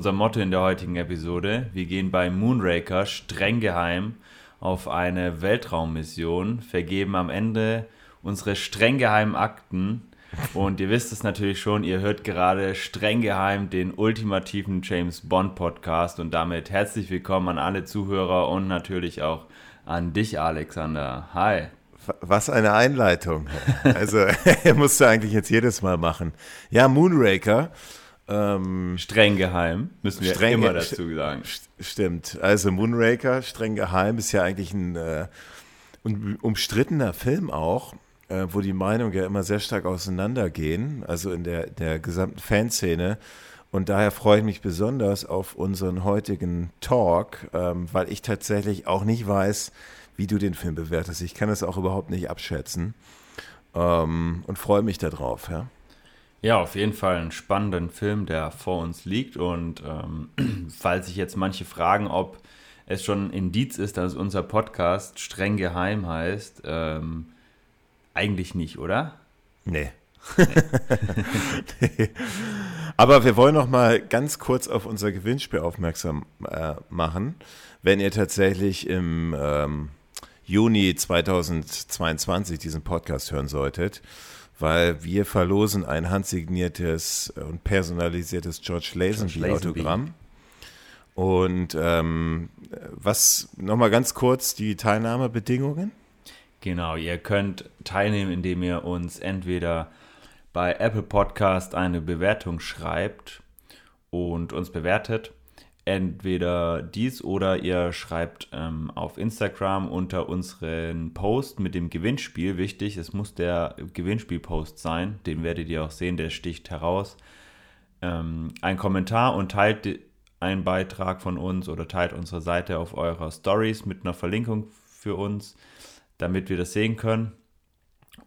unser Motto in der heutigen Episode. Wir gehen bei Moonraker streng geheim auf eine Weltraummission, vergeben am Ende unsere streng geheimen Akten. Und ihr wisst es natürlich schon, ihr hört gerade streng geheim den ultimativen James Bond Podcast. Und damit herzlich willkommen an alle Zuhörer und natürlich auch an dich, Alexander. Hi. Was eine Einleitung. Also, musst du eigentlich jetzt jedes Mal machen. Ja, Moonraker. Ähm, streng geheim, müssen wir streng, immer dazu sagen. Stimmt. Also, Moonraker, streng geheim, ist ja eigentlich ein äh, umstrittener Film auch, äh, wo die Meinungen ja immer sehr stark auseinandergehen, also in der, der gesamten Fanszene. Und daher freue ich mich besonders auf unseren heutigen Talk, ähm, weil ich tatsächlich auch nicht weiß, wie du den Film bewertest. Ich kann es auch überhaupt nicht abschätzen ähm, und freue mich darauf. Ja? Ja, auf jeden Fall einen spannenden Film, der vor uns liegt. Und ähm, falls sich jetzt manche fragen, ob es schon ein Indiz ist, dass unser Podcast streng geheim heißt, ähm, eigentlich nicht, oder? Nee. nee. Aber wir wollen noch mal ganz kurz auf unser Gewinnspiel aufmerksam äh, machen. Wenn ihr tatsächlich im ähm, Juni 2022 diesen Podcast hören solltet, weil wir verlosen ein handsigniertes und personalisiertes George Lazenby-Autogramm. Und ähm, was nochmal ganz kurz die Teilnahmebedingungen? Genau, ihr könnt teilnehmen, indem ihr uns entweder bei Apple Podcast eine Bewertung schreibt und uns bewertet entweder dies oder ihr schreibt ähm, auf Instagram unter unseren Post mit dem Gewinnspiel. Wichtig, es muss der Gewinnspiel-Post sein. Den werdet ihr auch sehen, der sticht heraus. Ähm, ein Kommentar und teilt einen Beitrag von uns oder teilt unsere Seite auf eurer Stories mit einer Verlinkung für uns, damit wir das sehen können.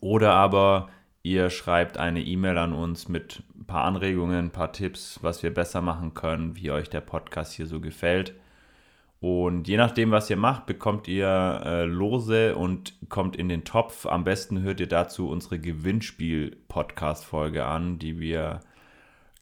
Oder aber Ihr schreibt eine E-Mail an uns mit ein paar Anregungen, ein paar Tipps, was wir besser machen können, wie euch der Podcast hier so gefällt. Und je nachdem, was ihr macht, bekommt ihr äh, Lose und kommt in den Topf. Am besten hört ihr dazu unsere Gewinnspiel-Podcast-Folge an, die wir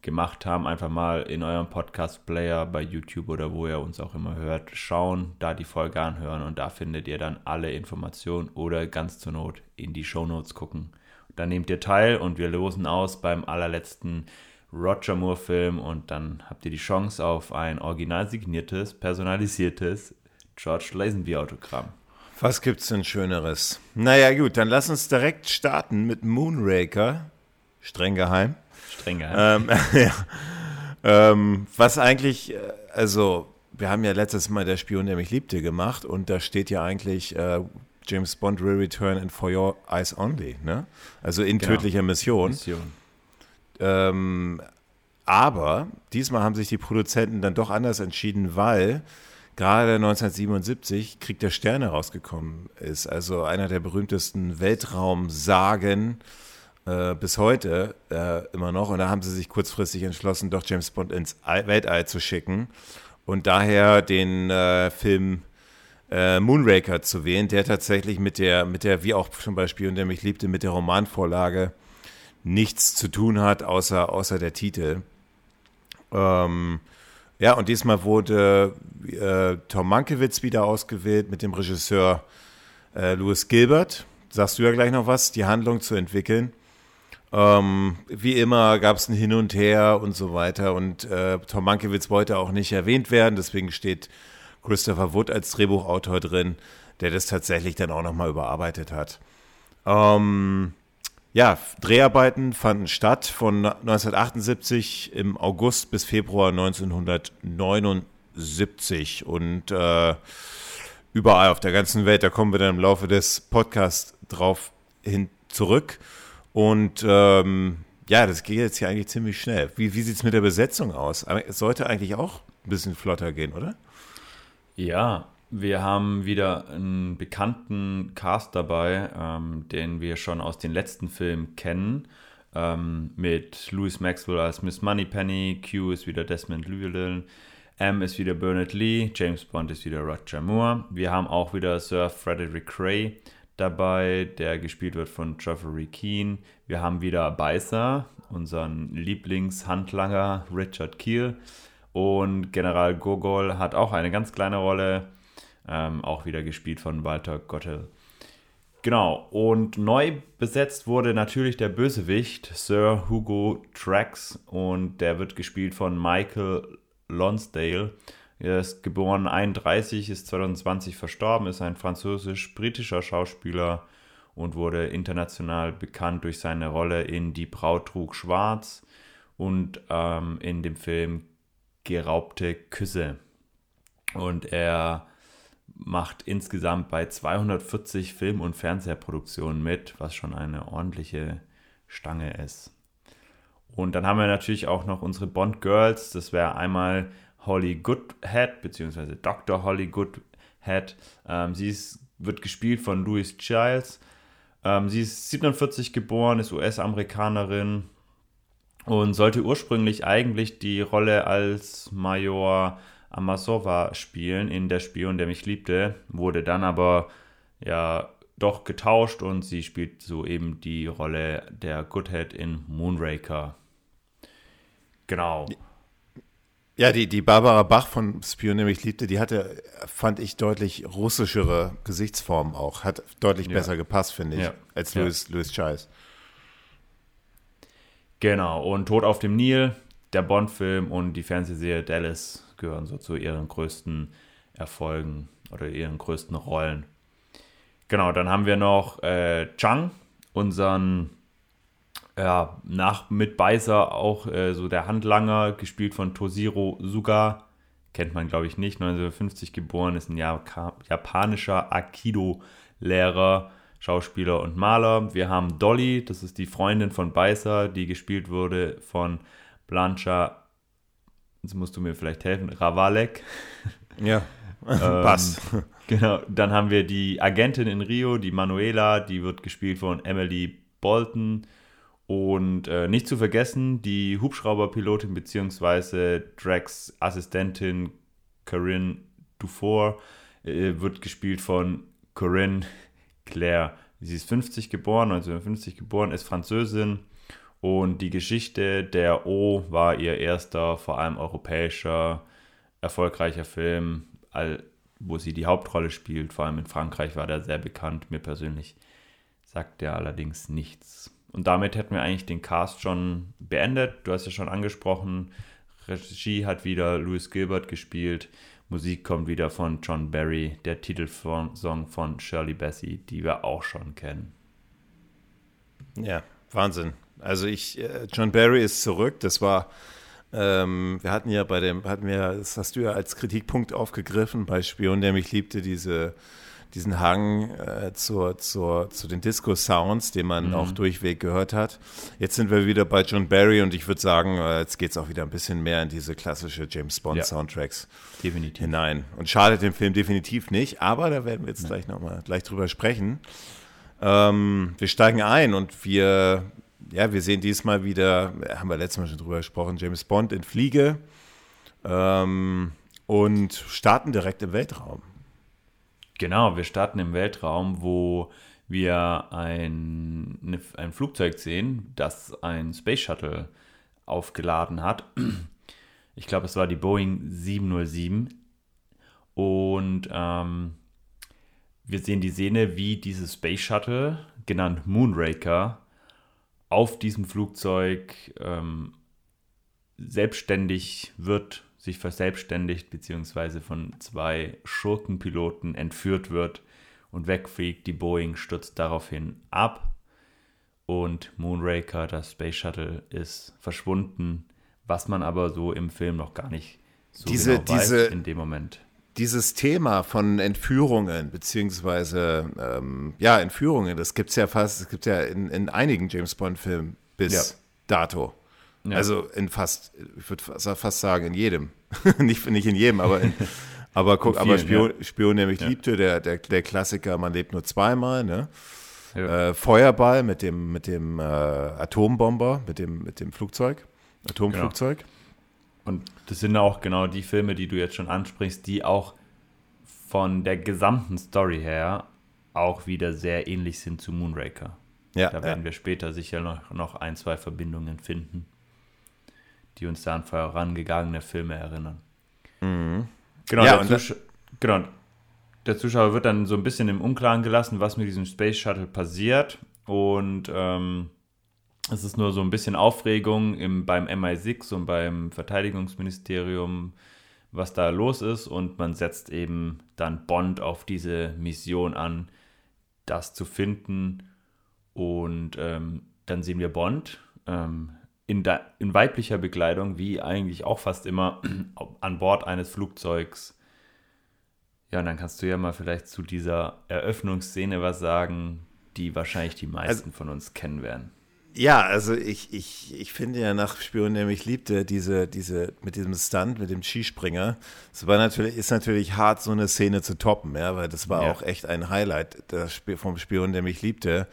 gemacht haben. Einfach mal in eurem Podcast-Player bei YouTube oder wo ihr uns auch immer hört, schauen, da die Folge anhören und da findet ihr dann alle Informationen oder ganz zur Not in die Show Notes gucken. Dann nehmt ihr teil und wir losen aus beim allerletzten Roger Moore-Film und dann habt ihr die Chance auf ein original signiertes, personalisiertes George Lazenby-Autogramm. Was gibt's denn Schöneres? Naja, gut, dann lass uns direkt starten mit Moonraker. Streng geheim. Streng geheim. Ähm, ja. ähm, was eigentlich, äh, also, wir haben ja letztes Mal der Spion, der mich liebte, gemacht und da steht ja eigentlich äh, James Bond will return and for your eyes only, ne? Also in genau. tödlicher Mission. Mission. Ähm, aber diesmal haben sich die Produzenten dann doch anders entschieden, weil gerade 1977 Krieg der Sterne rausgekommen ist. Also einer der berühmtesten Weltraumsagen äh, bis heute äh, immer noch. Und da haben sie sich kurzfristig entschlossen, doch James Bond ins Weltall zu schicken. Und daher den äh, Film äh, Moonraker zu wählen, der tatsächlich mit der, mit der, wie auch zum Beispiel, und der mich liebte, mit der Romanvorlage nichts zu tun hat, außer, außer der Titel. Ähm, ja, und diesmal wurde äh, Tom Mankiewicz wieder ausgewählt mit dem Regisseur äh, Louis Gilbert. Sagst du ja gleich noch was, die Handlung zu entwickeln. Ähm, wie immer gab es ein Hin und Her und so weiter. Und äh, Tom Mankiewicz wollte auch nicht erwähnt werden, deswegen steht Christopher Wood als Drehbuchautor drin, der das tatsächlich dann auch nochmal überarbeitet hat. Ähm, ja, Dreharbeiten fanden statt von 1978 im August bis Februar 1979 und äh, überall auf der ganzen Welt. Da kommen wir dann im Laufe des Podcasts drauf hin zurück. Und ähm, ja, das geht jetzt hier eigentlich ziemlich schnell. Wie, wie sieht es mit der Besetzung aus? es sollte eigentlich auch ein bisschen flotter gehen, oder? Ja, wir haben wieder einen bekannten Cast dabei, ähm, den wir schon aus den letzten Filmen kennen. Ähm, mit Louis Maxwell als Miss Moneypenny, Q ist wieder Desmond Llewellyn, M ist wieder Bernard Lee, James Bond ist wieder Roger Moore. Wir haben auch wieder Sir Frederick Gray dabei, der gespielt wird von Geoffrey Keane. Wir haben wieder Beißer unseren Lieblingshandlanger Richard Keel. Und General Gogol hat auch eine ganz kleine Rolle, ähm, auch wieder gespielt von Walter Gottel. Genau, und neu besetzt wurde natürlich der Bösewicht, Sir Hugo Trax, und der wird gespielt von Michael Lonsdale. Er ist geboren 31, ist 2020 verstorben, ist ein französisch-britischer Schauspieler und wurde international bekannt durch seine Rolle in Die Braut trug schwarz und ähm, in dem Film Geraubte Küsse. Und er macht insgesamt bei 240 Film- und Fernsehproduktionen mit, was schon eine ordentliche Stange ist. Und dann haben wir natürlich auch noch unsere Bond Girls. Das wäre einmal Holly Goodhead, beziehungsweise Dr. Holly Goodhead. Ähm, sie ist, wird gespielt von Louis Giles. Ähm, sie ist 47 geboren, ist US-Amerikanerin und sollte ursprünglich eigentlich die Rolle als Major Amasova spielen in Der Spion, der mich liebte, wurde dann aber ja doch getauscht und sie spielt so eben die Rolle der Goodhead in Moonraker. Genau. Ja, die, die Barbara Bach von Spion, der mich liebte, die hatte, fand ich, deutlich russischere Gesichtsformen auch. Hat deutlich ja. besser gepasst, finde ich, ja. als Louis, ja. Louis Chiles. Genau, und Tod auf dem Nil, der Bond-Film und die Fernsehserie Dallas gehören so zu ihren größten Erfolgen oder ihren größten Rollen. Genau, dann haben wir noch äh, Chang, unseren ja, nach mit Beißer auch äh, so der Handlanger, gespielt von Toshiro Suga. Kennt man, glaube ich, nicht. 1950 geboren, ist ein japanischer Aikido-Lehrer, Schauspieler und Maler. Wir haben Dolly, das ist die Freundin von Beißer, die gespielt wurde von Blancha jetzt musst du mir vielleicht helfen, Ravalek. Ja, ähm, passt. Genau, dann haben wir die Agentin in Rio, die Manuela, die wird gespielt von Emily Bolton. Und äh, nicht zu vergessen, die Hubschrauberpilotin bzw. Drax Assistentin Corinne Dufour äh, wird gespielt von Corinne Claire. Sie ist 50 geboren, 1950 geboren, ist Französin und die Geschichte der O war ihr erster, vor allem europäischer, erfolgreicher Film, wo sie die Hauptrolle spielt. Vor allem in Frankreich war der sehr bekannt. Mir persönlich sagt der allerdings nichts. Und damit hätten wir eigentlich den Cast schon beendet. Du hast ja schon angesprochen, Regie hat wieder Louis Gilbert gespielt. Musik kommt wieder von John Barry, der Titelsong von Shirley Bassey, die wir auch schon kennen. Ja, Wahnsinn. Also ich, äh, John Barry ist zurück. Das war, ähm, wir hatten ja bei dem, hatten wir, das hast du ja als Kritikpunkt aufgegriffen, bei Spion, der mich liebte, diese, diesen Hang äh, zur, zur, zu den Disco-Sounds, den man mhm. auch durchweg gehört hat. Jetzt sind wir wieder bei John Barry und ich würde sagen, äh, jetzt geht es auch wieder ein bisschen mehr in diese klassische James Bond-Soundtracks ja, hinein. Und schadet dem Film definitiv nicht, aber da werden wir jetzt ja. gleich nochmal gleich drüber sprechen. Ähm, wir steigen ein und wir ja, wir sehen diesmal wieder, haben wir letztes Mal schon drüber gesprochen, James Bond in Fliege ähm, und starten direkt im Weltraum. Genau, wir starten im Weltraum, wo wir ein, ne, ein Flugzeug sehen, das ein Space Shuttle aufgeladen hat. Ich glaube, es war die Boeing 707. Und ähm, wir sehen die Szene, wie dieses Space Shuttle, genannt Moonraker, auf diesem Flugzeug ähm, selbstständig wird, sich verselbstständigt, beziehungsweise von zwei Schurkenpiloten entführt wird und wegfliegt. Die Boeing stürzt daraufhin ab und Moonraker, das Space Shuttle, ist verschwunden, was man aber so im Film noch gar nicht so diese, genau weiß diese, in dem Moment dieses Thema von Entführungen, beziehungsweise, ähm, ja, Entführungen, das gibt es ja fast, es gibt ja in, in einigen James Bond-Filmen bis ja. dato. Ja. Also in fast, ich würde fast sagen, in jedem. nicht, nicht in jedem, aber in, aber guck, vielen, aber Spion, ja. Spion, der mich liebte, der, der, der Klassiker, man lebt nur zweimal, ne? Äh, Feuerball mit dem, mit dem äh, Atombomber, mit dem, mit dem Flugzeug, Atomflugzeug. Genau. Und das sind auch genau die Filme, die du jetzt schon ansprichst, die auch von der gesamten Story her auch wieder sehr ähnlich sind zu Moonraker. Ja, da werden ja. wir später sicher noch, noch ein, zwei Verbindungen finden, die uns da an vorangegangene Filme erinnern. Mhm. Genau, ja, der Zusch genau, der Zuschauer wird dann so ein bisschen im Unklaren gelassen, was mit diesem Space Shuttle passiert. Und ähm, es ist nur so ein bisschen Aufregung im, beim MI6 und beim Verteidigungsministerium, was da los ist. Und man setzt eben dann Bond auf diese Mission an, das zu finden. Und ähm, dann sehen wir Bond ähm, in, in weiblicher Bekleidung, wie eigentlich auch fast immer an Bord eines Flugzeugs. Ja, und dann kannst du ja mal vielleicht zu dieser Eröffnungsszene was sagen, die wahrscheinlich die meisten also, von uns kennen werden. Ja, also ich, ich, ich finde ja nach Spion, der mich liebte, diese, diese, mit diesem Stunt, mit dem Skispringer, es war natürlich, ist natürlich hart, so eine Szene zu toppen, ja, weil das war ja. auch echt ein Highlight vom Spion, der mich liebte.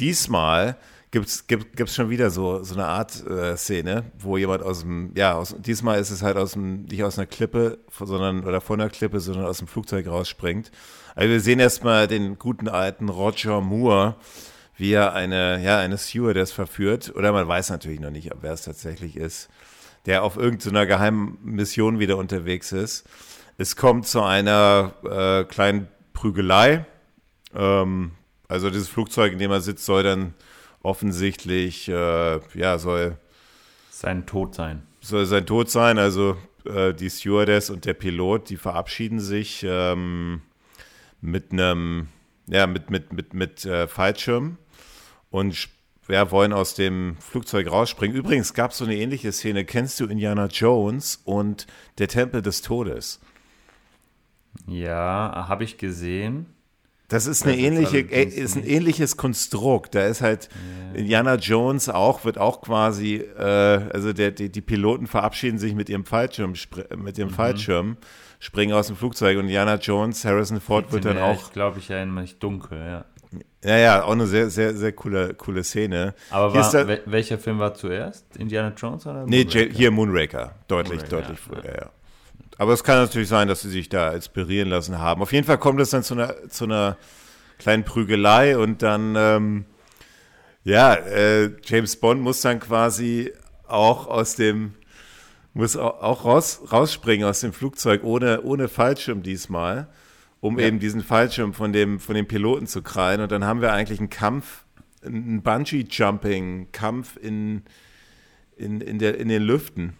Diesmal gibt es gibt, gibt's schon wieder so, so eine Art äh, Szene, wo jemand aus dem, ja, aus, diesmal ist es halt aus dem, nicht aus einer Klippe, sondern, oder von einer Klippe, sondern aus dem Flugzeug rausspringt. Also wir sehen erstmal den guten alten Roger Moore, wie er eine, ja, eine Stewardess verführt, oder man weiß natürlich noch nicht, wer es tatsächlich ist, der auf irgendeiner so geheimen Mission wieder unterwegs ist. Es kommt zu einer äh, kleinen Prügelei. Ähm, also dieses Flugzeug, in dem er sitzt, soll dann offensichtlich, äh, ja, soll sein Tod sein. Soll sein Tod sein. Also äh, die Stewardess und der Pilot, die verabschieden sich ähm, mit einem, ja, mit, mit, mit, mit äh, Fallschirm und ja, wollen aus dem Flugzeug rausspringen. Übrigens gab es so eine ähnliche Szene. Kennst du Indiana Jones und der Tempel des Todes? Ja, habe ich gesehen. Das ist, eine ähnliche, äh, ist ein ähnliches Konstrukt. Da ist halt yeah. Indiana Jones auch, wird auch quasi, äh, also der, die, die, Piloten verabschieden sich mit ihrem Fallschirm, mit dem mhm. Fallschirm, springen aus dem Flugzeug und Indiana Jones, Harrison Ford wird dann auch. Glaube, ich erinnere mich dunkel, ja. Ja, ja, auch eine sehr, sehr, sehr coole, coole Szene. Aber war, da, welcher Film war zuerst? Indiana Jones oder? Nee, Moonraker? hier Moonraker. Deutlich, Moonraker, deutlich ja, früher, ja. Aber es kann natürlich sein, dass sie sich da inspirieren lassen haben. Auf jeden Fall kommt es dann zu einer, zu einer kleinen Prügelei und dann, ähm, ja, äh, James Bond muss dann quasi auch aus dem, muss auch raus, rausspringen aus dem Flugzeug ohne, ohne Fallschirm diesmal, um ja. eben diesen Fallschirm von dem, von dem Piloten zu krallen. Und dann haben wir eigentlich einen Kampf, einen Bungee-Jumping-Kampf in, in, in, der, in den Lüften.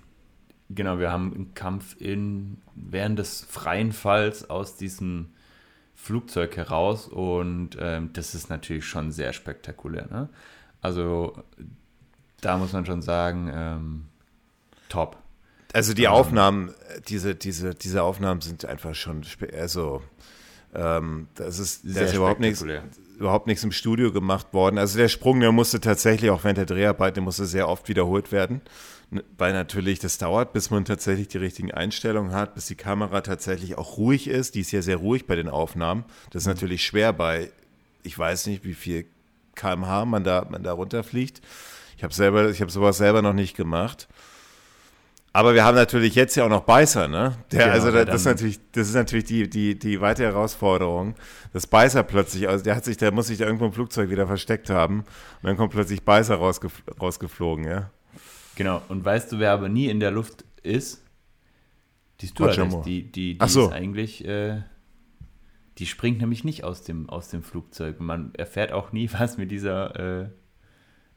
Genau, wir haben einen Kampf in, während des freien Falls aus diesem Flugzeug heraus und ähm, das ist natürlich schon sehr spektakulär. Ne? Also da muss man schon sagen, ähm, top. Also die ähm, Aufnahmen, diese, diese, diese Aufnahmen sind einfach schon, also ähm, das ist, da ist überhaupt nichts, überhaupt nichts im Studio gemacht worden. Also der Sprung, der musste tatsächlich auch während der Dreharbeit, der musste sehr oft wiederholt werden weil natürlich das dauert, bis man tatsächlich die richtigen Einstellungen hat, bis die Kamera tatsächlich auch ruhig ist. Die ist ja sehr ruhig bei den Aufnahmen. Das ist mhm. natürlich schwer bei, ich weiß nicht, wie viel kmh man da, man da runterfliegt. Ich habe selber, ich habe sowas selber noch nicht gemacht. Aber wir haben natürlich jetzt ja auch noch Beißer, ne? Der, genau, also das, ist natürlich, das ist natürlich die, die, die weite Herausforderung. Das Beißer plötzlich, also der hat sich, der muss sich da irgendwo im Flugzeug wieder versteckt haben und dann kommt plötzlich Beißer rausgef rausgeflogen, ja. Genau, und weißt du, wer aber nie in der Luft ist? Die Stewardess, die, die, die so. ist eigentlich, äh, die springt nämlich nicht aus dem, aus dem Flugzeug. Man erfährt auch nie, was mit dieser äh,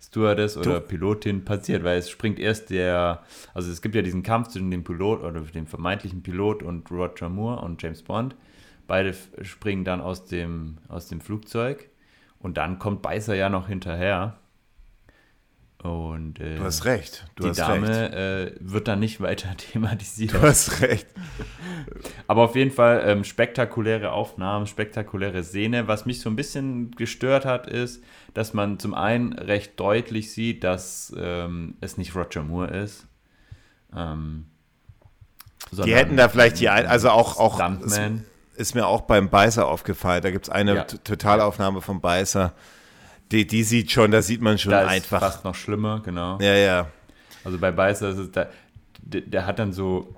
Stewardess oder du. Pilotin passiert, weil es springt erst der, also es gibt ja diesen Kampf zwischen dem Pilot oder dem vermeintlichen Pilot und Roger Moore und James Bond. Beide springen dann aus dem, aus dem Flugzeug und dann kommt Beißer ja noch hinterher und, äh, du hast recht. Du die hast Dame äh, wird dann nicht weiter thematisiert. Du hast recht. Aber auf jeden Fall ähm, spektakuläre Aufnahmen, spektakuläre Szene. Was mich so ein bisschen gestört hat, ist, dass man zum einen recht deutlich sieht, dass ähm, es nicht Roger Moore ist. Ähm, die hätten da vielleicht die, ein, also auch, auch ist, ist, mir auch beim Beißer aufgefallen. Da gibt es eine ja. Totalaufnahme vom Beißer die, die sieht schon, da sieht man schon da einfach. Ist fast noch schlimmer, genau. Ja, ja. Also bei Beißer ist es, da, der, der hat dann so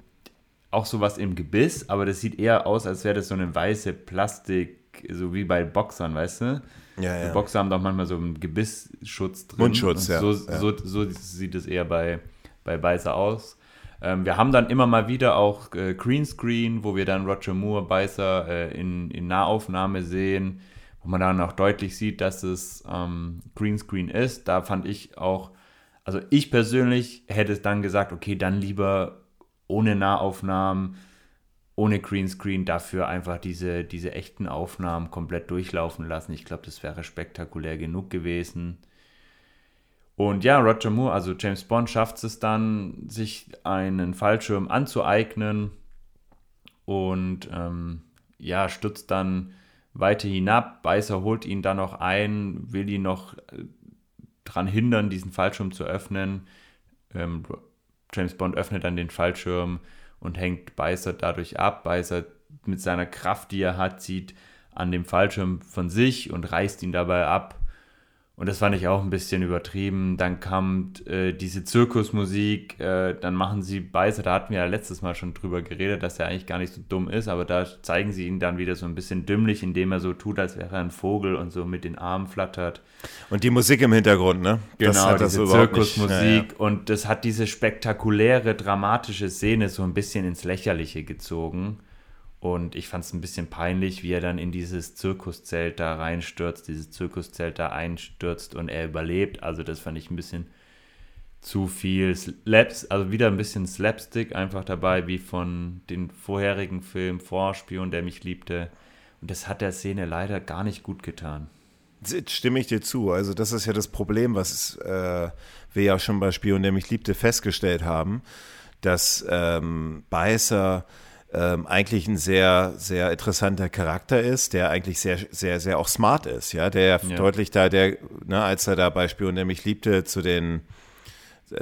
auch sowas im Gebiss, aber das sieht eher aus, als wäre das so eine weiße Plastik, so wie bei Boxern, weißt du? Ja, ja. Die Boxer haben doch manchmal so einen Gebissschutz drin. Mundschutz, Und ja, So, ja. so, so sieht es eher bei, bei Beißer aus. Ähm, wir haben dann immer mal wieder auch äh, Greenscreen, wo wir dann Roger Moore Beißer äh, in, in Nahaufnahme sehen, wo man dann auch deutlich sieht, dass es ähm, Greenscreen ist. Da fand ich auch, also ich persönlich hätte es dann gesagt, okay, dann lieber ohne Nahaufnahmen, ohne Greenscreen, dafür einfach diese, diese echten Aufnahmen komplett durchlaufen lassen. Ich glaube, das wäre spektakulär genug gewesen. Und ja, Roger Moore, also James Bond, schafft es dann, sich einen Fallschirm anzueignen und ähm, ja, stürzt dann weiter hinab. Beißer holt ihn dann noch ein, will ihn noch äh, dran hindern, diesen Fallschirm zu öffnen. Ähm, James Bond öffnet dann den Fallschirm und hängt Beißer dadurch ab. Beißer mit seiner Kraft, die er hat, zieht an dem Fallschirm von sich und reißt ihn dabei ab. Und das fand ich auch ein bisschen übertrieben. Dann kam äh, diese Zirkusmusik, äh, dann machen sie Beißer, da hatten wir ja letztes Mal schon drüber geredet, dass er eigentlich gar nicht so dumm ist, aber da zeigen sie ihn dann wieder so ein bisschen dümmlich, indem er so tut, als wäre er ein Vogel und so mit den Armen flattert. Und die Musik im Hintergrund, ne? Genau, hat diese nicht- Zirkusmusik Ja, ja. und das hat diese spektakuläre, dramatische Szene so ein bisschen ins Lächerliche gezogen. Und ich fand es ein bisschen peinlich, wie er dann in dieses Zirkuszelt da reinstürzt, dieses Zirkuszelt da einstürzt und er überlebt. Also das fand ich ein bisschen zu viel Slaps, also wieder ein bisschen Slapstick einfach dabei, wie von den vorherigen Film Vorspion, der mich liebte. Und das hat der Szene leider gar nicht gut getan. Stimme ich dir zu. Also das ist ja das Problem, was äh, wir ja schon bei Spion, der mich liebte, festgestellt haben, dass ähm, Beißer ähm, eigentlich ein sehr, sehr interessanter Charakter ist, der eigentlich sehr, sehr, sehr auch smart ist, ja, der Ja. deutlich da, der, ne, als er da bei Spion, der mich liebte, zu den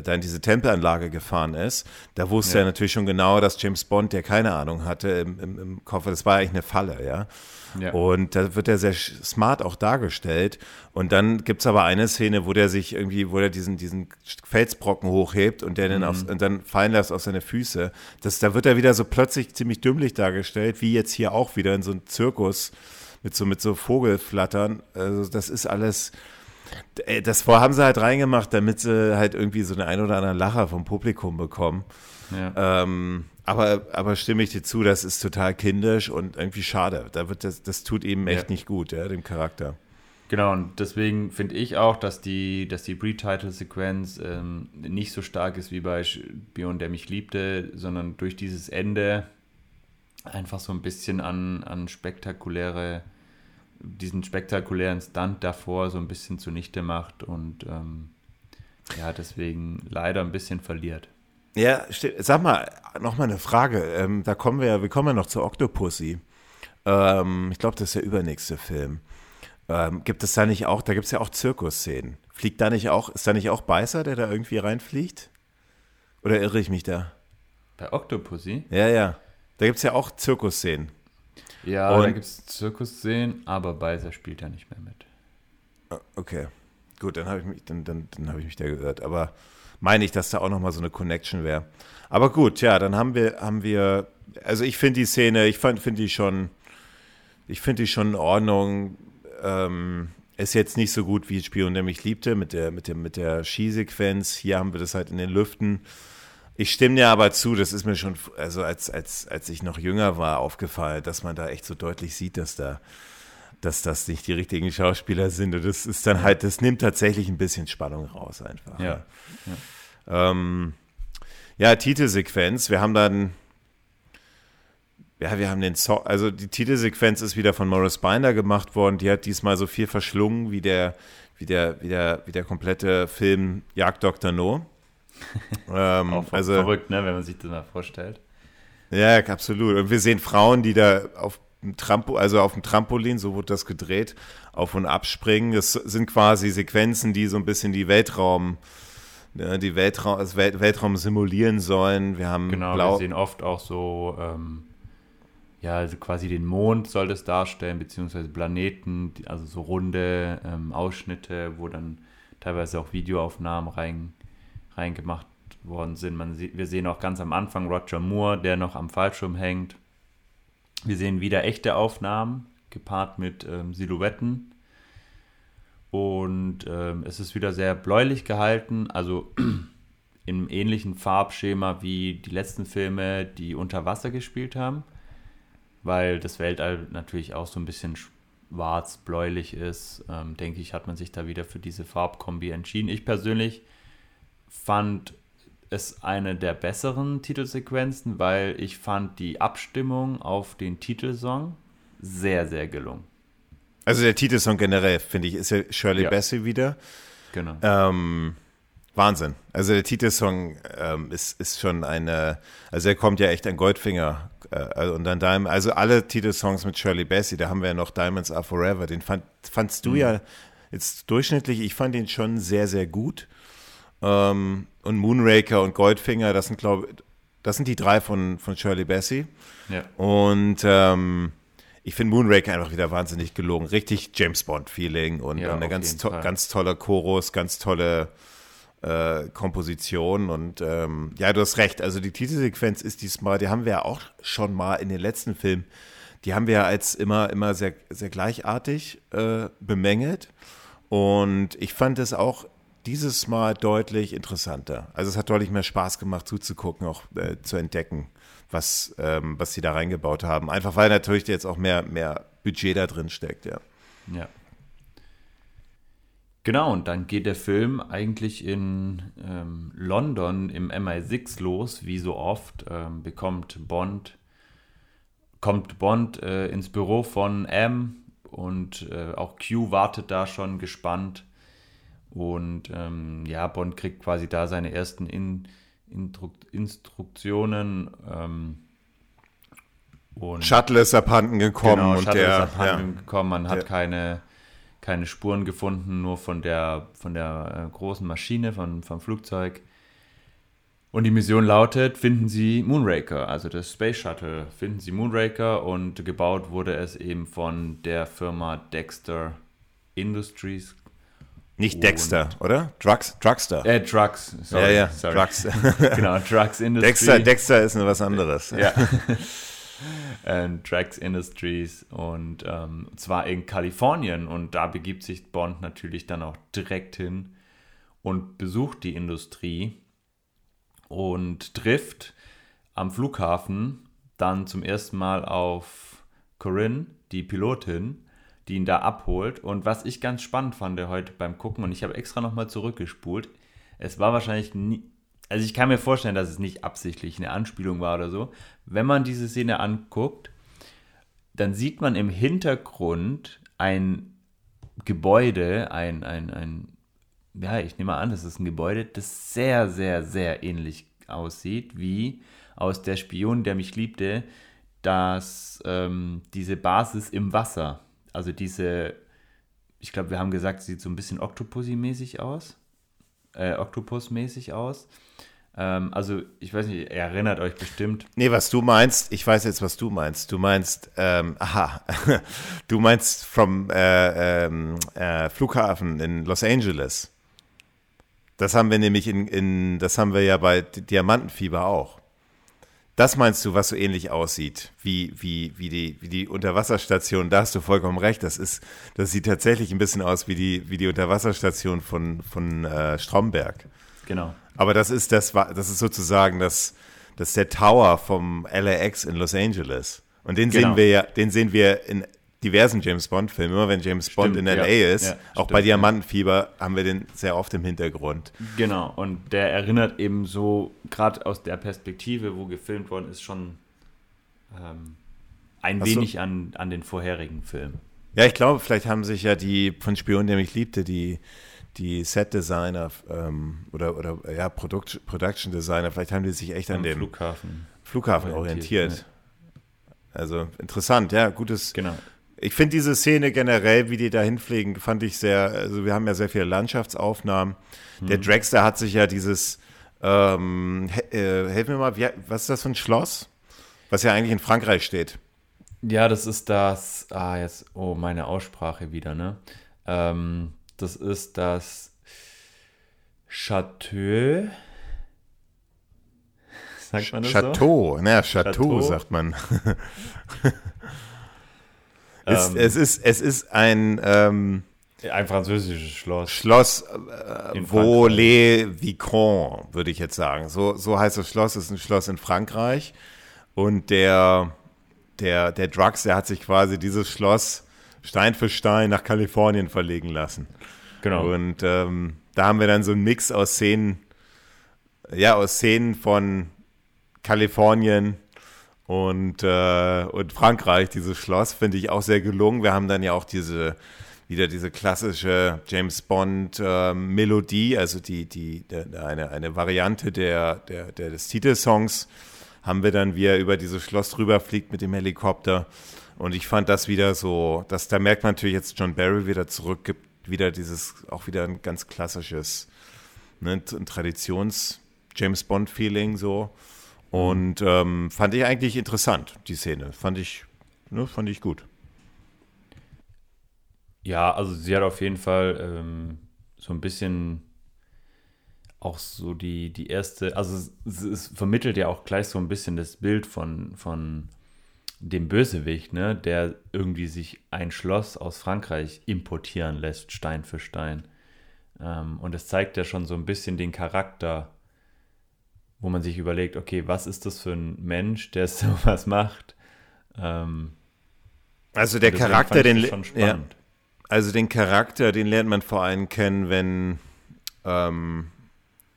da in diese Tempelanlage gefahren ist, da wusste Ja. er natürlich schon genau, dass James Bond, der keine Ahnung hatte, im, im, im Koffer, das war eigentlich eine Falle, ja. Ja. Und da wird er sehr smart auch dargestellt. Und dann gibt es aber eine Szene, wo der sich irgendwie, wo er diesen, diesen Felsbrocken hochhebt und der Mhm. den auf, und dann fallen lässt auf seine Füße. Das, da wird er wieder so plötzlich ziemlich dümmlich dargestellt, wie jetzt hier auch wieder in so einem Zirkus mit so, mit so Vogelflattern. Also das ist alles. Ey, Das vor haben sie halt reingemacht, damit sie halt irgendwie so den ein oder anderen Lacher vom Publikum bekommen. Ja. Ähm, aber, aber stimme ich dir zu, das ist total kindisch und irgendwie schade. Da wird das, das tut ihm echt Ja. nicht gut, ja, dem Charakter. Genau, und deswegen finde ich auch, dass die, dass die Pre-Title-Sequenz ähm, nicht so stark ist wie bei Spion, der mich liebte, sondern durch dieses Ende einfach so ein bisschen an, an spektakuläre, diesen spektakulären Stunt davor so ein bisschen zunichte macht und ähm, ja, deswegen leider ein bisschen verliert. Ja, sag mal, noch mal eine Frage. Ähm, da kommen wir ja, wir kommen ja noch zu Octopussy. Ähm, ich glaube, das ist der übernächste Film. Ähm, gibt es da nicht auch, da gibt es ja auch Zirkusszenen. Fliegt da nicht auch, ist da nicht auch Beißer, der da irgendwie reinfliegt? Oder irre ich mich da? Bei Octopussy? Ja, ja. Da gibt es ja auch Zirkusszenen. Ja, da Und- gibt es Zirkusszenen, aber Beiser spielt da nicht mehr mit. Okay. Gut, dann habe ich mich, dann, dann, dann habe ich mich da gehört. Aber meine ich, dass da auch nochmal so eine Connection wäre. Aber gut, ja, dann haben wir, haben wir, also ich finde die Szene, ich finde die schon, ich finde die schon in Ordnung. Ähm, ist jetzt nicht so gut wie Spion, der mich liebte, mit der, mit der, mit der Skisequenz. Hier haben wir das halt in den Lüften. Ich stimme dir aber zu, das ist mir schon, also als, als, als ich noch jünger war, aufgefallen, dass man da echt so deutlich sieht, dass da, dass das nicht die richtigen Schauspieler sind. Und das ist dann halt, das nimmt tatsächlich ein bisschen Spannung raus einfach. Ja. Ähm, ja, Titelsequenz. Wir haben dann, ja, wir haben den Song, also die Titelsequenz ist wieder von Morris Binder gemacht worden. Die hat diesmal so viel verschlungen wie der, wie der, wie der, wie der komplette Film Jagd Dr. No. ähm, Auch also, verrückt, ne, wenn man sich das mal vorstellt. ja, absolut. Und wir sehen Frauen, die da auf Trampo, also auf dem Trampolin, so wurde das gedreht, auf und ab springen. Das sind quasi Sequenzen, die so ein bisschen die Weltraum, ne, die Weltraum, das Welt, Weltraum simulieren sollen. Wir haben Genau, blau. wir sehen oft auch so, ähm, ja, also quasi den Mond soll das darstellen, beziehungsweise Planeten, also so runde ähm, Ausschnitte, wo dann teilweise auch Videoaufnahmen rein, reingemacht worden sind. Man wir sehen auch ganz am Anfang Roger Moore, der noch am Fallschirm hängt. Wir sehen wieder echte Aufnahmen, gepaart mit ähm, Silhouetten. Und ähm, es ist wieder sehr bläulich gehalten, also im ähnlichen Farbschema wie die letzten Filme, die unter Wasser gespielt haben, weil das Weltall natürlich auch so ein bisschen schwarz-bläulich ist. Ähm, denke ich, hat man sich da wieder für diese Farbkombi entschieden. Ich persönlich fand es eine der besseren Titelsequenzen, weil ich fand die Abstimmung auf den Titelsong sehr, sehr gelungen. Also der Titelsong generell, finde ich, ist ja Shirley ja. Bassey wieder. Genau. Ähm, Wahnsinn. Also der Titelsong ähm, ist, ist schon eine, also er kommt ja echt an Goldfinger. Äh, und dann Diamond, also alle Titelsongs mit Shirley Bassey, da haben wir ja noch Diamonds Are Forever. Den fand, fandst du mhm. ja jetzt durchschnittlich, ich fand ihn schon sehr, sehr gut. Ähm, und Moonraker und Goldfinger, das sind, glaube das sind die drei von, von Shirley Bassey. Ja. Und ähm, ich finde Moonraker einfach wieder wahnsinnig gelungen. Richtig James Bond-Feeling und, ja, und eine ganz, to ganz toller Chorus, ganz tolle äh, Komposition. Und ähm, ja, du hast recht. Also die Titelsequenz ist diesmal, die haben wir ja auch schon mal in den letzten Filmen, die haben wir ja als immer, immer sehr, sehr gleichartig äh, bemängelt. Und ich fand es auch dieses Mal deutlich interessanter. Also es hat deutlich mehr Spaß gemacht zuzugucken, auch äh, zu entdecken, was, ähm, was sie da reingebaut haben. Einfach weil natürlich jetzt auch mehr, mehr Budget da drin steckt, ja. Ja. Genau, und dann geht der Film eigentlich in ähm, London im MI6 los, wie so oft, ähm, bekommt Bond, kommt Bond äh, ins Büro von M und äh, auch Q wartet da schon gespannt und ähm, ja, Bond kriegt quasi da seine ersten In Instru Instruktionen. Ähm, und Shuttle ist abhanden gekommen. Genau, und Shuttle der, ist abhanden ja, gekommen. Man hat keine, keine Spuren gefunden, nur von der, von der äh, großen Maschine, von, vom Flugzeug. Und die Mission lautet, finden Sie Moonraker, also das Space Shuttle. Finden Sie Moonraker und gebaut wurde es eben von der Firma Dexter Industries, nicht Dexter, oder? Drugs, Drugster. Äh, Drugs. Sorry, ja, ja, sorry. Drugs. genau, Drugs Industries. Dexter, Dexter ist nur was anderes. ja. ähm, Drugs Industries und ähm, zwar in Kalifornien und da begibt sich Bond natürlich dann auch direkt hin und besucht die Industrie und trifft am Flughafen dann zum ersten Mal auf Corinne, die Pilotin, die ihn da abholt. Und was ich ganz spannend fand heute beim Gucken, und ich habe extra nochmal zurückgespult, es war wahrscheinlich nie, also ich kann mir vorstellen, dass es nicht absichtlich eine Anspielung war oder so. Wenn man diese Szene anguckt, dann sieht man im Hintergrund ein Gebäude, ein, ein, ein, ja, ich nehme an, das ist ein Gebäude, das sehr, sehr, sehr ähnlich aussieht wie aus Der Spion, der mich liebte, dass ähm, diese Basis im Wasser also diese, ich glaube, wir haben gesagt, sieht so ein bisschen Octopussy-mäßig aus. Äh, Octopus-mäßig aus. Ähm, also, ich weiß nicht, ihr erinnert euch bestimmt. Nee, was du meinst, ich weiß jetzt, was du meinst. Du meinst, ähm, aha, du meinst vom äh, ähm, äh, Flughafen in Los Angeles. Das haben wir nämlich in, in, das haben wir ja bei Diamantenfieber auch. Das meinst du, was so ähnlich aussieht wie, wie, wie, die, wie die Unterwasserstation? Da hast du vollkommen recht. Das, ist, das sieht tatsächlich ein bisschen aus wie die, wie die Unterwasserstation von, von äh, Stromberg. Genau. Aber das ist, das, das ist sozusagen das, das der Tower vom LAX in Los Angeles. Und den genau. sehen wir ja, den sehen wir in diversen James Bond-Filmen, immer wenn James Bond in LA ja, ist, ja, auch stimmt, bei Diamantenfieber haben wir den sehr oft im Hintergrund. Genau, und der erinnert eben so, gerade aus der Perspektive, wo gefilmt worden ist, schon ähm, ein Hast wenig an, an den vorherigen Film. Ja, ich glaube, vielleicht haben sich ja die von Spion, der mich liebte, die, die Set-Designer ähm, oder, oder ja, Produkt, Production Designer, vielleicht haben die sich echt Am an dem Flughafen, Flughafen orientiert. orientiert. Also interessant, ja, gutes, genau. Ich finde diese Szene generell, wie die da hinfliegen, fand ich sehr, also wir haben ja sehr viele Landschaftsaufnahmen. Hm. Der Dragster hat sich ja dieses, ähm, äh, helf mir mal, wie, was ist das für ein Schloss? Was ja eigentlich in Frankreich steht. Ja, das ist das, ah, jetzt, oh, meine Aussprache wieder, ne? Ähm, das ist das Chateau. Sagt man das Chateau, so? naja, Chateau, Chateau, sagt man. Es, ähm, es, ist, es ist ein, ähm, Ein französisches Schloss. Schloss äh, Vaux-les-Vicomtes, würde ich jetzt sagen. So, so heißt das Schloss, das ist ein Schloss in Frankreich. Und der, der, der Drugs, der hat sich quasi dieses Schloss Stein für Stein nach Kalifornien verlegen lassen. Genau. Und ähm, da haben wir dann so einen Mix aus Szenen, ja, aus Szenen von Kalifornien und, äh, und Frankreich, dieses Schloss, finde ich auch sehr gelungen. Wir haben dann ja auch diese, wieder diese klassische James Bond äh, Melodie, also die, die, der, eine, eine Variante der, der, der, des Titelsongs haben wir dann, wie er über dieses Schloss drüber fliegt mit dem Helikopter. Und ich fand das wieder so, dass da merkt man natürlich jetzt John Barry wieder zurück, gibt wieder dieses, auch wieder ein ganz klassisches, ne, ein Traditions-James Bond-Feeling so. Und ähm, fand ich eigentlich interessant, die Szene. Fand ich, ne, fand ich gut. Ja, also sie hat auf jeden Fall ähm, so ein bisschen auch so die, die erste, also es, es, vermittelt ja auch gleich so ein bisschen das Bild von, von dem Bösewicht, ne, der irgendwie sich ein Schloss aus Frankreich importieren lässt, Stein für Stein. Ähm, und es zeigt ja schon so ein bisschen den Charakter, wo man sich überlegt, okay, was ist das für ein Mensch, der sowas macht? Ähm, also der Charakter, den ja, also den Charakter, den lernt man vor allem kennen, wenn ähm,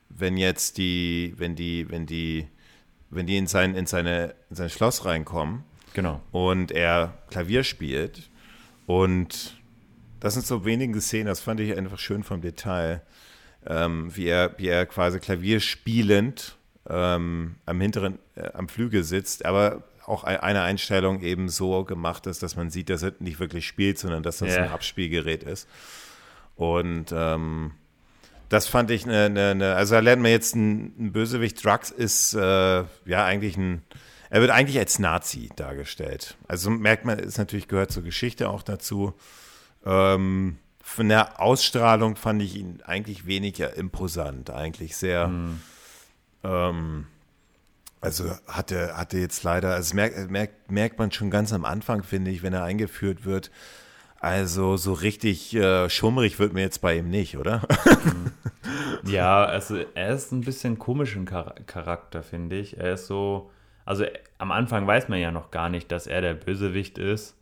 wenn jetzt die, wenn die, wenn die, wenn die in sein, in seine, in sein Schloss reinkommen Genau. Und er Klavier spielt. Und das sind so wenige Szenen, das fand ich einfach schön vom Detail, ähm, wie, er, wie er quasi Klavier spielend ähm, am hinteren, äh, am Flügel sitzt, aber auch eine Einstellung eben so gemacht ist, dass man sieht, dass er nicht wirklich spielt, sondern dass das yeah. ein Abspielgerät ist. Und ähm, das fand ich eine, eine, eine, also da lernt man jetzt ein, Bösewicht. Drugs ist äh, ja eigentlich ein, er wird eigentlich als Nazi dargestellt. Also merkt man, ist natürlich gehört zur Geschichte auch dazu. Ähm, von der Ausstrahlung fand ich ihn eigentlich weniger imposant, eigentlich sehr. Mhm. Ähm, also hatte, hatte jetzt leider, also merkt, merkt, merkt man schon ganz am Anfang, finde ich, wenn er eingeführt wird. Also so richtig äh, schummrig wird mir jetzt bei ihm nicht, oder? Ja, also er ist ein bisschen komischen Charakter, finde ich. Er ist so, also am Anfang weiß man ja noch gar nicht, dass er der Bösewicht ist,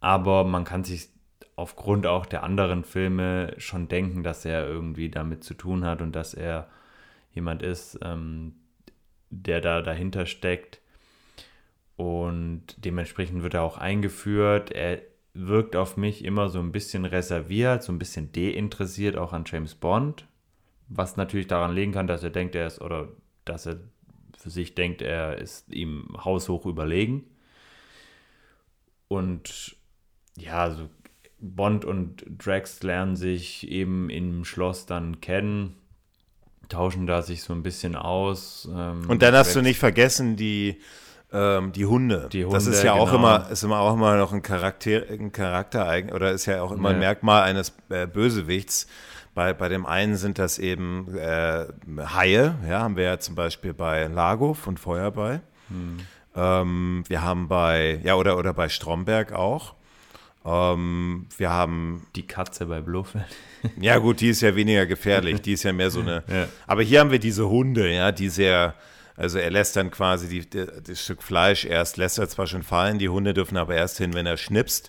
aber man kann sich aufgrund auch der anderen Filme schon denken, dass er irgendwie damit zu tun hat und dass er jemand ist, ähm, der da dahinter steckt. Und dementsprechend wird er auch eingeführt. Er wirkt auf mich immer so ein bisschen reserviert, so ein bisschen deinteressiert auch an James Bond. Was natürlich daran liegen kann, dass er denkt, er ist oder dass er für sich denkt, er ist ihm haushoch überlegen. Und ja, also Bond und Drax lernen sich eben im Schloss dann kennen, tauschen da sich so ein bisschen aus. Ähm, und dann hast du nicht vergessen, die, ähm, die, Hunde. die Hunde. Das ist ja genau. auch immer, ist immer auch immer noch ein Charakter, ein Charakter oder ist ja auch immer ja. ein Merkmal eines äh, Bösewichts bei, bei dem einen sind das eben äh, Haie, ja, haben wir ja zum Beispiel bei Lago von Feuerball. Hm. Ähm, wir haben bei, ja, oder, oder bei Stromberg auch. Ähm, wir haben. Die Katze bei Blofeld. Ja, gut, die ist ja weniger gefährlich. Die ist ja mehr so eine. ja. Aber hier haben wir diese Hunde, ja, die sehr. Also er lässt dann quasi die, die, das Stück Fleisch erst, lässt er zwar schon fallen, die Hunde dürfen aber erst hin, wenn er schnipst.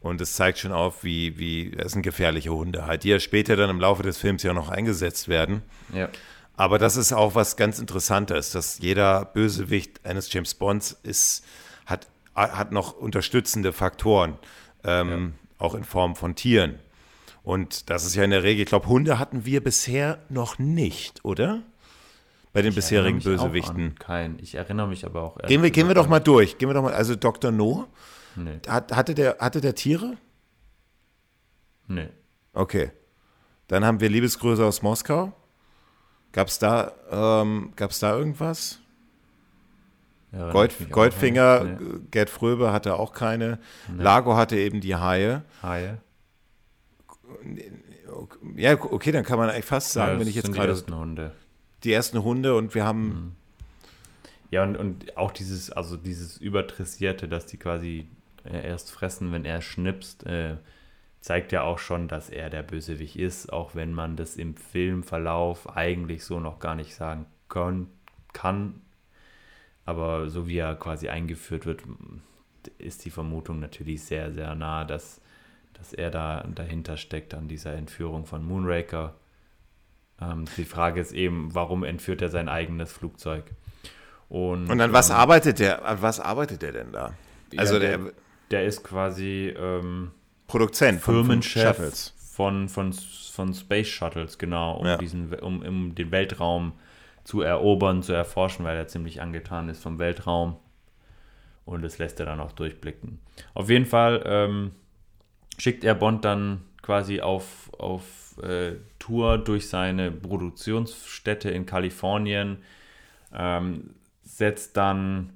Und es zeigt schon auf, wie, wie, es sind gefährliche Hunde halt, die ja später dann im Laufe des Films ja noch eingesetzt werden. Ja. Aber das ist auch was ganz Interessantes, dass jeder Bösewicht eines James Bonds ist, hat, hat noch unterstützende Faktoren, ähm, ja. auch in Form von Tieren. Und das ist ja in der Regel, ich glaube, Hunde hatten wir bisher noch nicht, oder? Bei den ich bisherigen Bösewichten. kein. Ich erinnere mich aber auch. Gehen wir, gehen wir doch mal durch. Gehen wir doch mal. Also Dr. No Nee. Hat, hatte, der, hatte der Tiere? Nee. Okay. Dann haben wir Liebesgrüße aus Moskau. Gab es da, ähm, gab's da irgendwas? Ja, Gold, Goldfinger, nee. Gerd Fröbe hatte auch keine. Nee. Lago hatte eben die Haie. Haie. Ja, okay, dann kann man eigentlich fast sagen, ja, wenn ich jetzt gerade. Die ersten Hunde. Die ersten Hunde und wir haben. Mhm. Ja, und, und auch dieses, also dieses Übertressierte, dass die quasi erst fressen, wenn er schnipst. Äh, zeigt ja auch schon, dass er der Bösewicht ist, auch wenn man das im Filmverlauf eigentlich so noch gar nicht sagen können, kann. Aber so wie er quasi eingeführt wird, ist die Vermutung natürlich sehr, sehr nah, dass, dass er da dahinter steckt an dieser Entführung von Moonraker. Ähm, die Frage ist eben, warum entführt er sein eigenes Flugzeug? Und, Und an was ähm, arbeitet der? An was arbeitet er denn da? Also ja, der, der, der, ist quasi ähm, Produzent Firmenchef von, von, von, von, Space Shuttles, genau, um, ja. diesen, um, um den Weltraum zu erobern, zu erforschen, weil er ziemlich angetan ist vom Weltraum. Und das lässt er dann auch durchblicken. Auf jeden Fall ähm, schickt er Bond dann quasi auf, auf äh, Tour durch seine Produktionsstätte in Kalifornien, ähm, setzt, dann,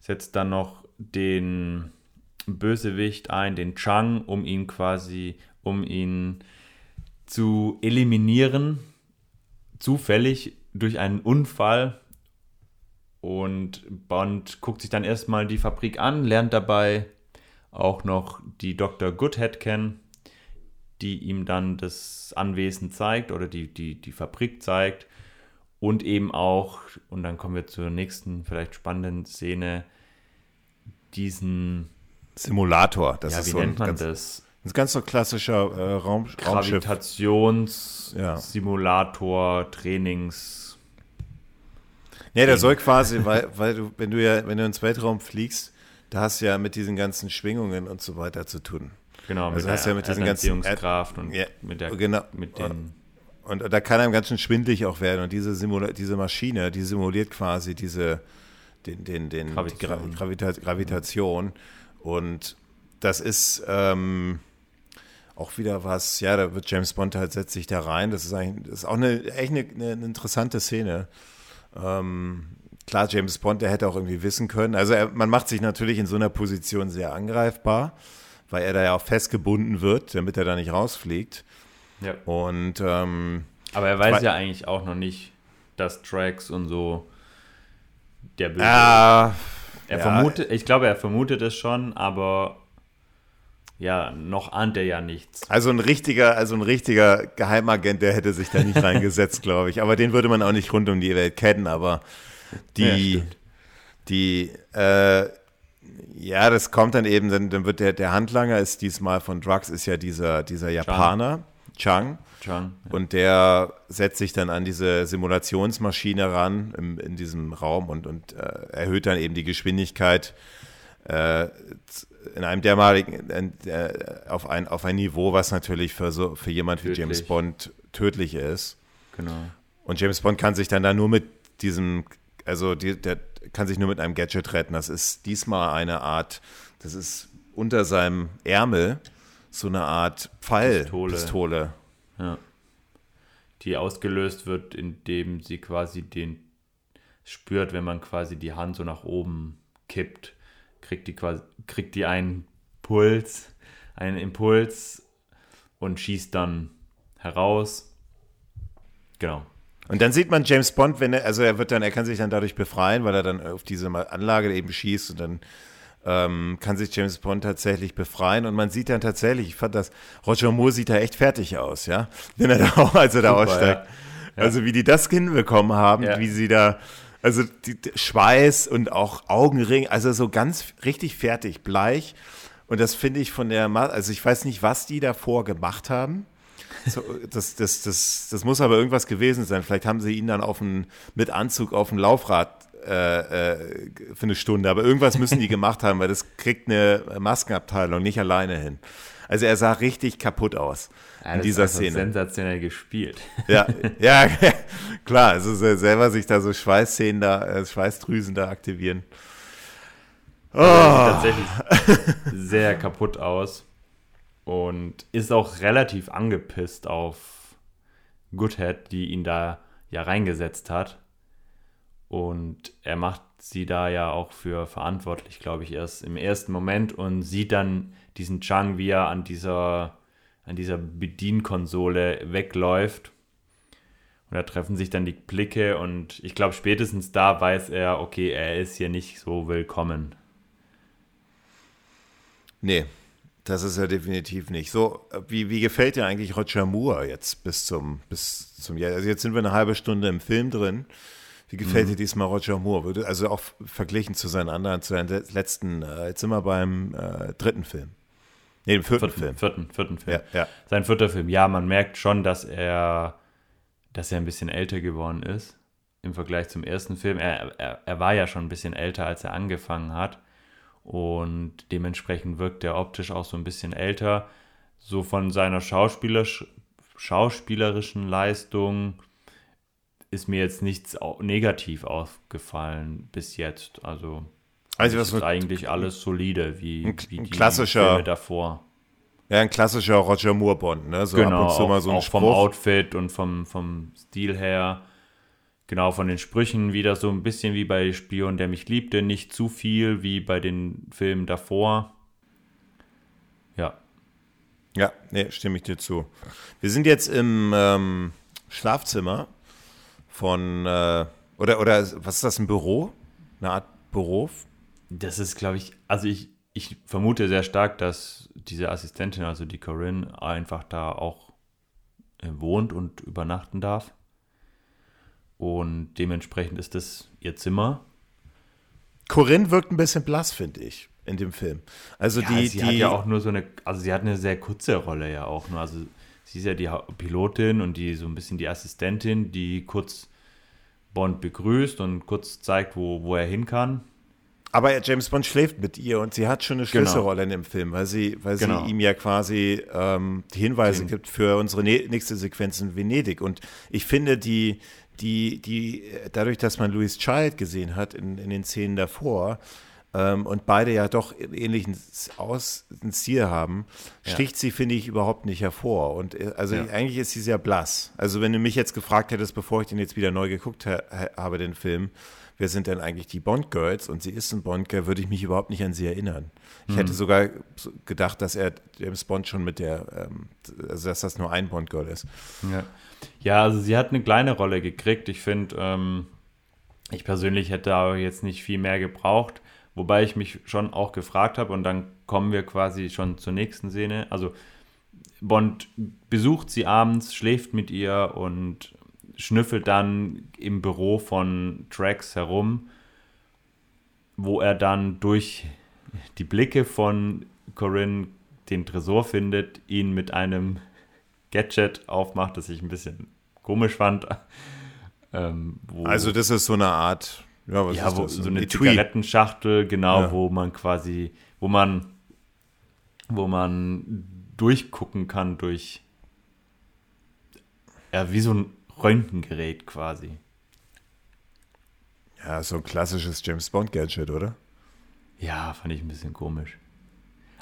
setzt dann noch den Bösewicht ein, den Chang, um ihn quasi, um ihn zu eliminieren, zufällig durch einen Unfall. Und Bond guckt sich dann erstmal die Fabrik an, lernt dabei auch noch die Dr. Goodhead kennen, die ihm dann das Anwesen zeigt oder die, die, die Fabrik zeigt. Und eben auch, und dann kommen wir zur nächsten, vielleicht spannenden Szene, diesen Simulator. Das ja, ist wie so nennt man ganz, das? Ein ganz so klassischer äh, Raum, Gravitationssimulator, ja. Trainings. Ja, der soll quasi, weil, weil du, wenn du ja, wenn du ins Weltraum fliegst, da hast du ja mit diesen ganzen Schwingungen und so weiter zu tun. Genau, also mit hast der ja mit diesen ganzen Kraft und ja, mit der genau. mit den und, und, da kann einem ganz schön schwindlig auch werden und diese Simula diese Maschine, die simuliert quasi diese den den den Gravitation, die Gravita Gravitation und das ist ähm, auch wieder was, ja, da wird James Bond halt setzt sich da rein. Das ist eigentlich, das ist auch eine echt eine, eine interessante Szene. Ähm, klar, James Bond, der hätte auch irgendwie wissen können. Also er, man macht sich natürlich in so einer Position sehr angreifbar, weil er da ja auch festgebunden wird, damit er da nicht rausfliegt. Ja. Und ähm, aber er weiß ja eigentlich auch noch nicht, dass Tracks und so der Böse. Ah, er ja. vermutet, ich glaube, er vermutet es schon, aber ja, noch ahnt er ja nichts. Also ein richtiger, also ein richtiger Geheimagent, der hätte sich da nicht reingesetzt, glaube ich. Aber den würde man auch nicht rund um die Welt kennen. Aber die, ja, die, äh, ja, das kommt dann eben, dann, dann wird der, der Handlanger ist diesmal von Drugs, ist ja dieser, dieser Japaner, Chang. Chang ja. Und der setzt sich dann an diese Simulationsmaschine ran im, in diesem Raum und, und äh, erhöht dann eben die Geschwindigkeit äh, in einem dermaligen, äh, auf, ein, auf ein Niveau, was natürlich für, so, für jemand tödlich. wie James Bond tödlich ist. Genau. Und James Bond kann sich dann da nur mit diesem, also die, der kann sich nur mit einem Gadget retten. Das ist diesmal eine Art, das ist unter seinem Ärmel so eine Art Pfeilpistole. Pistole. Ja. Die ausgelöst wird, indem sie quasi den spürt, wenn man quasi die Hand so nach oben kippt kriegt die quasi, kriegt die einen Puls, einen Impuls und schießt dann heraus. Genau. Und dann sieht man James Bond, wenn er, also er wird dann, er kann sich dann dadurch befreien, weil er dann auf diese Anlage eben schießt und dann ähm, kann sich James Bond tatsächlich befreien und man sieht dann tatsächlich, ich fand das, Roger Moore sieht da echt fertig aus, ja, wenn er da auch, als er da Super, aussteigt. Ja. Ja. Also wie die das hinbekommen haben, ja. wie sie da also die, die Schweiß und auch Augenring, also so ganz richtig fertig, bleich. Und das finde ich von der, also ich weiß nicht, was die davor gemacht haben. So, das, das, das, das muss aber irgendwas gewesen sein. Vielleicht haben sie ihn dann auf ein, mit Anzug auf ein Laufrad äh, äh, für eine Stunde. Aber irgendwas müssen die gemacht haben, weil das kriegt eine Maskenabteilung nicht alleine hin. Also er sah richtig kaputt aus ja, in dieser Szene. Sensationell gespielt. Ja, ja, klar. Also selber sich da so Schweißszenen da, äh, Schweißdrüsen da aktivieren. Oh. Also sieht tatsächlich sehr kaputt aus und ist auch relativ angepisst auf Goodhead, die ihn da ja reingesetzt hat. Und er macht sie da ja auch für verantwortlich, glaube ich, erst im ersten Moment und sieht dann diesen Chang, wie er an dieser, an dieser Bedienkonsole wegläuft. Und da treffen sich dann die Blicke und ich glaube, spätestens da weiß er, okay, er ist hier nicht so willkommen. Nee, Das ist er definitiv nicht. So, wie, wie gefällt dir eigentlich Roger Moore jetzt bis zum, bis zum Jahr? Also jetzt sind wir eine halbe Stunde im Film drin. Wie gefällt mhm. dir diesmal Roger Moore? Also auch verglichen zu seinen anderen, zu seinen letzten, äh, jetzt sind wir beim äh, dritten Film. Nee, dem vierten, vierten Film. Vierten, vierten Film. Ja, ja. Sein vierter Film. Ja, man merkt schon, dass er, dass er ein bisschen älter geworden ist im Vergleich zum ersten Film. Er, er, er war ja schon ein bisschen älter, als er angefangen hat. Und dementsprechend wirkt er optisch auch so ein bisschen älter. So von seiner schauspielerisch, schauspielerischen Leistung ist mir jetzt nichts negativ aufgefallen bis jetzt. Also, also das ist eigentlich alles solide, wie, ein, wie die klassischer, Filme davor. Ja, ein klassischer Roger Moore Bond, ne? So genau, ab und zu mal so ein auch Spruch. vom Outfit und vom, vom Stil her. Genau, von den Sprüchen wieder so ein bisschen wie bei Spion, der mich liebte, nicht zu viel wie bei den Filmen davor. Ja. Ja, nee, stimme ich dir zu. Wir sind jetzt im ähm, Schlafzimmer von, äh, oder, oder was ist das, ein Büro? Eine Art Büro? Das ist, glaube ich, also ich, ich vermute sehr stark, dass diese Assistentin, also die Corinne, einfach da auch äh, wohnt und übernachten darf. Und dementsprechend ist das ihr Zimmer. Corinne wirkt ein bisschen blass, finde ich, in dem Film. Also ja, die, sie die, hat ja auch nur so eine, also sie hat eine sehr kurze Rolle ja auch nur. Also sie ist ja die Pilotin und die so ein bisschen die Assistentin, die kurz Bond begrüßt und kurz zeigt, wo, wo er hin kann. Aber James Bond schläft mit ihr und sie hat schon eine genau. Schlüsselrolle genau. in dem Film, weil sie, weil genau. sie ihm ja quasi ähm, die Hinweise Den. gibt für unsere nächste Sequenz in Venedig. Und ich finde, die, die, die, dadurch, dass man Louis Child gesehen hat in, in den Szenen davor, ähm, und beide ja doch ähnlichen Aus, Stil haben, sticht ja. sie, finde ich, überhaupt nicht hervor. Und äh, also ja. eigentlich ist sie sehr blass. Also wenn du mich jetzt gefragt hättest, bevor ich den jetzt wieder neu geguckt ha habe, den Film, wer sind denn eigentlich die Bond-Girls? Und sie ist ein Bond-Girl, würde ich mich überhaupt nicht an sie erinnern. Ich mhm. hätte sogar gedacht, dass er James Bond schon mit der, ähm, also dass das nur ein Bond-Girl ist. Ja. Ja, also sie hat eine kleine Rolle gekriegt. Ich finde, ähm, ich persönlich hätte aber jetzt nicht viel mehr gebraucht. Wobei ich mich schon auch gefragt habe, und dann kommen wir quasi schon zur nächsten Szene. Also Bond besucht sie abends, schläft mit ihr und schnüffelt dann im Büro von Drax herum, wo er dann durch die Blicke von Corinne den Tresor findet, ihn mit einem Gadget aufmacht, das ich ein bisschen komisch fand. Ähm, also das ist so eine Art ja, was ja, ist wo, das? so eine Etui. Zigarettenschachtel, genau, ja. wo man quasi, wo man, wo man durchgucken kann durch, ja, wie so ein Röntgengerät quasi. Ja, so ein klassisches James Bond Gadget, oder? Ja, fand ich ein bisschen komisch.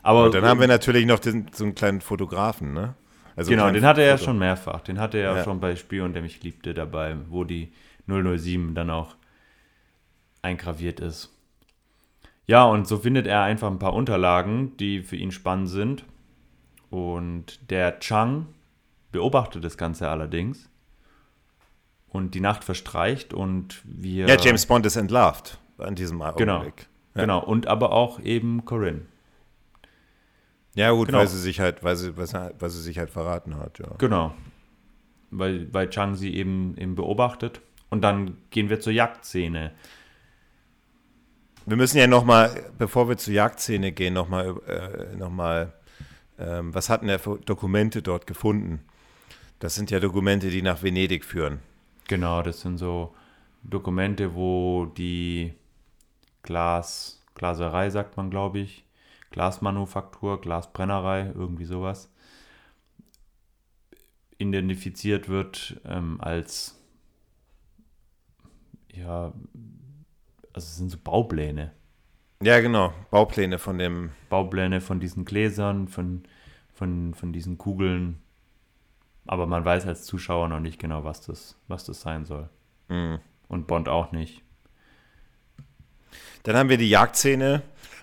Aber Und dann haben wir natürlich noch den, so einen kleinen Fotografen, ne? Also genau, den hatte er ja schon mehrfach. Den hatte er ja. schon bei Spion, der mich liebte, dabei, wo die 007 dann auch eingraviert ist. Ja, und so findet er einfach ein paar Unterlagen, die für ihn spannend sind. Und der Chang beobachtet das Ganze allerdings. Und die Nacht verstreicht und wir. Ja, James Bond ist entlarvt an diesem Augenblick. Genau. Ja. Genau. Und aber auch eben Corinne. Ja, gut, genau. weil sie sich halt, weil sie, weil sie sich halt verraten hat, ja. Genau. Weil, weil Chang sie eben, eben beobachtet. Und dann gehen wir zur Jagdszene. Wir müssen ja nochmal, bevor wir zur Jagdszene gehen, nochmal, äh, noch ähm, was hatten er für Dokumente dort gefunden? Das sind ja Dokumente, die nach Venedig führen. Genau, das sind so Dokumente, wo die Glas, Glaserei, sagt man, glaube ich, Glasmanufaktur, Glasbrennerei, irgendwie sowas, identifiziert wird ähm, als ja, also es sind so Baupläne. Ja, genau, Baupläne von dem. Baupläne von diesen Gläsern, von, von, von diesen Kugeln. Aber man weiß als Zuschauer noch nicht genau, was das, was das sein soll. Mhm. Und Bond auch nicht. Dann haben wir die Jagdszene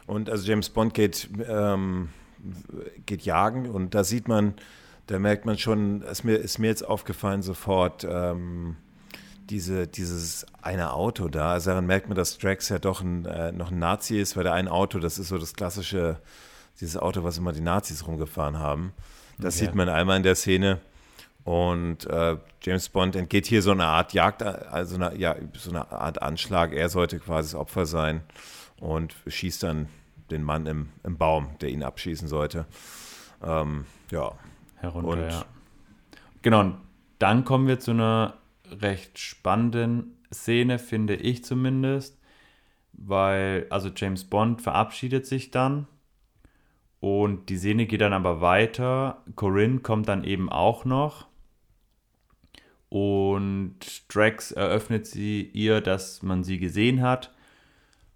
und also James Bond geht, ähm, geht jagen und da sieht man, da merkt man schon, ist mir, ist mir jetzt aufgefallen sofort, ähm, diese, dieses eine Auto da. Also daran merkt man, dass Drax ja doch ein, äh, noch ein Nazi ist, weil der ein Auto, das ist so das klassische, dieses Auto, was immer die Nazis rumgefahren haben. Das Okay. sieht man einmal in der Szene. Und äh, James Bond entgeht hier so eine Art Jagd, also eine, ja, so eine Art Anschlag. Er sollte quasi das Opfer sein und schießt dann den Mann im, im Baum, der ihn abschießen sollte. Ähm, ja, herunter, Und- ja. Genau, und dann kommen wir zu einer recht spannenden Szene, finde ich zumindest, weil, also James Bond verabschiedet sich dann und die Szene geht dann aber weiter. Corinne kommt dann eben auch noch und Drax eröffnet sie ihr, dass man sie gesehen hat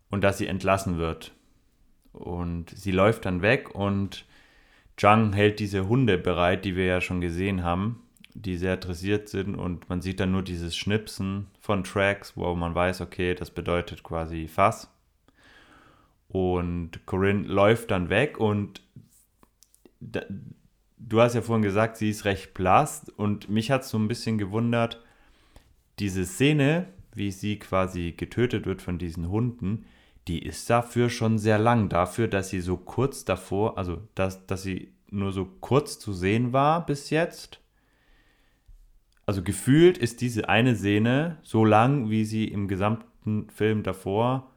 und dass sie entlassen wird. Und sie läuft dann weg und Zhang hält diese Hunde bereit, die wir ja schon gesehen haben, die sehr dressiert sind und man sieht dann nur dieses Schnipsen von Tracks, wo man weiß, okay, das bedeutet quasi Fass. Und Corinne läuft dann weg und da, du hast ja vorhin gesagt, sie ist recht blass und mich hat so ein bisschen gewundert, diese Szene, wie sie quasi getötet wird von diesen Hunden, die ist dafür schon sehr lang. Dafür, dass sie so kurz davor, also dass, dass sie nur so kurz zu sehen war bis jetzt. Also gefühlt ist diese eine Szene so lang, wie sie im gesamten Film davor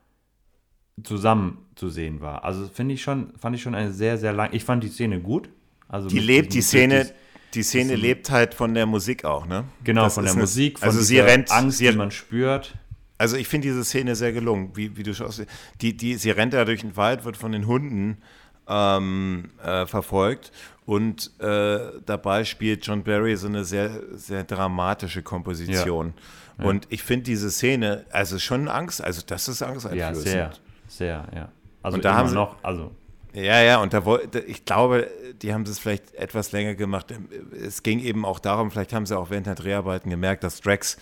zusammen zu sehen war. Also finde ich schon, fand ich schon eine sehr, sehr lang. Ich fand die Szene gut. Also die lebt, die Szene, die Szene lebt halt von der Musik auch, ne? Genau, Das von der eine- Musik, von also sie rennt, Angst, sie, die man spürt. Also ich finde diese Szene sehr gelungen, wie, wie du schon aus- die, die, sie rennt da durch den Wald, wird von den Hunden ähm, äh, verfolgt und äh, dabei spielt John Barry so eine sehr, sehr dramatische Komposition. Und ich finde diese Szene, also schon Angst, also das ist Ja, angsteinflößend. sehr, sehr, ja. Also Und da haben sie- noch, also Ja, ja, und da wollte, ich glaube, die haben es vielleicht etwas länger gemacht. Es ging eben auch darum, vielleicht haben sie auch während der Dreharbeiten gemerkt, dass Drax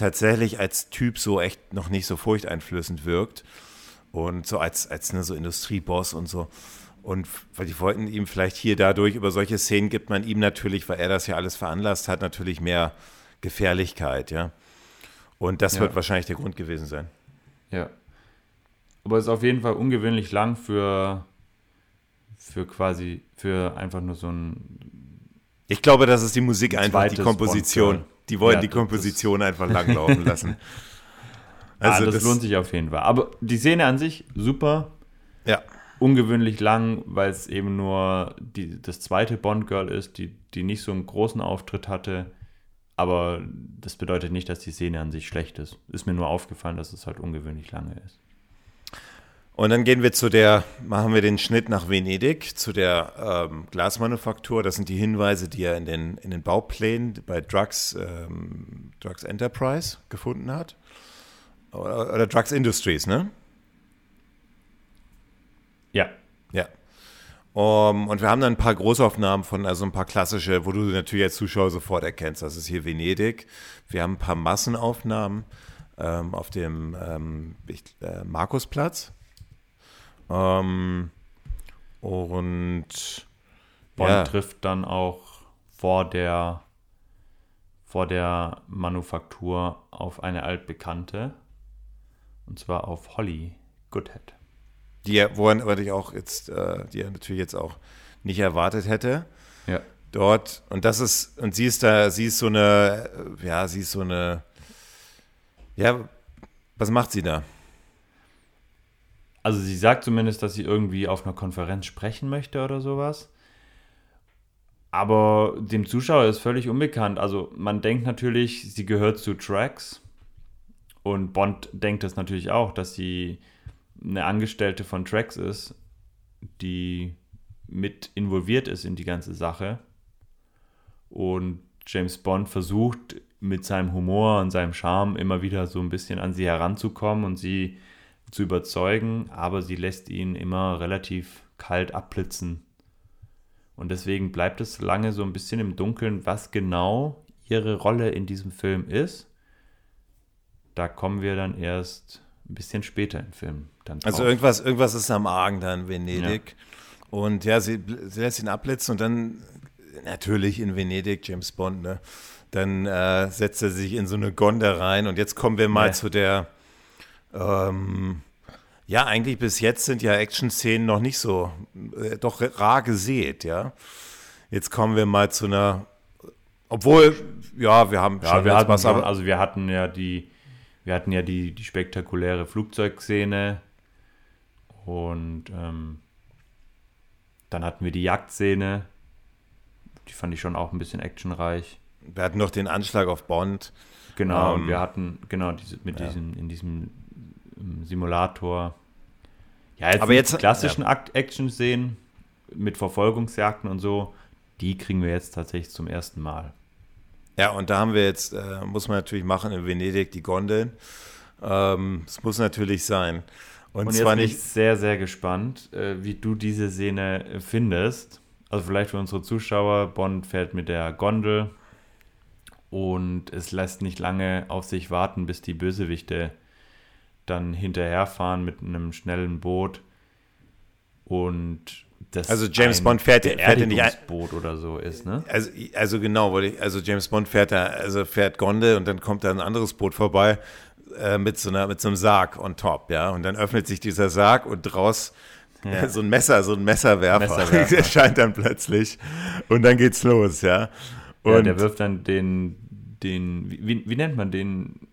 tatsächlich als Typ so echt noch nicht so furchteinflößend wirkt. Und so als, als ne, so Industrieboss und so. Und weil die wollten ihm vielleicht hier dadurch, über solche Szenen gibt man ihm natürlich, weil er das ja alles veranlasst hat, natürlich mehr Gefährlichkeit, ja. Und das Ja. wird wahrscheinlich der Grund gewesen sein. Ja. Aber es ist auf jeden Fall ungewöhnlich lang für, für quasi, für einfach nur so ein. Ich glaube, das ist die Musik einfach, die Komposition. Die wollen Ja, die das- Komposition einfach langlaufen lassen. Also ah, das, lohnt sich auf jeden Fall. Aber die Szene an sich, super. Ja, Ungewöhnlich lang, weil es eben nur die, das zweite Bond-Girl ist, die, die nicht so einen großen Auftritt hatte. Aber das bedeutet nicht, dass die Szene an sich schlecht ist. Ist mir nur aufgefallen, dass es halt ungewöhnlich lange ist. Und dann gehen wir zu der, machen wir den Schnitt nach Venedig, zu der ähm, Glasmanufaktur. Das sind die Hinweise, die er in den, in den Bauplänen bei Drugs, ähm, Drugs Enterprise gefunden hat. Oder, oder Drugs Industries, ne? Ja, Ja. Um, und wir haben dann ein paar Großaufnahmen von, also ein paar klassische, wo du natürlich als Zuschauer sofort erkennst, das ist hier Venedig. Wir haben ein paar Massenaufnahmen ähm, auf dem ähm, ich, äh, Markusplatz. Ähm, und Bond ja, trifft dann auch vor der, vor der Manufaktur auf eine altbekannte. Und zwar auf Holly Goodhead. die er, wo er natürlich auch jetzt, äh, die er natürlich jetzt auch nicht erwartet hätte. Ja. dort und das ist und sie ist da sie ist so eine ja sie ist so eine ja was macht sie da Also sie sagt zumindest, dass sie irgendwie auf einer Konferenz sprechen möchte oder sowas. Aber dem Zuschauer ist völlig unbekannt. Also man denkt natürlich, sie gehört zu Trax. Und Bond denkt es natürlich auch, dass sie eine Angestellte von Trax ist, die mit involviert ist in die ganze Sache. Und James Bond versucht mit seinem Humor und seinem Charme immer wieder so ein bisschen an sie heranzukommen und sie zu überzeugen, aber sie lässt ihn immer relativ kalt abblitzen. Und deswegen bleibt es lange so ein bisschen im Dunkeln, was genau ihre Rolle in diesem Film ist. Da kommen wir dann erst ein bisschen später im Film. Dann also drauf. irgendwas irgendwas ist am Argen da in Venedig und ja sie, sie lässt ihn abblitzen und dann natürlich in Venedig James Bond ne dann äh, setzt er sich in so eine Gondel rein und jetzt kommen wir mal Ja. zu der ähm, Ja, eigentlich bis jetzt sind ja Action-Szenen noch nicht so, äh, doch rar gesät, ja. Jetzt kommen wir mal zu einer, obwohl, ja, wir haben ja, schon wir hatten was, aber also wir hatten ja die, wir hatten ja die, die spektakuläre Flugzeugszene und ähm, dann hatten wir die Jagdszene. Die fand ich schon auch ein bisschen actionreich. wir hatten noch den Anschlag auf Bond. Genau, Ähm, und wir hatten, genau, diese, mit ja. diesem, in diesem ähm, Simulator. Ja, jetzt Aber die jetzt- klassischen Akt- Action-Szenen mit Verfolgungsjagden und so, die kriegen wir jetzt tatsächlich zum ersten Mal. Ja, und da haben wir jetzt, äh, muss man natürlich machen, in Venedig die Gondeln. Ähm, Es muss natürlich sein. Und, Und jetzt zwar bin nicht, ich sehr, sehr gespannt, äh, wie du diese Szene äh, findest. Also vielleicht für unsere Zuschauer, Bond fährt mit der Gondel und es lässt nicht lange auf sich warten, bis die Bösewichte dann hinterherfahren mit einem schnellen Boot und das Also James Bond fährt- fährt ja nicht ein- Beerdigungsboot oder so ist, ne? also, also genau, wollte ich- also James Bond fährt da, also fährt Gondel und dann kommt da ein anderes Boot vorbei äh, mit, so einer, mit so einem Sarg on top, ja. Und dann öffnet sich dieser Sarg und draus Ja. so ein Messer, so ein Messerwerfer, Messerwerfer. erscheint dann plötzlich und dann geht's los, ja. Und ja, der wirft dann den, den wie, wie nennt man den,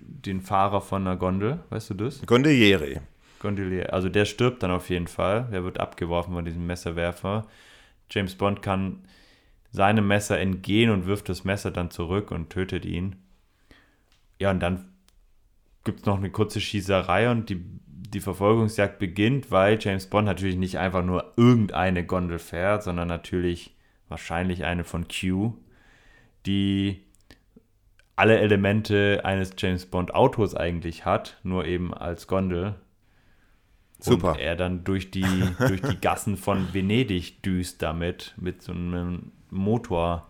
den Fahrer von einer Gondel, weißt du das? Gondolieri. Gondolier. Also der stirbt dann auf jeden Fall. Der wird abgeworfen von diesem Messerwerfer. James Bond kann seinem Messer entgehen und wirft das Messer dann zurück und tötet ihn. Ja, und dann gibt es noch eine kurze Schießerei und die, die Verfolgungsjagd beginnt, weil James Bond natürlich nicht einfach nur irgendeine Gondel fährt, sondern natürlich wahrscheinlich eine von Q, die alle Elemente eines James Bond Autos eigentlich hat, nur eben als Gondel. Super. Und er dann durch die, durch die Gassen von Venedig düst damit, mit so einem Motor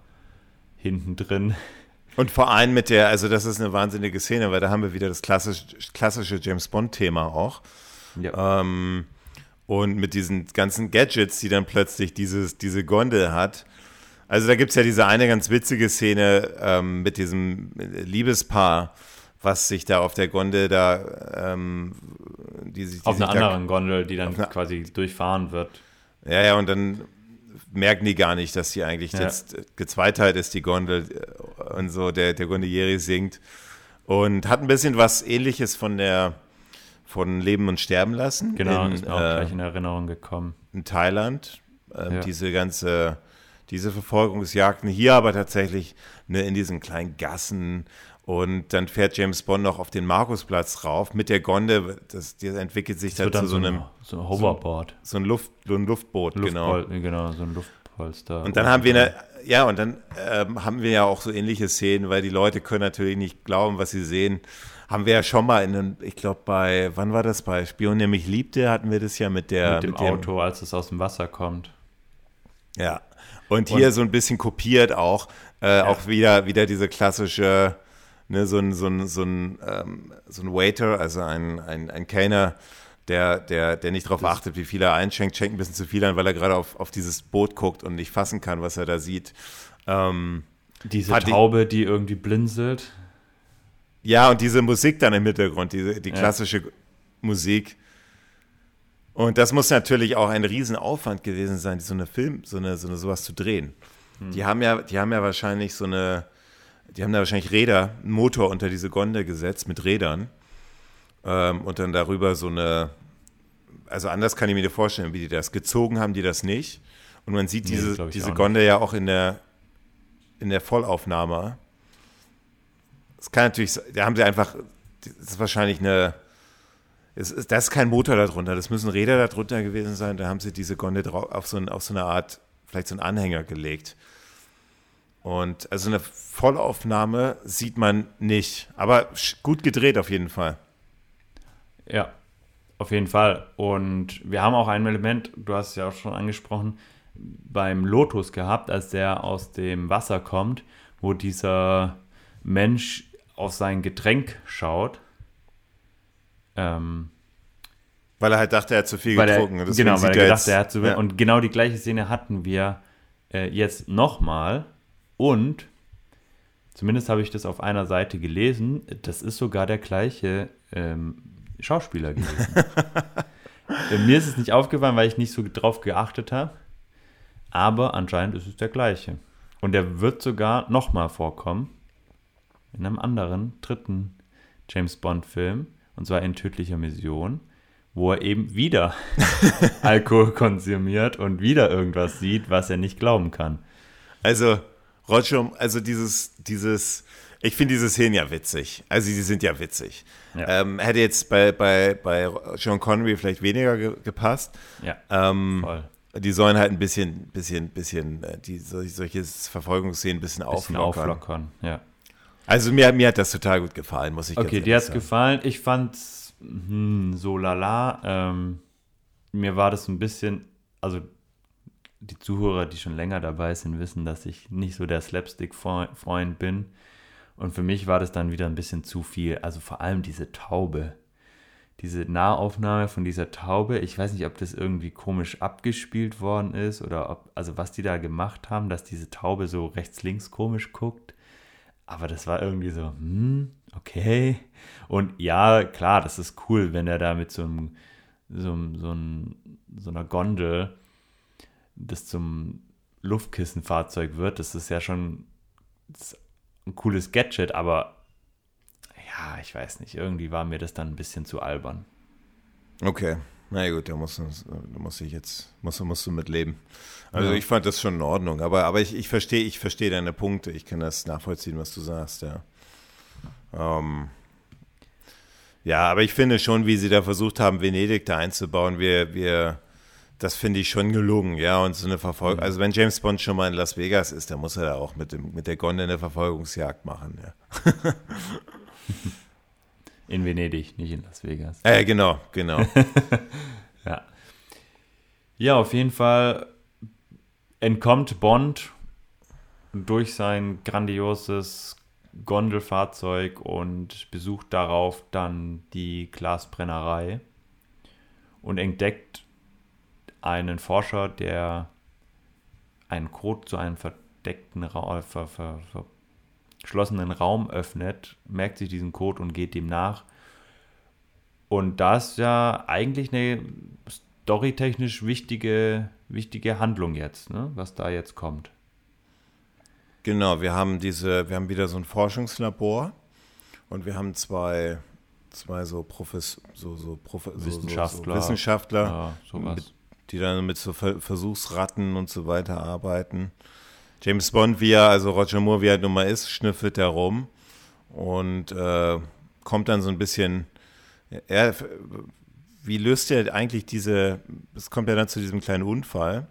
hinten drin. Und vor allem mit der, also das ist eine wahnsinnige Szene, weil da haben wir wieder das klassische, klassische James Bond-Thema auch. Ja. Ähm, und mit diesen ganzen Gadgets, die dann plötzlich dieses, diese Gondel hat. Also da gibt es ja diese eine ganz witzige Szene ähm, mit diesem Liebespaar, was sich da auf der Gondel da, ähm, die sich, die auf einer anderen Gondel, die dann quasi durchfahren wird. Ja, ja, und dann merken die gar nicht, dass die eigentlich Ja. jetzt gezweiteilt ist, die Gondel äh, und so, der, der Gondolieri singt. Und hat ein bisschen was ähnliches von der von Leben und Sterben lassen Genau, in, ist mir auch äh, gleich in Erinnerung gekommen. in Thailand. Ähm, Ja. Diese ganze, diese Verfolgungsjagden hier aber tatsächlich ne, in diesen kleinen Gassen. Und dann fährt James Bond noch auf den Markusplatz rauf mit der Gondel. Das, das entwickelt sich Das dann zu so so einem ein, so ein Hoverboard. so ein, Luft, so ein Luftboot, genau. Luftpol genau, so ein Luftpolster. Und dann haben wir eine, ja, und dann ähm, haben wir ja auch so ähnliche Szenen, weil die Leute können natürlich nicht glauben, was sie sehen. Haben wir ja schon mal in einem, ich glaube bei, wann war das bei Spion, der mich liebte, hatten wir das ja mit der mit dem Auto, als es aus dem Wasser kommt. Ja. Und hier Und- so ein bisschen kopiert auch, äh, auch wieder, wieder diese klassische, ne, so ein, so ein, so ein, ähm, so ein Waiter, also ein, ein, ein Kellner, der, der, der nicht darauf achtet, wie viel er einschenkt, schenkt ein bisschen zu viel ein, weil er gerade auf, auf dieses Boot guckt und nicht fassen kann, was er da sieht. Ähm, Diese Hat die- Taube, die irgendwie blinzelt. Ja, und diese Musik dann im Hintergrund, diese, die Ja. klassische Musik. Und das muss natürlich auch ein Riesenaufwand gewesen sein, so eine Film, so eine, so eine sowas zu drehen. Die haben ja, die haben ja wahrscheinlich so eine, die haben da wahrscheinlich Räder, einen Motor unter diese Gondel gesetzt mit Rädern. Ähm, und dann darüber so eine, also anders kann ich mir vorstellen, wie die das gezogen haben, die das nicht. Und man sieht Nee, diese, diese nicht. Gondel ja auch in der, in der Vollaufnahme. Es kann natürlich, da haben sie einfach, das ist wahrscheinlich eine, es ist, das ist kein Motor darunter, das müssen Räder darunter gewesen sein, da haben sie diese Gondel drauf, auf, so ein, auf so eine Art, vielleicht so einen Anhänger gelegt. Und also eine Vollaufnahme sieht man nicht, aber gut gedreht auf jeden Fall. Ja, auf jeden Fall. Und wir haben auch ein Element, du hast es ja auch schon angesprochen, beim Lotus gehabt, als der aus dem Wasser kommt, wo dieser Mensch auf sein Getränk schaut. Ähm, Weil er halt dachte, er hat zu viel er, getrunken. deswegen genau, weil er gedacht, jetzt- er hat zu ja. Und genau die gleiche Szene hatten wir äh, jetzt nochmal. Und zumindest habe ich das auf einer Seite gelesen. Das ist sogar der gleiche ähm, Schauspieler gewesen. Äh, Mir ist es nicht aufgefallen, weil ich nicht so drauf geachtet habe. Aber anscheinend ist es der gleiche. Und er wird sogar nochmal vorkommen. In einem anderen, dritten James Bond-Film. Und zwar in Tödlicher Mission. Wo er eben wieder Alkohol konsumiert und wieder irgendwas sieht, was er nicht glauben kann. Also, Roger, also dieses, dieses, ich finde diese Szenen ja witzig. Also, die sind ja witzig. Ja. Ähm, hätte jetzt bei, bei, bei Sean Connery vielleicht weniger ge gepasst. Ja, Ähm, voll. die sollen halt ein bisschen, bisschen, bisschen, äh, die, sol- solche Verfolgungsszenen ein bisschen, Bisschen auflockern. auflockern. Ja. Also, mir, mir hat das total gut gefallen, muss ich Okay, dir ehrlich hat's sagen. gefallen. Ich fand's hm, so lala. Ähm, mir war das ein bisschen, also die Zuhörer, die schon länger dabei sind, wissen, dass ich nicht so der Slapstick-Freund bin. Und für mich war das dann wieder ein bisschen zu viel. Also vor allem diese Taube. Diese Nahaufnahme von dieser Taube. Ich weiß nicht, ob das irgendwie komisch abgespielt worden ist oder ob, also was die da gemacht haben, dass diese Taube so rechts-links komisch guckt. Aber das war irgendwie so, hm, okay. Und ja, klar, das ist cool, wenn er da mit so einem, so, einem- so, einem, so einer Gondel das zum Luftkissenfahrzeug wird. Das ist ja schon ist ein cooles Gadget, aber ja, ich weiß nicht, irgendwie war mir das dann ein bisschen zu albern. Okay. Na gut, da musst, du- da muss ich jetzt, musst, musst du mit leben. Also Ja. ich fand das schon in Ordnung, aber, aber ich, ich verstehe, ich verstehe deine Punkte. Ich kann das nachvollziehen, was du sagst, ja. Ähm, ja, aber ich finde schon, wie sie da versucht haben, Venedig da einzubauen, wir, wir, das finde ich schon gelungen, ja. Und so eine Verfolgung, also wenn James Bond schon mal in Las Vegas ist, dann muss er da auch mit, dem, mit der Gondel eine Verfolgungsjagd machen, ja. In Venedig, nicht in Las Vegas. Äh, genau, genau. Ja. Ja, auf jeden Fall entkommt Bond durch sein grandioses Gondelfahrzeug und besucht darauf dann die Glasbrennerei und entdeckt einen Forscher, der einen Code zu einem verdeckten Raum, ver, ver, verschlossenen Raum öffnet, merkt sich diesen Code und geht dem nach. Und das ist ja eigentlich eine storytechnisch wichtige, wichtige Handlung jetzt, ne? was da jetzt kommt. Genau, wir haben diese, wir haben wieder so ein Forschungslabor und wir haben zwei, zwei so, Profes, so, so, Profe, Wissenschaftler. so, so Wissenschaftler, Ja, mit, die dann mit so Ver Versuchsratten und so weiter arbeiten. James Bond, wie er, also Roger Moore, wie er nun mal ist, schnüffelt er rum und äh, kommt dann so ein bisschen, er, wie löst er eigentlich diese, es kommt ja dann zu diesem kleinen Unfall.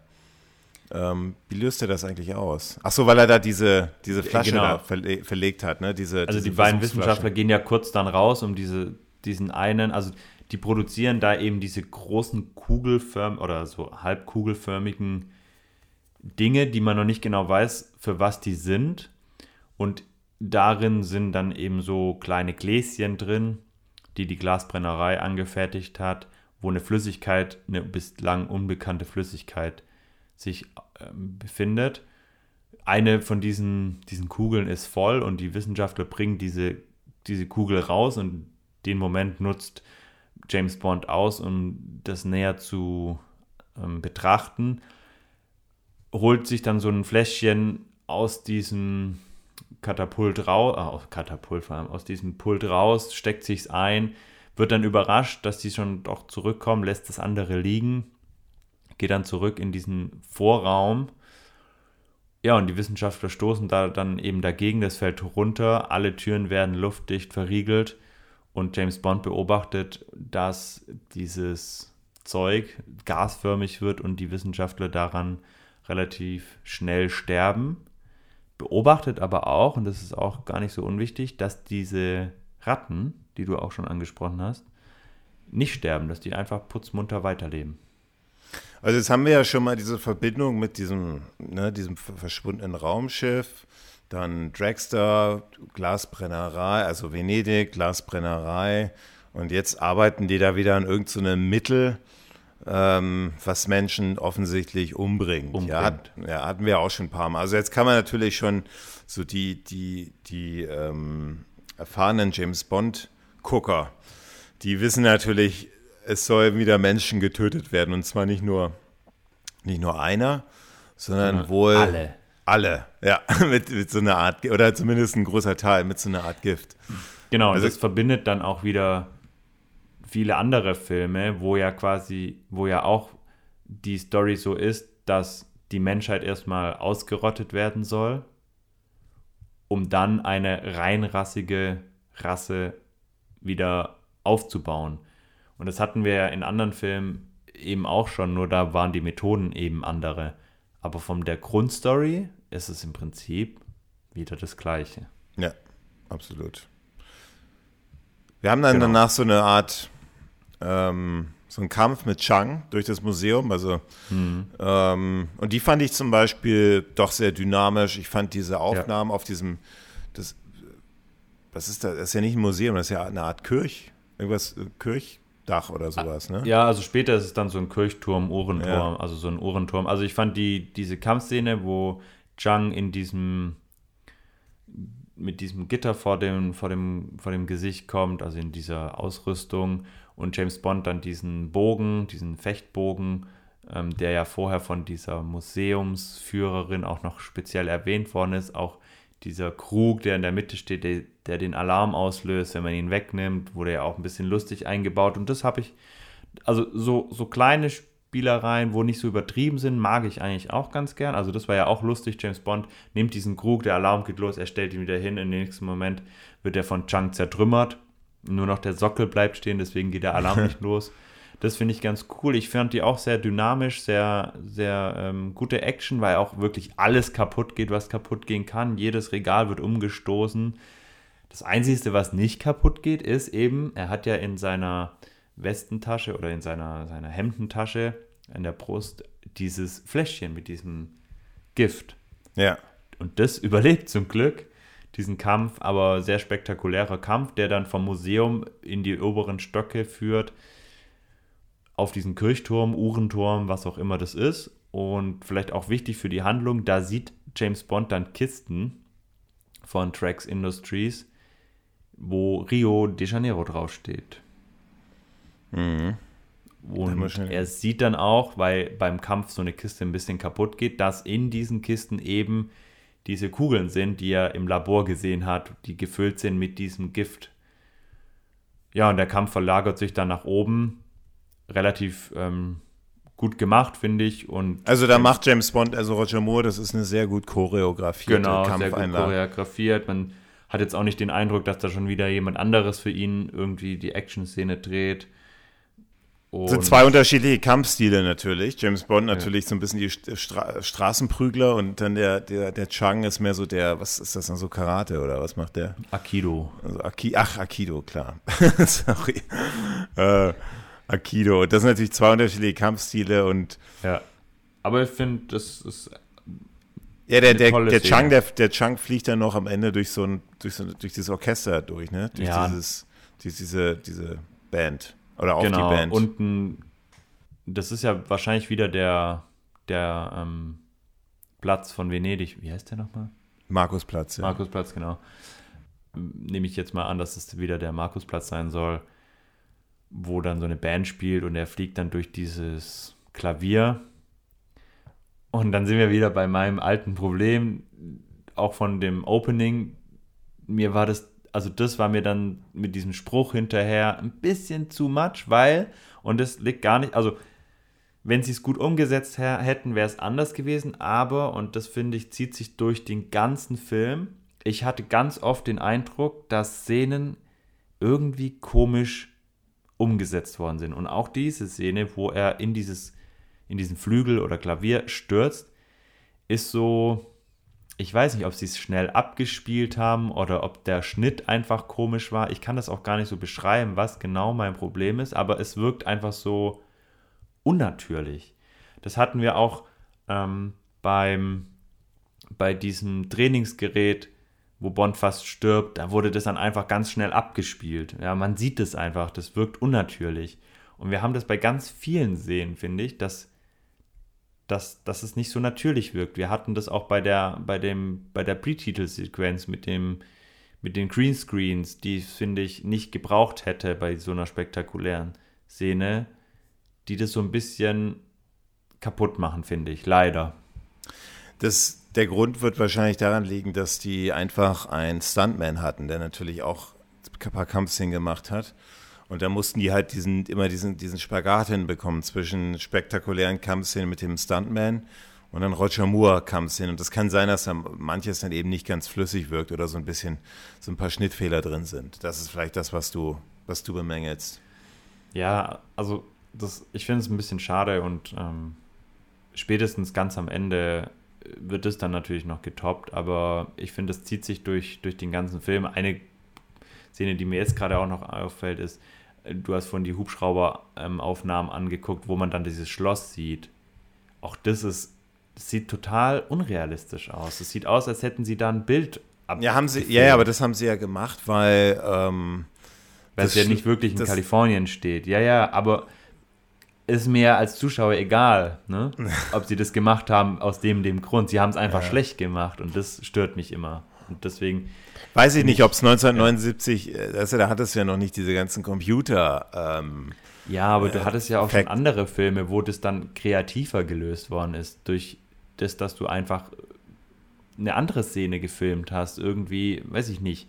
Ähm, wie löst er das eigentlich aus? Ach so, weil er da diese, diese Flasche Genau. da verle verlegt hat, ne? Diese, Also diese die beiden. Wissenschaftler gehen ja kurz dann raus, um diese, diesen einen, also die produzieren da eben diese großen kugelförmigen oder so halbkugelförmigen Dinge, die man noch nicht genau weiß, für was die sind. Und darin sind dann eben so kleine Gläschen drin, die die Glasbrennerei angefertigt hat, wo eine Flüssigkeit, eine bislang unbekannte Flüssigkeit sich ähm, befindet. Eine von diesen, diesen Kugeln ist voll und die Wissenschaftler bringen diese, diese Kugel raus und den Moment nutzt James Bond aus, um das näher zu ähm, betrachten. Holt sich dann so ein Fläschchen aus diesem Katapult raus, aus Katapult vor allem, aus diesem Pult raus, steckt sich's ein, wird dann überrascht, dass die schon doch zurückkommen, lässt das andere liegen, geht dann zurück in diesen Vorraum. Ja, und die Wissenschaftler stoßen da dann eben dagegen, das fällt runter, alle Türen werden luftdicht verriegelt und James Bond beobachtet, dass dieses Zeug gasförmig wird und die Wissenschaftler daran relativ schnell sterben. Beobachtet aber auch, und das ist auch gar nicht so unwichtig, dass diese Ratten, die du auch schon angesprochen hast, nicht sterben, dass die einfach putzmunter weiterleben. Also jetzt haben wir ja schon mal diese Verbindung mit diesem, ne, diesem ver- verschwundenen Raumschiff, dann Dragster, Glasbrennerei, also Venedig, Glasbrennerei und jetzt arbeiten die da wieder an irgendeinem so Mittel, ähm, was Menschen offensichtlich umbringt. Umbringt. Ja, hat, ja, hatten wir auch schon ein paar Mal. Also jetzt kann man natürlich schon so die, die, die ähm, erfahrenen James Bond-Gucker, die wissen natürlich, es soll wieder Menschen getötet werden. Und zwar nicht nur, nicht nur einer, sondern ja, wohl alle. Alle, ja, mit, mit so einer Art, oder zumindest ein großer Teil mit so einer Art Gift. Genau, also, das verbindet dann auch wieder viele andere Filme, wo ja quasi, wo ja auch die Story so ist, dass die Menschheit erstmal ausgerottet werden soll, um dann eine reinrassige Rasse wieder aufzubauen. Und das hatten wir ja in anderen Filmen eben auch schon, nur da waren die Methoden eben andere. Aber von der Grundstory ist es im Prinzip wieder das Gleiche. Ja, absolut. Wir haben dann genau. danach so eine Art, ähm, so einen Kampf mit Chang durch das Museum. Also, mhm. ähm, und die fand ich zum Beispiel doch sehr dynamisch. Ich fand diese Aufnahmen ja. auf diesem, das, was ist das? Das ist ja nicht ein Museum, das ist ja eine Art Kirch, irgendwas, äh, Kirchdach oder sowas, ne? Ja, also später ist es dann so ein Kirchturm, Uhrenturm, ja. also so ein Uhrenturm. Also ich fand die, diese Kampfszene, wo Chang in diesem mit diesem Gitter vor dem, vor, dem, vor dem Gesicht kommt, also in dieser Ausrüstung und James Bond dann diesen Bogen, diesen Fechtbogen, ähm, der ja vorher von dieser Museumsführerin auch noch speziell erwähnt worden ist, auch dieser Krug, der in der Mitte steht, der, der den Alarm auslöst, wenn man ihn wegnimmt, wurde ja auch ein bisschen lustig eingebaut und das habe ich, also so, so kleine Spielereien, wo nicht so übertrieben sind, mag ich eigentlich auch ganz gern. Also das war ja auch lustig. James Bond nimmt diesen Krug, der Alarm geht los, er stellt ihn wieder hin. Im nächsten Moment wird er von Chang zertrümmert. Nur noch der Sockel bleibt stehen, deswegen geht der Alarm nicht los. Das finde ich ganz cool. Ich fand die auch sehr dynamisch, sehr, sehr ähm, gute Action, weil auch wirklich alles kaputt geht, was kaputt gehen kann. Jedes Regal wird umgestoßen. Das Einzige, was nicht kaputt geht, ist eben, er hat ja in seiner Westentasche oder in seiner, seiner Hemdentasche in der Brust dieses Fläschchen mit diesem Gift. Ja. Und das überlebt zum Glück diesen Kampf, aber sehr spektakulärer Kampf, der dann vom Museum in die oberen Stöcke führt, auf diesen Kirchturm, Uhrenturm, was auch immer das ist. Und vielleicht auch wichtig für die Handlung, da sieht James Bond dann Kisten von Trax Industries, wo Rio de Janeiro draufsteht. Mhm. Und er sieht dann auch, weil beim Kampf so eine Kiste ein bisschen kaputt geht, dass in diesen Kisten eben diese Kugeln sind, die er im Labor gesehen hat, die gefüllt sind mit diesem Gift. Ja, und der Kampf verlagert sich dann nach oben. Relativ ähm, gut gemacht, finde ich. Und also da macht James Bond, also Roger Moore, das ist eine sehr gut choreografierte genau, Kampfeinlage. Sehr gut choreografiert. Man hat jetzt auch nicht den Eindruck, dass da schon wieder jemand anderes für ihn irgendwie die Action-Szene dreht. Und sind zwei unterschiedliche Kampfstile natürlich. James Bond natürlich ja. so ein bisschen die Stra Straßenprügler und dann der, der, der Chang ist mehr so der, was ist das dann so Karate oder was macht der? Akido. Also Aki Ach, Akido, klar. Sorry. Äh, Akido. Das sind natürlich zwei unterschiedliche Kampfstile und. Ja. Aber ich finde, das ist. Ja, der, der, der, Chang, der, der Chang fliegt dann noch am Ende durch so ein, durch, so, durch dieses Orchester durch, ne? Durch ja. dieses, durch diese, diese Band. Oder auf genau, die Band. Und ein, das ist ja wahrscheinlich wieder der, der ähm, Platz von Venedig. Wie heißt der nochmal? Markusplatz, ja. Markusplatz, genau. Nehme ich jetzt mal an, dass es wieder der Markusplatz sein soll, wo dann so eine Band spielt und er fliegt dann durch dieses Klavier. Und dann sind wir wieder bei meinem alten Problem, auch von dem Opening. Mir war das also das war mir dann mit diesem Spruch hinterher ein bisschen zu much, weil, und das liegt gar nicht, also wenn sie es gut umgesetzt hätten, wäre es anders gewesen, aber, und das finde ich, zieht sich durch den ganzen Film, ich hatte ganz oft den Eindruck, dass Szenen irgendwie komisch umgesetzt worden sind. Und auch diese Szene, wo er in dieses, in diesen Flügel oder Klavier stürzt, ist so, ich weiß nicht, ob sie es schnell abgespielt haben oder ob der Schnitt einfach komisch war. Ich kann das auch gar nicht so beschreiben, was genau mein Problem ist, aber es wirkt einfach so unnatürlich. Das hatten wir auch ähm, beim, bei diesem Trainingsgerät, wo Bond fast stirbt. Da wurde das dann einfach ganz schnell abgespielt. Ja, man sieht es einfach, das wirkt unnatürlich. Und wir haben das bei ganz vielen Szenen, finde ich, dass dass, dass es nicht so natürlich wirkt. Wir hatten das auch bei der, bei dem, bei der Pre-Titel-Sequenz mit dem, mit den Greenscreens, die finde ich nicht gebraucht hätte bei so einer spektakulären Szene, die das so ein bisschen kaputt machen, finde ich, leider. Das, der Grund wird wahrscheinlich daran liegen, dass die einfach einen Stuntman hatten, der natürlich auch ein paar Kampfszenen gemacht hat. Und da mussten die halt diesen, immer diesen, diesen Spagat hinbekommen zwischen spektakulären Kampfszenen mit dem Stuntman und dann Roger Moore Kampfszenen. Und das kann sein, dass dann manches dann eben nicht ganz flüssig wirkt oder so ein bisschen so ein paar Schnittfehler drin sind. Das ist vielleicht das, was du, was du bemängelst. Ja, also das, ich finde es ein bisschen schade und ähm, spätestens ganz am Ende wird es dann natürlich noch getoppt, aber ich finde, es zieht sich durch, durch den ganzen Film. Eine Szene, die mir jetzt gerade auch noch auffällt, ist, du hast von die Hubschrauberaufnahmen ähm, angeguckt, wo man dann dieses Schloss sieht. Auch das ist, das sieht total unrealistisch aus. Es sieht aus, als hätten sie da ein Bild ab. Ja, haben sie, ja, aber das haben sie ja gemacht, weil ähm, weil es ja nicht wirklich in Kalifornien steht. Ja, ja, aber ist mir als Zuschauer egal, ne? ob sie das gemacht haben aus dem, dem Grund. Sie haben es einfach ja. schlecht gemacht und das stört mich immer. Und deswegen. Weiß ich nicht, ob es 1979, ja. also da hattest du ja noch nicht diese ganzen Computer. Ähm, ja, aber du äh, hattest ja auch Fact. schon andere Filme, wo das dann kreativer gelöst worden ist. Durch das, dass du einfach eine andere Szene gefilmt hast. Irgendwie, weiß ich nicht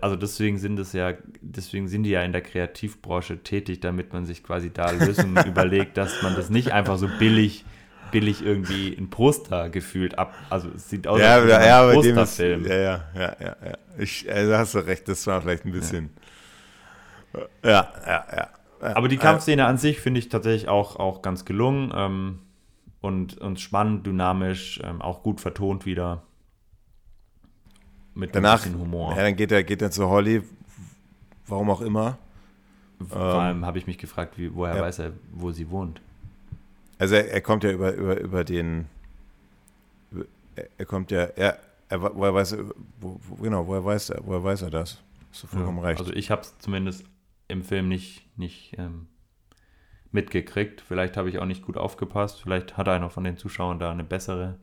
also deswegen sind es ja, deswegen sind die ja in der Kreativbranche tätig, damit man sich quasi da Lösungen überlegt, dass man das nicht einfach so billig, billig irgendwie ein Poster gefühlt ab. Also es sieht aus ja, wie ein Posterfilm. Ja, ja, ja, ja, ja. Ich, also hast du recht, das war vielleicht ein bisschen. Ja, ja, ja. ja. Aber die Kampfszene an sich finde ich tatsächlich auch, auch ganz gelungen ähm, und, und spannend, dynamisch, ähm, auch gut vertont wieder mit Danach, ein bisschen Humor. Ja, dann geht er, geht er zu Holly, warum auch immer. Vor ähm, allem habe ich mich gefragt, wie, woher ja. weiß er, wo sie wohnt. Also er, er kommt ja über, über, über den, er kommt ja, er, er woher weiß wo, wo, genau, woher weiß er, woher weiß er das? Hast du vollkommen ja, recht. Also ich habe es zumindest im Film nicht, nicht ähm, mitgekriegt. Vielleicht habe ich auch nicht gut aufgepasst. Vielleicht hat einer von den Zuschauern da eine bessere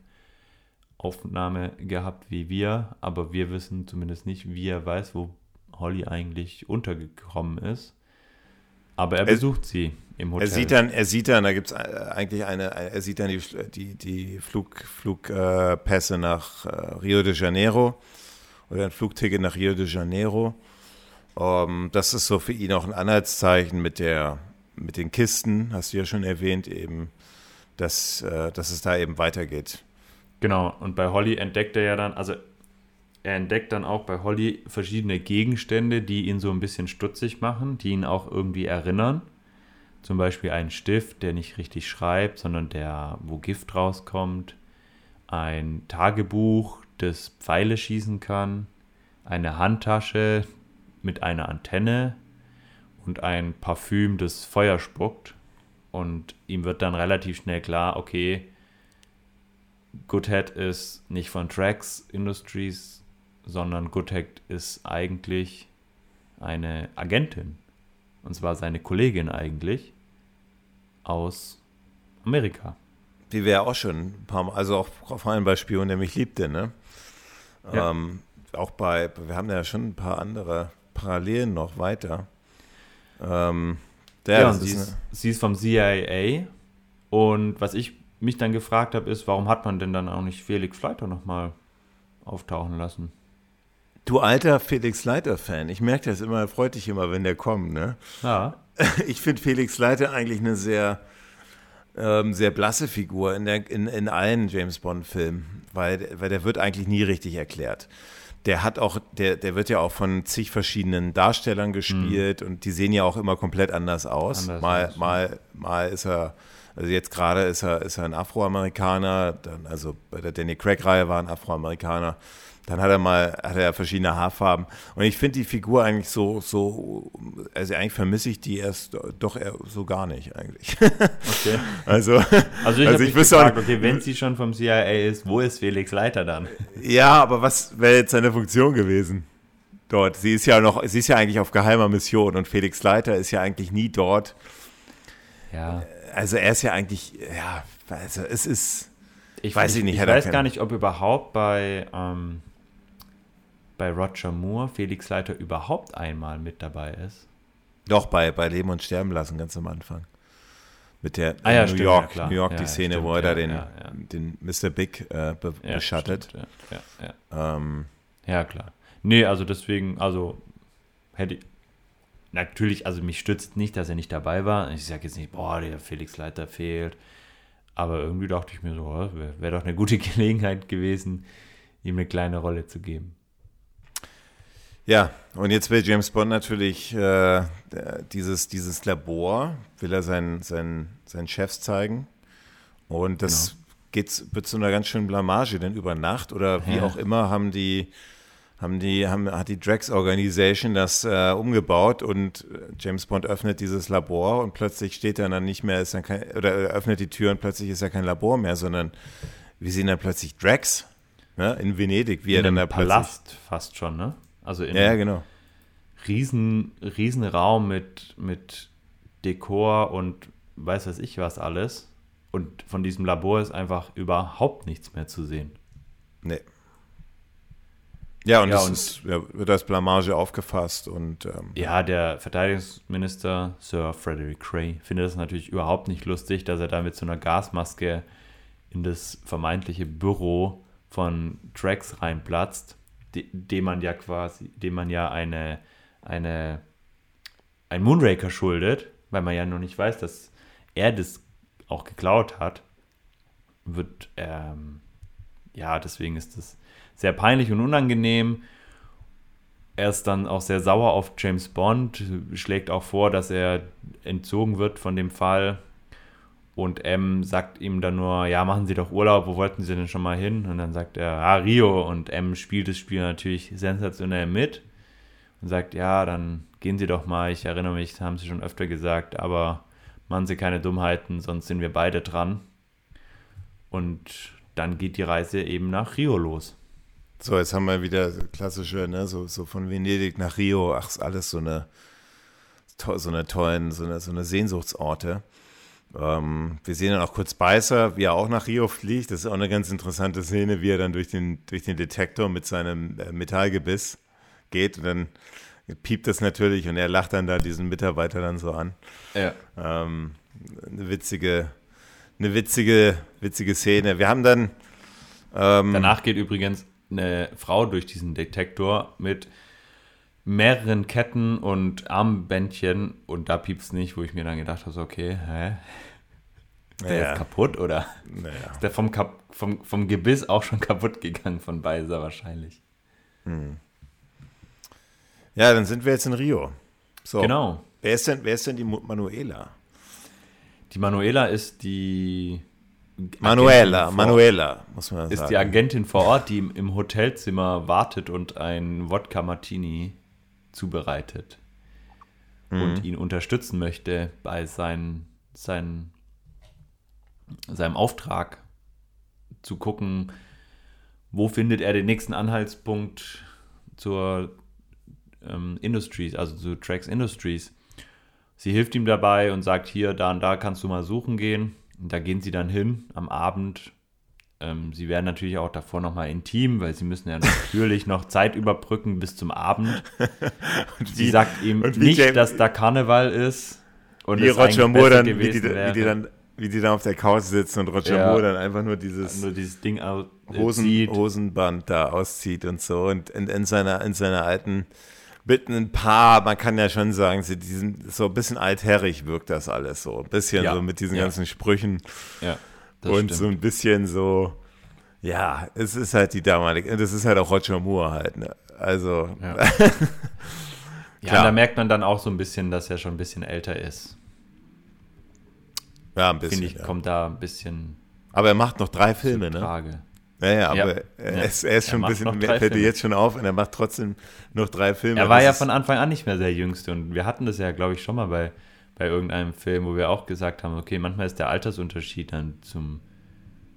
Aufnahme gehabt wie wir, aber wir wissen zumindest nicht, wie er weiß, wo Holly eigentlich untergekommen ist. Aber er besucht er, sie im Hotel. Er sieht dann, er sieht dann, da gibt es eigentlich eine, er sieht dann die, die, die Flug, Flugpässe nach äh, Rio de Janeiro oder ein Flugticket nach Rio de Janeiro. Um, das ist so für ihn auch ein Anhaltszeichen mit der, mit den Kisten, hast du ja schon erwähnt, eben, dass, äh, dass es da eben weitergeht. Genau, und bei Holly entdeckt er ja dann, also er entdeckt dann auch bei Holly verschiedene Gegenstände, die ihn so ein bisschen stutzig machen, die ihn auch irgendwie erinnern. Zum Beispiel ein Stift, der nicht richtig schreibt, sondern der, wo Gift rauskommt. Ein Tagebuch, das Pfeile schießen kann. Eine Handtasche mit einer Antenne und ein Parfüm, das Feuer spuckt. Und ihm wird dann relativ schnell klar, okay, Goodhead ist nicht von Trax Industries, sondern Goodhead ist eigentlich eine Agentin. Und zwar seine Kollegin eigentlich aus Amerika. Die wäre auch schon ein paar Mal, also auch vor allem bei Spion, der mich liebte, ne? Ja. Ähm, auch bei, wir haben ja schon ein paar andere Parallelen noch weiter. Ähm, ja, sie ist, sie ist vom CIA und was ich mich dann gefragt habe, ist, warum hat man denn dann auch nicht Felix Leiter nochmal auftauchen lassen? Du alter Felix Leiter-Fan, ich merke das immer, freut dich immer, wenn der kommt, ne? Ja. Ich finde Felix Leiter eigentlich eine sehr, ähm, sehr blasse Figur in, der, in, in allen James Bond-Filmen, weil, weil der wird eigentlich nie richtig erklärt. Der hat auch, der, der wird ja auch von zig verschiedenen Darstellern gespielt mhm. und die sehen ja auch immer komplett anders aus. Anders mal, aus, mal, mal ist er also jetzt gerade ist er, ist er ein Afroamerikaner, dann, also bei der Danny Craig-Reihe war ein Afroamerikaner. Dann hat er mal, hat er verschiedene Haarfarben. Und ich finde die Figur eigentlich so, so, also eigentlich vermisse ich die erst doch eher so gar nicht eigentlich. Okay. Also, also ich, also ich wüsste gefragt, okay, wenn sie schon vom CIA ist, wo ist Felix Leiter dann? Ja, aber was wäre jetzt seine Funktion gewesen? Dort. Sie ist ja noch, sie ist ja eigentlich auf geheimer Mission und Felix Leiter ist ja eigentlich nie dort. Ja also er ist ja eigentlich, ja, also es ist, ich weiß ich nicht. Ich weiß gar nicht, ob überhaupt bei, ähm, bei Roger Moore Felix Leiter überhaupt einmal mit dabei ist. Doch, bei, bei Leben und Sterben lassen, ganz am Anfang. Mit der Ah ja, New, stimmt, York, ja, New York, klar. die Ja, Szene, stimmt, wo er da ja, den, ja, ja. den Mr. Big äh, be Ja, beschattet. stimmt, Ja, ja, ja. Ähm, ja, klar. Nee, also deswegen, also hätte ich. Natürlich, also mich stützt nicht, dass er nicht dabei war. Ich sage jetzt nicht, boah, der Felix Leiter fehlt. Aber irgendwie dachte ich mir so, wäre wär doch eine gute Gelegenheit gewesen, ihm eine kleine Rolle zu geben. Ja, und jetzt will James Bond natürlich äh, dieses, dieses Labor, will er seinen, seinen, seinen Chefs zeigen. Und das geht, wird zu einer ganz schönen Blamage, denn über Nacht oder wie Ja. auch immer haben die, haben die, haben, hat die Drax Organization das äh, umgebaut und äh, James Bond öffnet dieses Labor und plötzlich steht er dann nicht mehr, ist dann kein, oder er öffnet die Tür und plötzlich ist er kein Labor mehr, sondern wir sehen dann plötzlich Drax ne, in Venedig, wie er In dann da. Palast fast schon, ne? Also in Ja, genau. riesen, riesen Raum mit, mit Dekor und weiß was ich was alles. Und von diesem Labor ist einfach überhaupt nichts mehr zu sehen. Nee. Ja, und Ja, das und- ist, ja, wird als Blamage aufgefasst und ähm, Ja, der Verteidigungsminister Sir Frederick Cray findet es natürlich überhaupt nicht lustig, dass er da mit so einer Gasmaske in das vermeintliche Büro von Drax reinplatzt, de, dem man ja quasi, dem man ja eine, eine, ein Moonraker schuldet, weil man ja noch nicht weiß, dass er das auch geklaut hat, wird, ähm, ja, deswegen ist das sehr peinlich und unangenehm. Er ist dann auch sehr sauer auf James Bond, schlägt auch vor, dass er entzogen wird von dem Fall. Und M sagt ihm dann nur, ja, machen Sie doch Urlaub, wo wollten Sie denn schon mal hin? Und dann sagt er, ah, Rio. Und M spielt das Spiel natürlich sensationell mit und sagt, ja, dann gehen Sie doch mal, ich erinnere mich, haben Sie schon öfter gesagt, aber machen Sie keine Dummheiten, sonst sind wir beide dran. Und dann geht die Reise eben nach Rio los. so, jetzt haben wir wieder klassische, ne, so, so von Venedig nach Rio, ach, ist alles so eine, so eine tollen, so eine, so eine Sehnsuchtsorte. Ähm, wir sehen dann auch kurz Beißer, wie er auch nach Rio fliegt. Das ist auch eine ganz interessante Szene, wie er dann durch den, durch den Detektor mit seinem äh, Metallgebiss geht und dann piept das natürlich und er lacht dann da diesen Mitarbeiter dann so an. Ja. Ähm, eine witzige, eine witzige, witzige Szene. Wir haben dann ähm, Danach geht übrigens eine Frau durch diesen Detektor mit mehreren Ketten und Armbändchen und da piept's nicht, wo ich mir dann gedacht habe, so, okay, hä? Ist der Ja. jetzt kaputt oder naja. ist der vom, Kap vom, vom Gebiss auch schon kaputt gegangen von Beiser wahrscheinlich? Ja, dann sind wir jetzt in Rio. So. Genau. Wer ist denn, wer ist denn die Manuela? Die Manuela ist die Manuela, vor- Manuela, muss man ist sagen. die Agentin vor Ort, die im, im Hotelzimmer wartet und ein Wodka Martini zubereitet und ihn unterstützen möchte bei seinen, seinen, seinem Auftrag zu gucken, wo findet er den nächsten Anhaltspunkt zur ähm, Industries, also zu Trax Industries. Sie hilft ihm dabei und sagt, hier, da und da kannst du mal suchen gehen. Und da gehen sie dann hin am Abend. Ähm, sie werden natürlich auch davor nochmal intim, weil sie müssen ja natürlich noch Zeit überbrücken bis zum Abend. sie wie- sagt ihm und nicht, James- dass da Karneval ist. Und wie Roger Moore dann, wie die, wie die dann, wie die dann auf der Couch sitzen und Roger Ja. Moore dann einfach nur dieses nur dieses Ding aus, äh, Hosen. Hosenband da auszieht und so und in, in seiner, in seiner alten, mit ein paar, man kann ja schon sagen, sie, die sind so ein bisschen altherrig wirkt das alles so. Ein bisschen Ja. so mit diesen Ja. ganzen Sprüchen Ja, das und stimmt. so ein bisschen so, ja, es ist halt die damalige, das ist halt auch Roger Moore halt, ne? Also, Ja. Ja, da merkt man dann auch so ein bisschen, dass er schon ein bisschen älter ist. ja, ein bisschen. Finde ich, ja. kommt da ein bisschen Aber er macht noch drei Filme, ne? Trage. Ja, ja, aber Ja. Er, Ja. ist, er ist Er schon ein macht bisschen, fällt dir jetzt schon auf und er macht trotzdem noch drei Filme. Er war Das ja von Anfang an nicht mehr der Jüngste und wir hatten das ja, glaube ich, schon mal bei, bei irgendeinem Film, wo wir auch gesagt haben, okay, manchmal ist der Altersunterschied dann zum,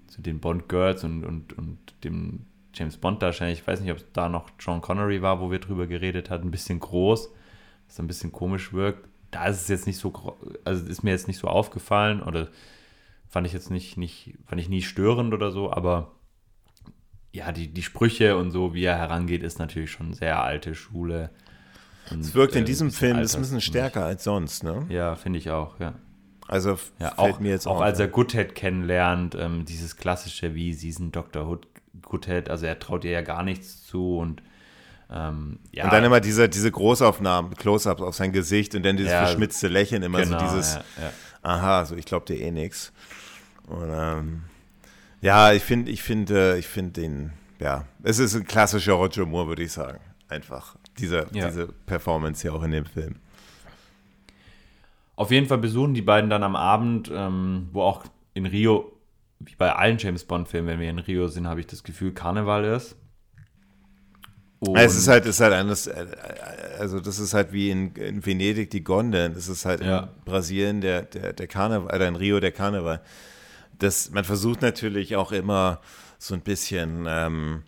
zu den Bond Girls und, und, und dem James Bond Darsteller, ich weiß nicht, ob es da noch John Connery war, wo wir drüber geredet hatten, ein bisschen groß, was ein bisschen komisch wirkt. Da ist es jetzt nicht so, also ist mir jetzt nicht so aufgefallen oder fand ich jetzt nicht, nicht, fand ich nie störend oder so, aber ja, die, die Sprüche und so, wie er herangeht, ist natürlich schon sehr alte Schule. Es wirkt in äh, diesem Film ist ein bisschen stärker als sonst, ne? Ja, finde ich auch, ja. Also ja, auch, mir jetzt auch. Auch als er Goodhead kennenlernt, ähm, dieses klassische, wie sie sind Dr. Hood, Goodhead, also er traut ihr ja gar nichts zu und ähm, ja. Und dann immer diese, diese Großaufnahmen, Close-Ups auf sein Gesicht und dann dieses ja, verschmitzte Lächeln, immer genau, so dieses, ja, aha, so ich glaube dir eh nichts. Und ähm, ja, ich finde, ich finde, ich finde den, ja, es ist ein klassischer Roger Moore, würde ich sagen. Einfach. Diese, diese Performance hier auch in dem Film. Auf jeden Fall besuchen die beiden dann am Abend, ähm, wo auch in Rio, wie bei allen James Bond-Filmen, wenn wir in Rio sind, habe ich das Gefühl, Karneval ist. Und es ist halt, ist halt anders, äh, also das ist halt wie in, in Venedig die Gondeln, das ist halt ja. in Brasilien der, der, der Karneval, oder in Rio der Karneval. Das, man versucht natürlich auch immer so ein bisschen ähm,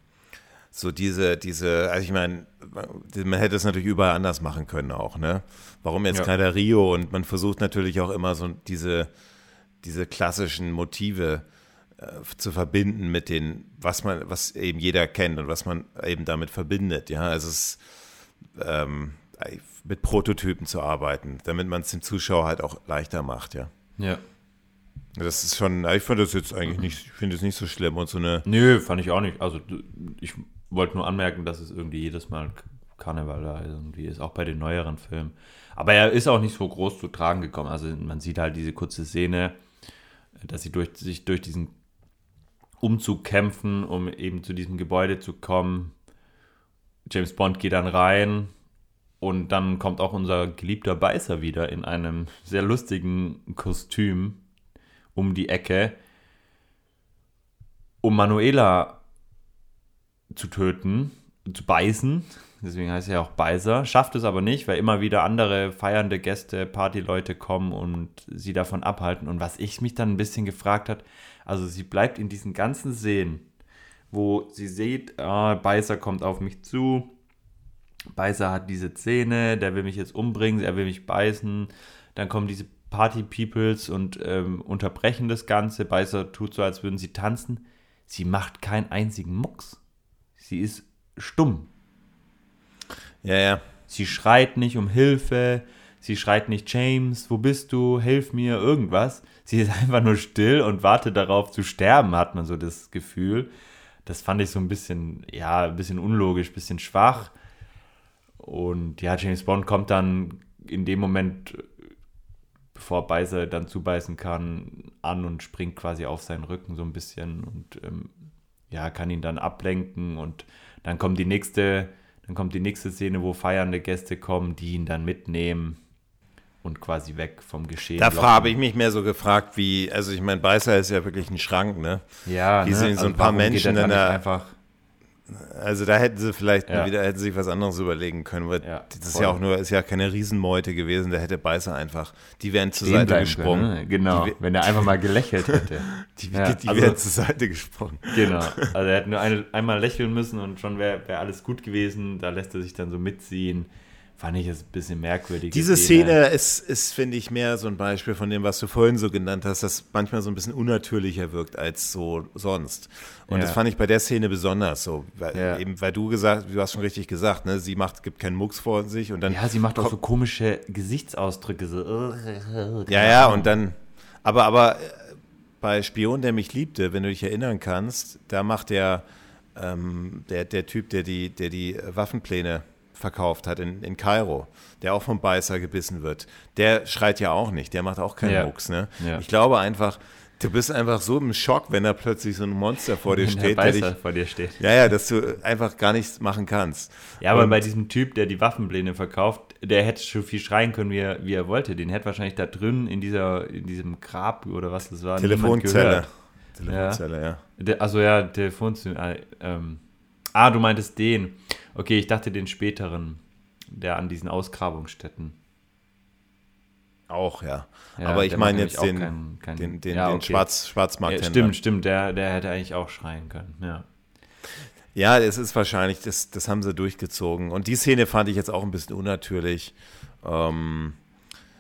so diese, diese, also ich meine, man hätte es natürlich überall anders machen können auch, ne? Warum jetzt ja. keiner Rio? Und man versucht natürlich auch immer so diese, diese klassischen Motive äh, zu verbinden mit den, was man, was eben jeder kennt und was man eben damit verbindet. Ja, also es ähm, mit Prototypen zu arbeiten, damit man es dem Zuschauer halt auch leichter macht, ja. Ja. Das ist schon, ich fand das jetzt eigentlich nicht, ich finde es nicht so schlimm und so eine. Nö, fand ich auch nicht. Also ich wollte nur anmerken, dass es irgendwie jedes Mal Karneval da irgendwie ist, auch bei den neueren Filmen. Aber er ist auch nicht so groß zu tragen gekommen. Also man sieht halt diese kurze Szene, dass sie durch, sich durch diesen Umzug kämpfen, um eben zu diesem Gebäude zu kommen. James Bond geht dann rein und dann kommt auch unser geliebter Beißer wieder in einem sehr lustigen Kostüm um die Ecke, um Manuela zu töten, zu beißen. Deswegen heißt er ja auch Beißer. Schafft es aber nicht, weil immer wieder andere feiernde Gäste, Partyleute kommen und sie davon abhalten. Und was ich mich dann ein bisschen gefragt habe, also sie bleibt in diesen ganzen Szenen, wo sie sieht, ah, Beißer kommt auf mich zu, Beißer hat diese Zähne, der will mich jetzt umbringen, er will mich beißen. Dann kommen diese Party-Peoples und ähm, unterbrechen das Ganze. Beißer tut so, als würden sie tanzen. Sie macht keinen einzigen Mucks. Sie ist stumm. Ja, ja. Sie schreit nicht um Hilfe. Sie schreit nicht, James, wo bist du? Hilf mir, irgendwas. Sie ist einfach nur still und wartet darauf zu sterben, hat man so das Gefühl. Das fand ich so ein bisschen, ja, ein bisschen unlogisch, ein bisschen schwach. Und ja, James Bond kommt dann in dem Moment, bevor Beißer dann zubeißen kann, an und springt quasi auf seinen Rücken so ein bisschen und ähm, ja, kann ihn dann ablenken und dann kommt die nächste, dann kommt die nächste Szene, wo feiernde Gäste kommen, die ihn dann mitnehmen und quasi weg vom Geschehen. Da habe ich mich mehr so gefragt, wie, also ich meine, Beißer ist ja wirklich ein Schrank, ne? Ja, Wie ne? sind so also ein paar Menschen dann da einfach also da hätten sie vielleicht ja. wieder hätten sie sich was anderes überlegen können, weil ja, das ist ja auch nur ist ja keine Riesenmeute gewesen, da hätte Beißer einfach, die wären zur Stehen Seite gesprungen. Können, ne? Genau, die, wenn er einfach mal gelächelt hätte. die, ja, die, die also, wären zur Seite gesprungen. Genau, also er hätte nur eine, einmal lächeln müssen und schon wäre wär alles gut gewesen, da lässt er sich dann so mitziehen fand ich es ein bisschen merkwürdig. Diese Szene ist, ist finde ich, mehr so ein Beispiel von dem, was du vorhin so genannt hast, das manchmal so ein bisschen unnatürlicher wirkt als so sonst. Und ja. das fand ich bei der Szene besonders so, weil, ja. eben weil du gesagt, du hast schon richtig gesagt, ne, sie macht, gibt keinen Mucks vor sich und dann. Ja, sie macht auch so komische Gesichtsausdrücke, so. Ja, ja, und dann, aber, aber äh, bei Spion, der mich liebte, wenn du dich erinnern kannst, da macht der, ähm, der, der Typ, der die, der die Waffenpläne verkauft hat in, in Kairo, der auch vom Beißer gebissen wird, der schreit ja auch nicht, der macht auch keinen ja. Mucks. Ne? Ja. Ich glaube einfach, du bist einfach so im Schock, wenn da plötzlich so ein Monster vor dir steht, der, der dich, vor dir steht. Ja, ja, dass du einfach gar nichts machen kannst. Ja, aber Und, bei diesem Typ, der die Waffenpläne verkauft, der hätte schon viel schreien können, wie er, wie er wollte. Den hätte wahrscheinlich da drin in dieser, in diesem Grab oder was das war. Telefonzelle. Telefonzelle, ja. ja. Also ja, Telefonzelle. Äh, ähm. Ah, du meintest den. Okay, ich dachte den späteren, der an diesen Ausgrabungsstätten. Auch, ja. ja Aber ich meine jetzt den, kein, kein, den, den, ja, okay. den Schwarz, Schwarzmarkt. Ja, stimmt, stimmt. Der, der hätte eigentlich auch schreien können, ja. Ja, es ist wahrscheinlich, das, das haben sie durchgezogen. Und die Szene fand ich jetzt auch ein bisschen unnatürlich. Ähm,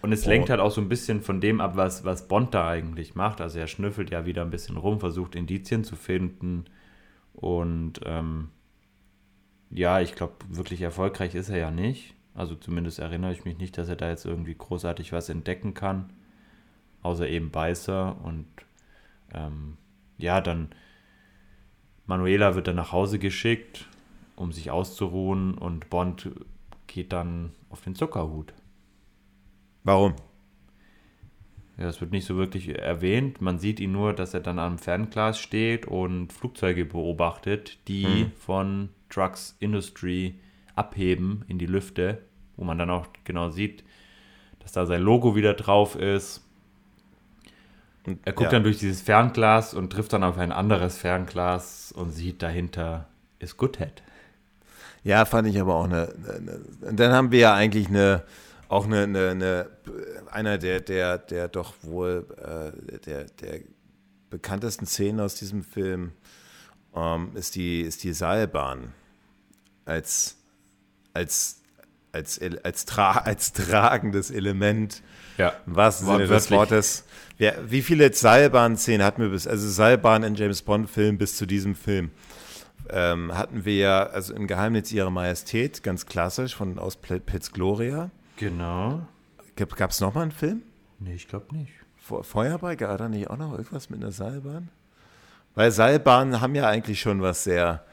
und es lenkt halt auch so ein bisschen von dem ab, was, was Bond da eigentlich macht. Also er schnüffelt ja wieder ein bisschen rum, versucht Indizien zu finden Und ähm, ja, ich glaube, wirklich erfolgreich ist er ja nicht. Also zumindest erinnere ich mich nicht, dass er da jetzt irgendwie großartig was entdecken kann. Außer eben Beißer. Und ähm, ja, dann Manuela wird dann nach Hause geschickt, um sich auszuruhen. Und Bond geht dann auf den Zuckerhut. Warum? Ja, das wird nicht so wirklich erwähnt. Man sieht ihn nur, dass er dann am Fernglas steht und Flugzeuge beobachtet, die hm. von Trucks Industry abheben in die Lüfte, wo man dann auch genau sieht, dass da sein Logo wieder drauf ist. Und er guckt ja. dann durch dieses Fernglas und trifft dann auf ein anderes Fernglas und sieht dahinter ist Goodhead. Ja, fand ich aber auch eine, eine. Dann haben wir ja eigentlich eine auch eine, eine, eine, einer der, der, der doch wohl äh, der, der bekanntesten Szenen aus diesem Film ähm, ist, die, ist die Seilbahn als, als, als, als, tra als tragendes Element. Ja. Im wahrsten Sinne des Wortes. Ja, wie viele Seilbahnszenen hatten wir bis, also Seilbahn in James Bond-Filmen bis zu diesem Film? Ähm, hatten wir ja, also im Geheimnis ihrer Majestät, ganz klassisch, von aus Piz Gloria. Genau. Gab es nochmal einen Film? Nee, ich glaube nicht. Feuerball, gab da nicht auch noch irgendwas mit einer Seilbahn? Weil Seilbahnen haben ja eigentlich schon was sehr,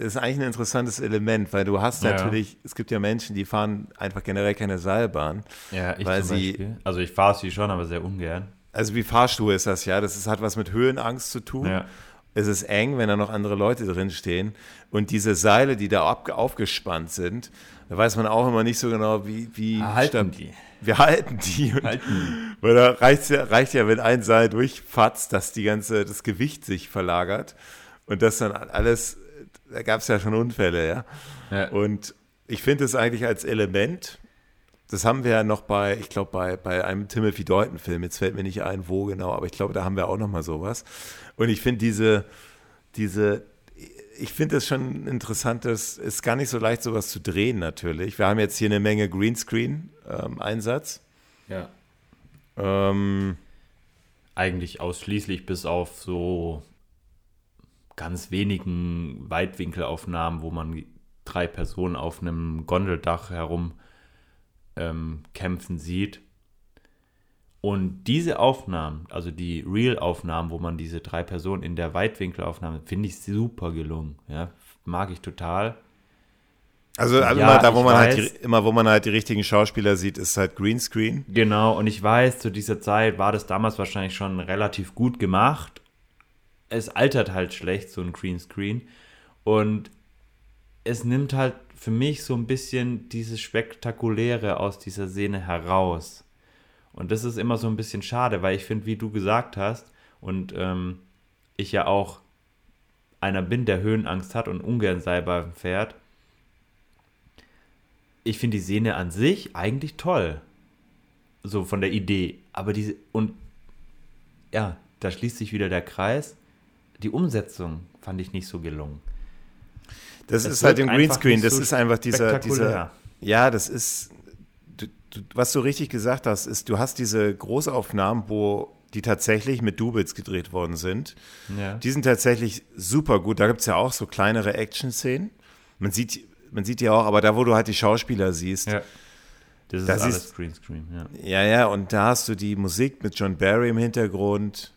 ist eigentlich ein interessantes Element, weil du hast ja. natürlich, es gibt ja Menschen, die fahren einfach generell keine Seilbahn. Ja, ich weil sie. Also ich fahre sie schon, aber sehr ungern. Also wie Fahrstuhl ist das ja, das ist, hat was mit Höhenangst zu tun. Ja. Es ist eng, wenn da noch andere Leute drinstehen. Und diese Seile, die da aufgespannt sind, da weiß man auch immer nicht so genau, wie, wie halten die. Wir halten die. Und, halten. Weil da reicht ja, reicht ja, wenn ein Seil durchfatzt, dass die ganze, das Gewicht sich verlagert. Und das dann alles, da gab es ja schon Unfälle, ja. ja. Und ich finde es eigentlich als Element, das haben wir ja noch bei, ich glaube, bei, bei einem Timothy Deuten-Film, jetzt fällt mir nicht ein, wo genau, aber ich glaube, da haben wir auch noch mal sowas. Und ich finde diese, diese ich finde es schon interessant, es ist gar nicht so leicht, sowas zu drehen natürlich. Wir haben jetzt hier eine Menge Greenscreen-Einsatz. Ähm, ja. Ähm, Eigentlich ausschließlich bis auf so ganz wenigen Weitwinkelaufnahmen, wo man drei Personen auf einem Gondeldach herum ähm, kämpfen sieht. Und diese Aufnahmen, also die Real-Aufnahmen, wo man diese drei Personen in der Weitwinkelaufnahme, finde ich super gelungen. Ja, mag ich total. Also ja, immer da, wo man weiß, halt die, immer, wo man halt die richtigen Schauspieler sieht, ist halt Greenscreen. Genau, und ich weiß, zu dieser Zeit war das damals wahrscheinlich schon relativ gut gemacht. Es altert halt schlecht, so ein Greenscreen. Und es nimmt halt für mich so ein bisschen dieses Spektakuläre aus dieser Szene heraus. Und das ist immer so ein bisschen schade, weil ich finde, wie du gesagt hast, und ähm, ich ja auch einer bin, der Höhenangst hat und ungern Seilbahn fährt, ich finde die Szene an sich eigentlich toll. So von der Idee. Aber diese, und ja, da schließt sich wieder der Kreis. Die Umsetzung fand ich nicht so gelungen. Das, das ist halt im Greenscreen, das so ist einfach dieser, dieser, ja, das ist, du, was du richtig gesagt hast, ist, du hast diese Großaufnahmen, wo die tatsächlich mit Doubles gedreht worden sind. Ja. Die sind tatsächlich super gut. Da gibt es ja auch so kleinere Action-Szenen. Man sieht, man sieht ja auch, aber da, wo du halt die Schauspieler siehst. Ja. Das ist das alles Greenscreen, ja. Ja, ja, und da hast du die Musik mit John Barry im Hintergrund.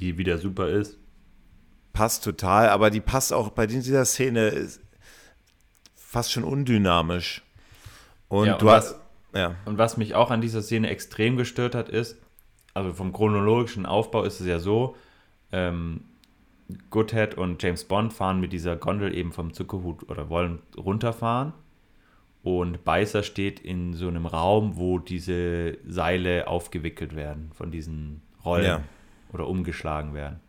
Die wieder super ist. Passt total, aber die passt auch bei dieser Szene fast schon undynamisch. Und, ja, und du hast ja. Und was mich auch an dieser Szene extrem gestört hat, ist, also vom chronologischen Aufbau ist es ja so, ähm, Goodhead und James Bond fahren mit dieser Gondel eben vom Zuckerhut oder wollen runterfahren. Und Beißer steht in so einem Raum, wo diese Seile aufgewickelt werden von diesen Rollen ja. oder umgeschlagen werden.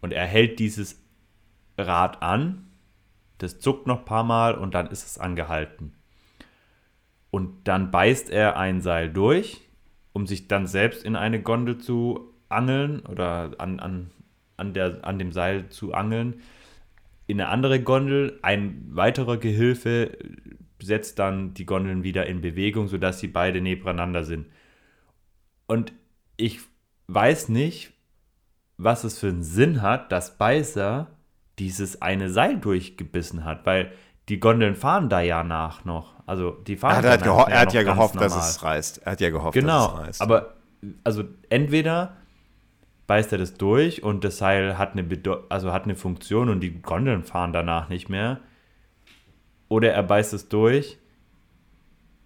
Und er hält dieses Rad an, das zuckt noch ein paar Mal und dann ist es angehalten. Und dann beißt er ein Seil durch, um sich dann selbst in eine Gondel zu angeln oder an, an, an, der, an dem Seil zu angeln. In eine andere Gondel, ein weiterer Gehilfe setzt dann die Gondeln wieder in Bewegung, sodass sie beide nebeneinander sind. Und ich weiß nicht, was es für einen Sinn hat, dass Beißer dieses eine Seil durchgebissen hat, weil die Gondeln fahren da ja nach noch. Also die fahren Er hat, ja er hat ja gehofft, dass normal. es reißt. Er hat ja gehofft, Genau, dass es reißt. aber also entweder beißt er das durch und das Seil hat eine, Bedeu also hat eine Funktion und die Gondeln fahren danach nicht mehr. Oder er beißt es durch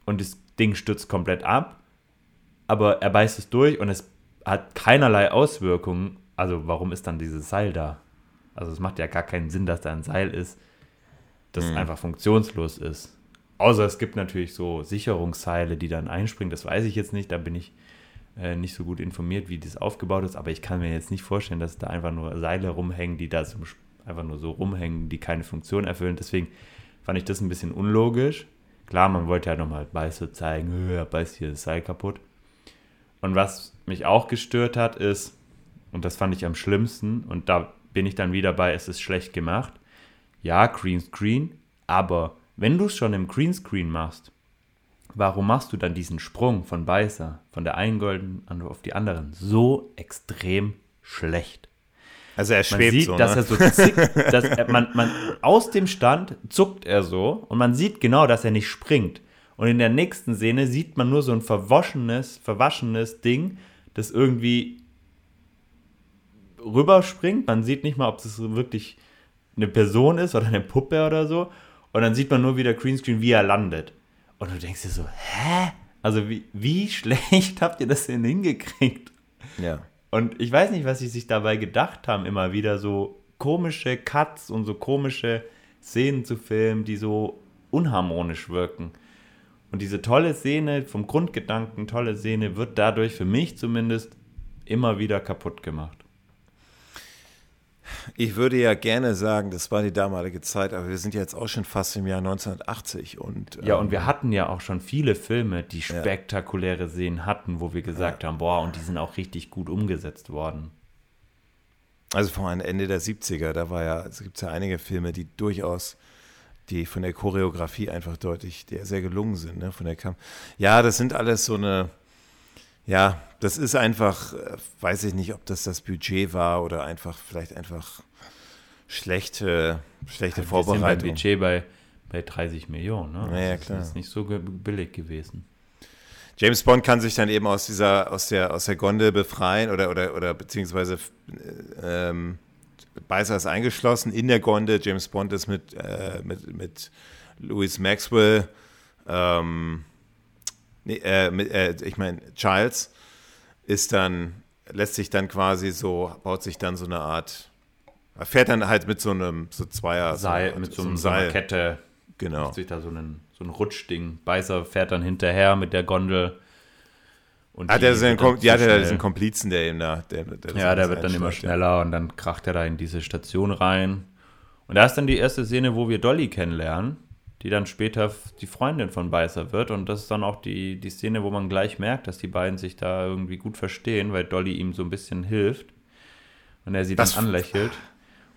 und das Ding stürzt komplett ab, aber er beißt es durch und es hat keinerlei Auswirkungen. Also warum ist dann dieses Seil da? Also es macht ja gar keinen Sinn, dass da ein Seil ist, das einfach funktionslos ist. Außer es gibt natürlich so Sicherungsseile, die dann einspringen. Das weiß ich jetzt nicht. Da bin ich äh, nicht so gut informiert, wie das aufgebaut ist. Aber ich kann mir jetzt nicht vorstellen, dass da einfach nur Seile rumhängen, die da zum, einfach nur so rumhängen, die keine Funktion erfüllen. Deswegen fand ich das ein bisschen unlogisch. Klar, man wollte ja nochmal Beiße zeigen, "Äh, er beißt hier das Seil kaputt. Und was mich auch gestört hat, ist, und das fand ich am schlimmsten, und da bin ich dann wieder bei, es ist schlecht gemacht. Ja, Greenscreen, aber wenn du es schon im Greenscreen machst, warum machst du dann diesen Sprung von Beißer, von der einen Golden an- auf die anderen, so extrem schlecht? also er Man schwebt sieht, so, dass ne? er so zickt, dass er, man, man, aus dem Stand zuckt er so und man sieht genau, dass er nicht springt. Und in der nächsten Szene sieht man nur so ein verwaschenes, verwaschenes Ding, das irgendwie rüberspringt. Man sieht nicht mal, ob so wirklich eine Person ist oder eine Puppe oder so. Und dann sieht man nur wieder Greenscreen, wie er landet. Und du denkst dir so, hä? Also wie, wie schlecht habt ihr das denn hingekriegt? ja. Und ich weiß nicht, was sie sich dabei gedacht haben, immer wieder so komische Cuts und so komische Szenen zu filmen, die so unharmonisch wirken. Und diese tolle Szene, vom Grundgedanken tolle Szene, wird dadurch für mich zumindest immer wieder kaputt gemacht. Ich würde ja gerne sagen, das war die damalige Zeit, aber wir sind ja jetzt auch schon fast im Jahr 1980 und Ja, ähm, und wir hatten ja auch schon viele Filme, die spektakuläre Szenen hatten, wo wir gesagt haben, boah, und die sind auch richtig gut umgesetzt worden. Also vor allem Ende der 70er, da war ja, es gibt ja einige Filme, die durchaus, die von der Choreografie einfach deutlich, sehr gelungen sind, ne? Von der Kam ja, das sind alles so eine, ja, das ist einfach, äh, weiß ich nicht, ob das das Budget war oder einfach, vielleicht einfach schlechte, schlechte beim Vorbereitung. Budget bei, bei 30 Millionen. Ne? Ja, ja, Also klar. Das ist nicht so billig gewesen. James Bond kann sich dann eben aus dieser, aus der, aus der Gondel befreien oder, oder, oder beziehungsweise äh, ähm, Beißer ist eingeschlossen in der Gondel. James Bond ist mit, äh, mit, mit Louis Maxwell, ähm, nee, äh, mit, äh, ich meine, Charles ist dann, lässt sich dann quasi so, baut sich dann so eine Art, er fährt dann halt mit so einem, so Zweier, Seil, so, mit so, einem einem, so einer Seil. Kette Genau. macht sich da so einen, so ein Rutschding. Beißer fährt dann hinterher mit der Gondel. Und Hat er seinen, die hat ja schnell. diesen Komplizen, der ihm da, der, der Ja, der wird dann immer einsteuert, ja. schneller und dann kracht er da in diese Station rein. Und da ist dann die erste Szene, wo wir Dolly kennenlernen, die dann später die Freundin von Beißer wird. Und das ist dann auch die, die Szene, wo man gleich merkt, dass die beiden sich da irgendwie gut verstehen, weil Dolly ihm so ein bisschen hilft. Und er sie Das- dann anlächelt.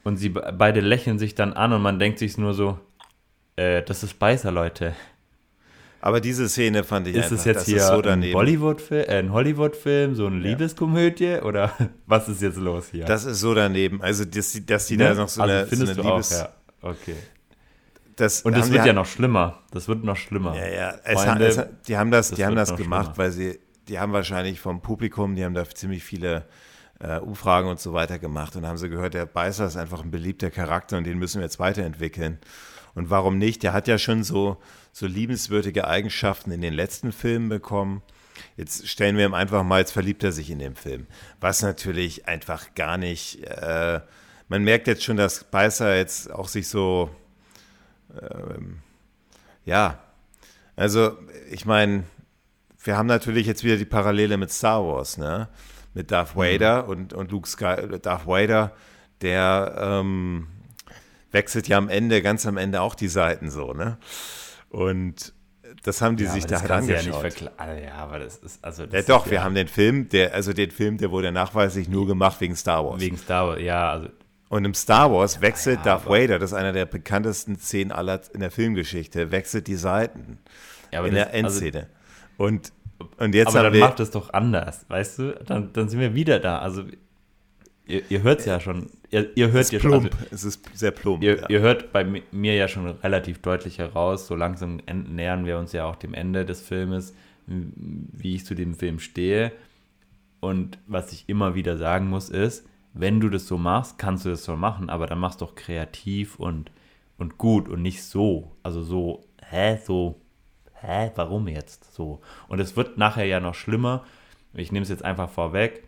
Und sie be- beide lächeln sich dann an und man denkt sich nur so, äh, das ist Beißer, Leute. Aber diese Szene fand ich Ist einfach, es jetzt hier ist so ein. Bollywood-Film, äh, ein Hollywood-Film, so eine Liebeskomödie oder was ist jetzt los hier? Das ist so daneben. Also, dass die, dass die Ne? da noch so also eine, so findest eine du Liebes... auch, ja. Okay. Das Und es haben wird ja halt- noch schlimmer. Das wird noch schlimmer. Ja, ja. Es, Freunde, es, hat- die haben das, das die haben das gemacht, schlimmer. weil sie, die haben wahrscheinlich vom Publikum, die haben da ziemlich viele äh, Umfragen und so weiter gemacht und haben sie gehört, der Beißer ist einfach ein beliebter Charakter und den müssen wir jetzt weiterentwickeln. Und warum nicht? Der hat ja schon so, so liebenswürdige Eigenschaften in den letzten Filmen bekommen. Jetzt stellen wir ihm einfach mal, jetzt verliebt er sich in dem Film. Was natürlich einfach gar nicht, äh, man merkt jetzt schon, dass Beißer jetzt auch sich so, ähm, ja, also ich meine, wir haben natürlich jetzt wieder die Parallele mit Star Wars, ne? Mit Darth Vader und, und Luke Sky, Darth Vader, der ähm, wechselt ja am Ende, ganz am Ende auch die Seiten so, ne? Und das haben die Ja, sich da halt du ja nicht angeschaut. verkla- Ja, aber das ist also das Ja, ist doch, wir haben den Film, der, also den Film, der wurde nachweislich nur gemacht wegen Star Wars. wegen Star Wars. Ja, also Und im Star Wars wechselt ja, Darth Vader, das ist einer der bekanntesten Szenen aller in der Filmgeschichte, wechselt die Seiten ja, in das, der also, Endszene. und, und jetzt aber haben dann wir, macht es doch anders, weißt du? Dann, dann sind wir wieder da. Also ihr, ihr hört es ja schon. Ihr, ihr hört es ja plump. schon. Also, es ist sehr plump. Ihr, ja. ihr, hört bei mir ja schon relativ deutlich heraus, so langsam nähern wir uns ja auch dem Ende des Filmes, wie ich zu dem Film stehe. Und was ich immer wieder sagen muss, ist, wenn du das so machst, kannst du das so machen, aber dann machst doch kreativ und, und gut und nicht so. Also so, hä, so, hä, warum jetzt so? Und es wird nachher ja noch schlimmer. Ich nehme es jetzt einfach vorweg,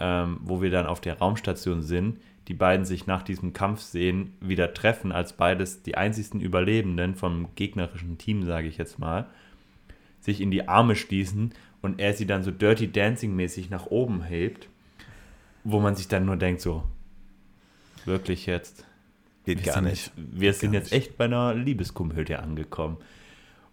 ähm, wo wir dann auf der Raumstation sind, die beiden sich nach diesem Kampfsehen wieder treffen, als beides die einzigsten Überlebenden vom gegnerischen Team, sage ich jetzt mal, sich in die Arme schließen und er sie dann so Dirty Dancing-mäßig nach oben hebt, wo man sich dann nur denkt, so, wirklich jetzt. Geht wir gar sind nicht. Jetzt, wir Geht sind jetzt nicht. echt bei einer Liebeskomödie angekommen.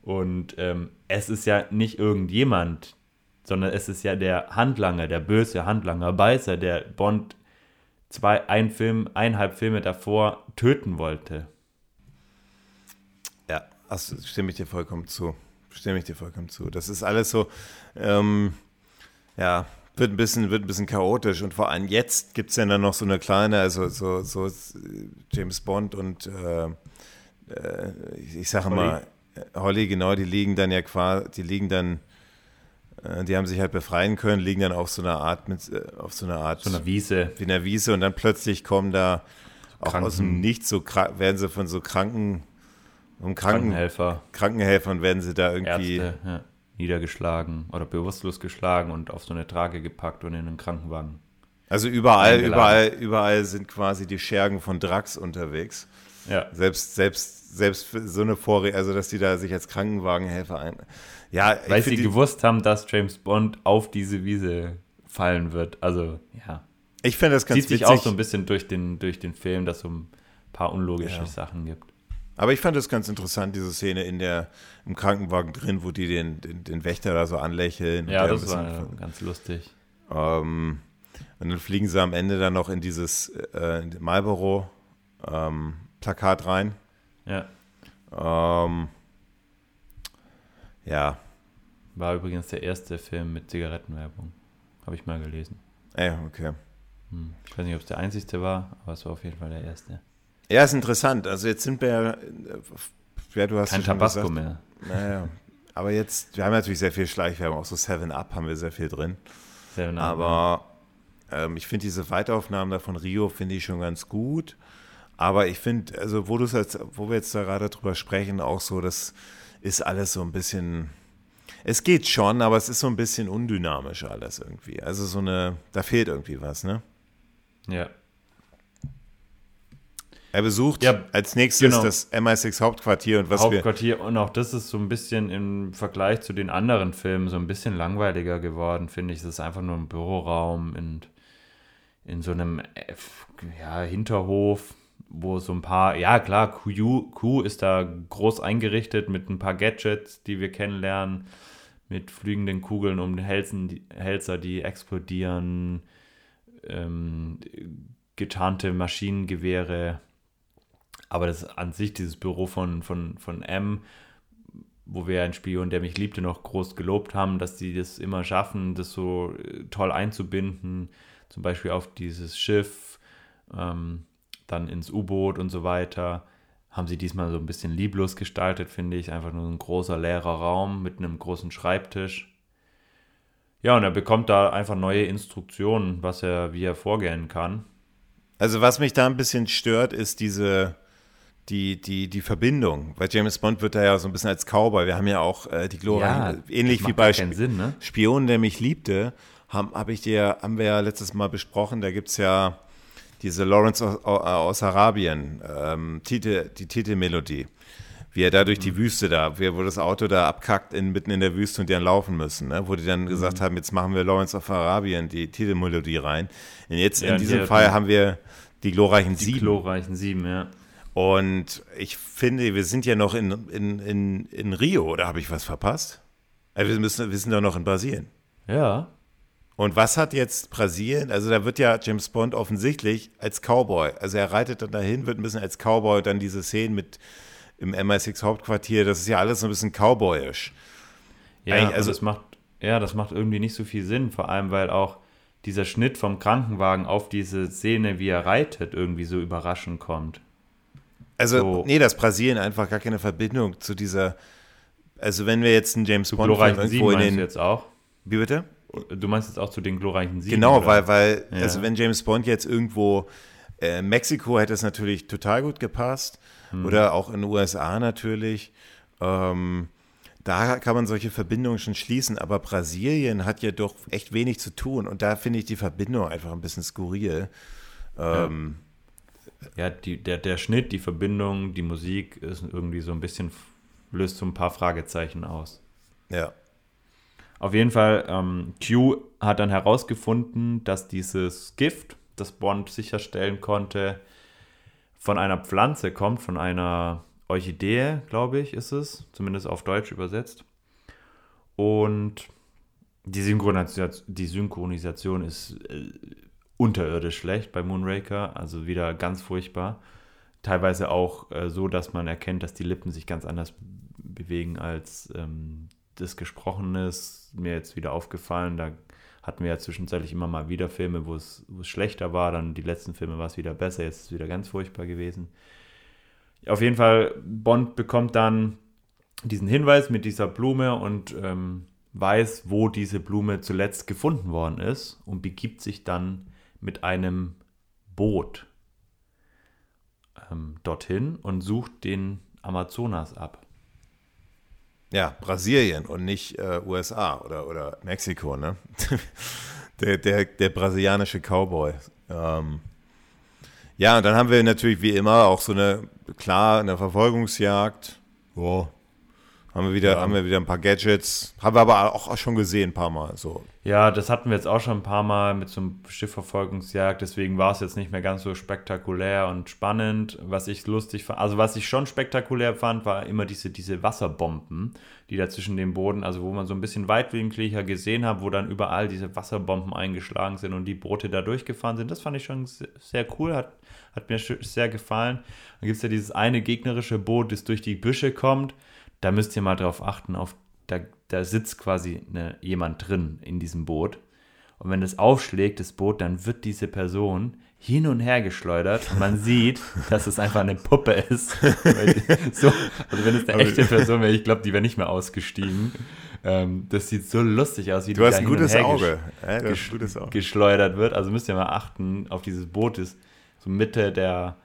Und ähm, es ist ja nicht irgendjemand, sondern es ist ja der Handlanger, der böse Handlanger, Beißer, der Bond zwei, ein Film, eineinhalb Filme davor töten wollte. Ja, also stimme ich dir vollkommen zu. Stimme ich dir vollkommen zu. Das ist alles so, ähm, ja, wird ein bisschen, wird ein bisschen chaotisch und vor allem jetzt gibt es ja dann noch so eine kleine, also so, so James Bond und äh, äh, ich, ich sage mal, Holly, genau, die liegen dann ja quasi, die liegen dann, äh, die haben sich halt befreien können, liegen dann auf so einer Art mit, äh, auf so einer Art So eine Wiese. wie in der Wiese und dann plötzlich kommen da auch Kranken- aus dem Nichts so werden sie von so Kranken um Kranken, Krankenhelfer, Krankenhelfern werden sie da irgendwie Ärzte, ja, niedergeschlagen oder bewusstlos geschlagen und auf so eine Trage gepackt und in einen Krankenwagen. also überall überall überall sind quasi die Schergen von Drax unterwegs Ja, selbst selbst selbst so eine Vorre also dass die da sich als Krankenwagenhelfer ein ja weil sie gewusst haben, dass James Bond auf diese Wiese fallen wird. Also, ja. ich finde das ganz sich witzig auch so ein bisschen durch den, durch den Film, dass es so ein paar unlogische Ja. Sachen gibt. Aber ich fand das ganz interessant diese Szene in der im Krankenwagen drin wo die den den, den Wächter da so anlächeln Ja, das war bisschen- ganz lustig. Ähm, und dann fliegen sie am Ende dann noch in dieses äh, Marlboro ähm, rein. Ja, Ähm, ja, war übrigens der erste Film mit Zigarettenwerbung. Habe ich mal gelesen. ey, okay. Hm. Ich weiß nicht, ob es der einzigste war, aber es war auf jeden Fall der erste. Ja, ist interessant. Also jetzt sind wir ja, äh, ja du hast Kein Tabasco gesagt. mehr. Naja. Aber jetzt, wir haben natürlich sehr viel Schleichwerbung, auch so 7-Up haben wir sehr viel drin. Sehr nah. Aber ähm, ich finde diese Weiteraufnahmen da von Rio finde ich schon ganz gut. Aber ich finde, also wo du jetzt, wo wir jetzt da gerade drüber sprechen, auch so, das ist alles so ein bisschen. Es geht schon, aber es ist so ein bisschen undynamisch alles irgendwie. Also so eine, da fehlt irgendwie was, ne? ja. Er besucht Ja, als nächstes genau. das MI6 Hauptquartier und was wir. Hauptquartier und auch das ist so ein bisschen im Vergleich zu den anderen Filmen so ein bisschen langweiliger geworden, finde ich. Es ist einfach nur ein Büroraum in, in so einem ja, Hinterhof, wo so ein paar, ja klar, Q, Q ist da groß eingerichtet mit ein paar Gadgets, die wir kennenlernen, mit fliegenden Kugeln um den Hälsen, die, Hälser, die explodieren, ähm, getarnte Maschinengewehre. Aber das an sich, dieses Büro von, von, von M, wo wir einen Spion, der mich liebte, noch groß gelobt haben, dass die das immer schaffen, das so äh, toll einzubinden, zum Beispiel auf dieses Schiff, ähm, dann ins U-Boot und so weiter, haben sie diesmal so ein bisschen lieblos gestaltet, finde ich. Einfach nur ein großer leerer Raum mit einem großen Schreibtisch. Ja, und er bekommt da einfach neue Instruktionen, was er, wie er vorgehen kann. Also was mich da ein bisschen stört, ist diese, die, die, die Verbindung. Weil James Bond wird da ja so ein bisschen als Cowboy. Wir haben ja auch äh, die glorreichen, ähnlich das wie bei keinen Sinn, ne? Spion, der mich liebte, haben, hab ich dir, haben wir ja letztes Mal besprochen, da gibt es ja diese Lawrence aus, aus Arabien, ähm, Titel, die Titelmelodie. Wie er da durch die Wüste da, wo das Auto da abkackt in, mitten in der Wüste und die dann laufen müssen, ne? wo die dann gesagt haben, jetzt machen wir Lawrence of Arabien die Titelmelodie rein. Und jetzt Ja, in diesem Fall haben wir die glorreichen Die Sieben. glorreichen sieben, ja. Und ich finde, wir sind ja noch in, in, in, in Rio, oder habe ich was verpasst? Äh, Wir, müssen, wir sind doch noch in Brasilien. Ja, Und was hat jetzt Brasilien? Also da wird ja James Bond offensichtlich als Cowboy, also er reitet dann dahin, wird ein bisschen als Cowboy, dann diese Szenen mit im MI6 Hauptquartier, das ist ja alles so ein bisschen cowboyisch. Ja, Eigentlich, also also- das macht, ja, das macht irgendwie nicht so viel Sinn, vor allem weil auch dieser Schnitt vom Krankenwagen auf diese Szene, wie er reitet, irgendwie so überraschend kommt. Also, so. nee, dass Brasilien einfach gar keine Verbindung zu dieser. Also, wenn wir jetzt einen James Bond irgendwo in den. Du jetzt auch? Wie bitte? Du meinst jetzt auch zu den glorreichen Siegen? Genau, oder? weil, weil ja. also wenn James Bond jetzt irgendwo äh, Mexiko hätte es natürlich total gut gepasst hm. oder auch in den USA natürlich. Ähm, da kann man solche Verbindungen schon schließen, aber Brasilien hat ja doch echt wenig zu tun und da finde ich die Verbindung einfach ein bisschen skurril. Ähm, ja, ja die, der, der Schnitt, die Verbindung, die Musik ist irgendwie so ein bisschen, löst so ein paar Fragezeichen aus. Ja. Auf jeden Fall, ähm, Q hat dann herausgefunden, dass dieses Gift, das Bond sicherstellen konnte, von einer Pflanze kommt, von einer Orchidee, glaube ich, ist es, zumindest auf Deutsch übersetzt. Und die Synchronisation, die Synchronisation ist äh, unterirdisch schlecht bei Moonraker, also wieder ganz furchtbar. Teilweise auch äh, so, dass man erkennt, dass die Lippen sich ganz anders bewegen als ähm, das Gesprochene. Ist mir jetzt wieder aufgefallen. Da hatten wir ja zwischenzeitlich immer mal wieder Filme, wo es, wo es schlechter war. Dann die letzten Filme war es wieder besser. Jetzt ist es wieder ganz furchtbar gewesen. Auf jeden Fall, Bond bekommt dann diesen Hinweis mit dieser Blume und ähm, weiß, wo diese Blume zuletzt gefunden worden ist und begibt sich dann mit einem Boot ähm, dorthin und sucht den Amazonas ab. Ja, Brasilien und nicht äh, USA oder, oder Mexiko, ne? der, der, der brasilianische Cowboy. Ähm, ja, und dann haben wir natürlich wie immer auch so eine, klar, eine Verfolgungsjagd. Oh, haben wir wieder, ja. haben wir wieder ein paar Gadgets. Haben wir aber auch schon gesehen ein paar Mal. So. Ja, das hatten wir jetzt auch schon ein paar Mal mit so einem Schiffverfolgungsjagd. Deswegen war es jetzt nicht mehr ganz so spektakulär und spannend. Was ich lustig fand, also was ich schon spektakulär fand, war immer diese, diese Wasserbomben, die da zwischen dem Boden, also wo man so ein bisschen weitwinkliger gesehen hat, wo dann überall diese Wasserbomben eingeschlagen sind und die Boote da durchgefahren sind. Das fand ich schon sehr cool, hat hat mir sehr gefallen. Dann gibt es ja dieses eine gegnerische Boot, das durch die Büsche kommt. Da müsst ihr mal drauf achten, auf, da, da sitzt quasi eine, jemand drin in diesem Boot. Und wenn das aufschlägt, das Boot, dann wird diese Person hin und her geschleudert. Man sieht, dass es einfach eine Puppe ist. so, also wenn es eine echte Person wäre, ich glaube, die wäre nicht mehr ausgestiegen. Ähm, das sieht so lustig aus, wie du die hast ein gutes Auge. Ja, ges gutes Auge. geschleudert wird. Also müsst ihr mal achten auf dieses Boot. Ist, so Mitte der,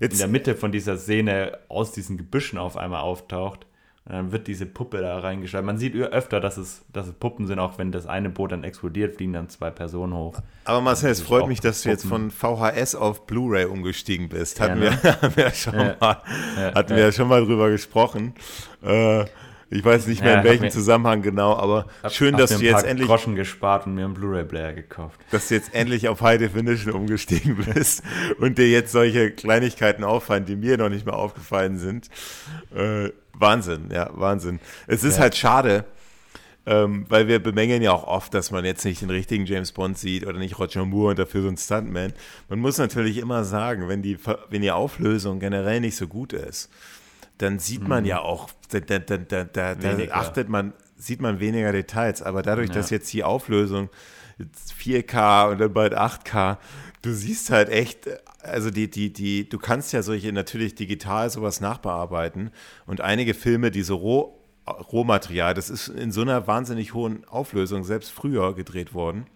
Jetzt, in der Mitte von dieser Szene aus diesen Gebüschen auf einmal auftaucht. Und dann wird diese Puppe da reingeschaltet. Man sieht öfter, dass es, dass es Puppen sind, auch wenn das eine Boot dann explodiert, fliegen dann zwei Personen hoch. Aber Marcel, es freut mich, dass du jetzt von VHS auf Blu-ray umgestiegen bist. Hatten, ja, ne? wir, wir schon ja. mal, ja, hatten wir ja schon mal drüber gesprochen. Äh, ich weiß nicht mehr, ja, in welchem Zusammenhang genau, aber hab, schön, hab dass du jetzt endlich. Groschen gespart und mir einen Blu-ray-Player gekauft. Dass du jetzt endlich auf High Definition umgestiegen bist und dir jetzt solche Kleinigkeiten auffallen, die mir noch nicht mal aufgefallen sind. Äh, Wahnsinn, ja, Wahnsinn. Es ist ja. halt schade, ähm, weil wir bemängeln ja auch oft, dass man jetzt nicht den richtigen James Bond sieht oder nicht Roger Moore und dafür so ein Stuntman. Man muss natürlich immer sagen, wenn die, wenn die Auflösung generell nicht so gut ist, dann sieht man mhm. ja auch, da, da, da, da, achtet man, sieht man weniger Details. Aber dadurch, ja. dass jetzt die Auflösung 4K und dann bald 8K, du siehst halt echt, also die, die, die, du kannst ja solche natürlich digital sowas nachbearbeiten und einige Filme, diese Roh, Rohmaterial, das ist in so einer wahnsinnig hohen Auflösung selbst früher gedreht worden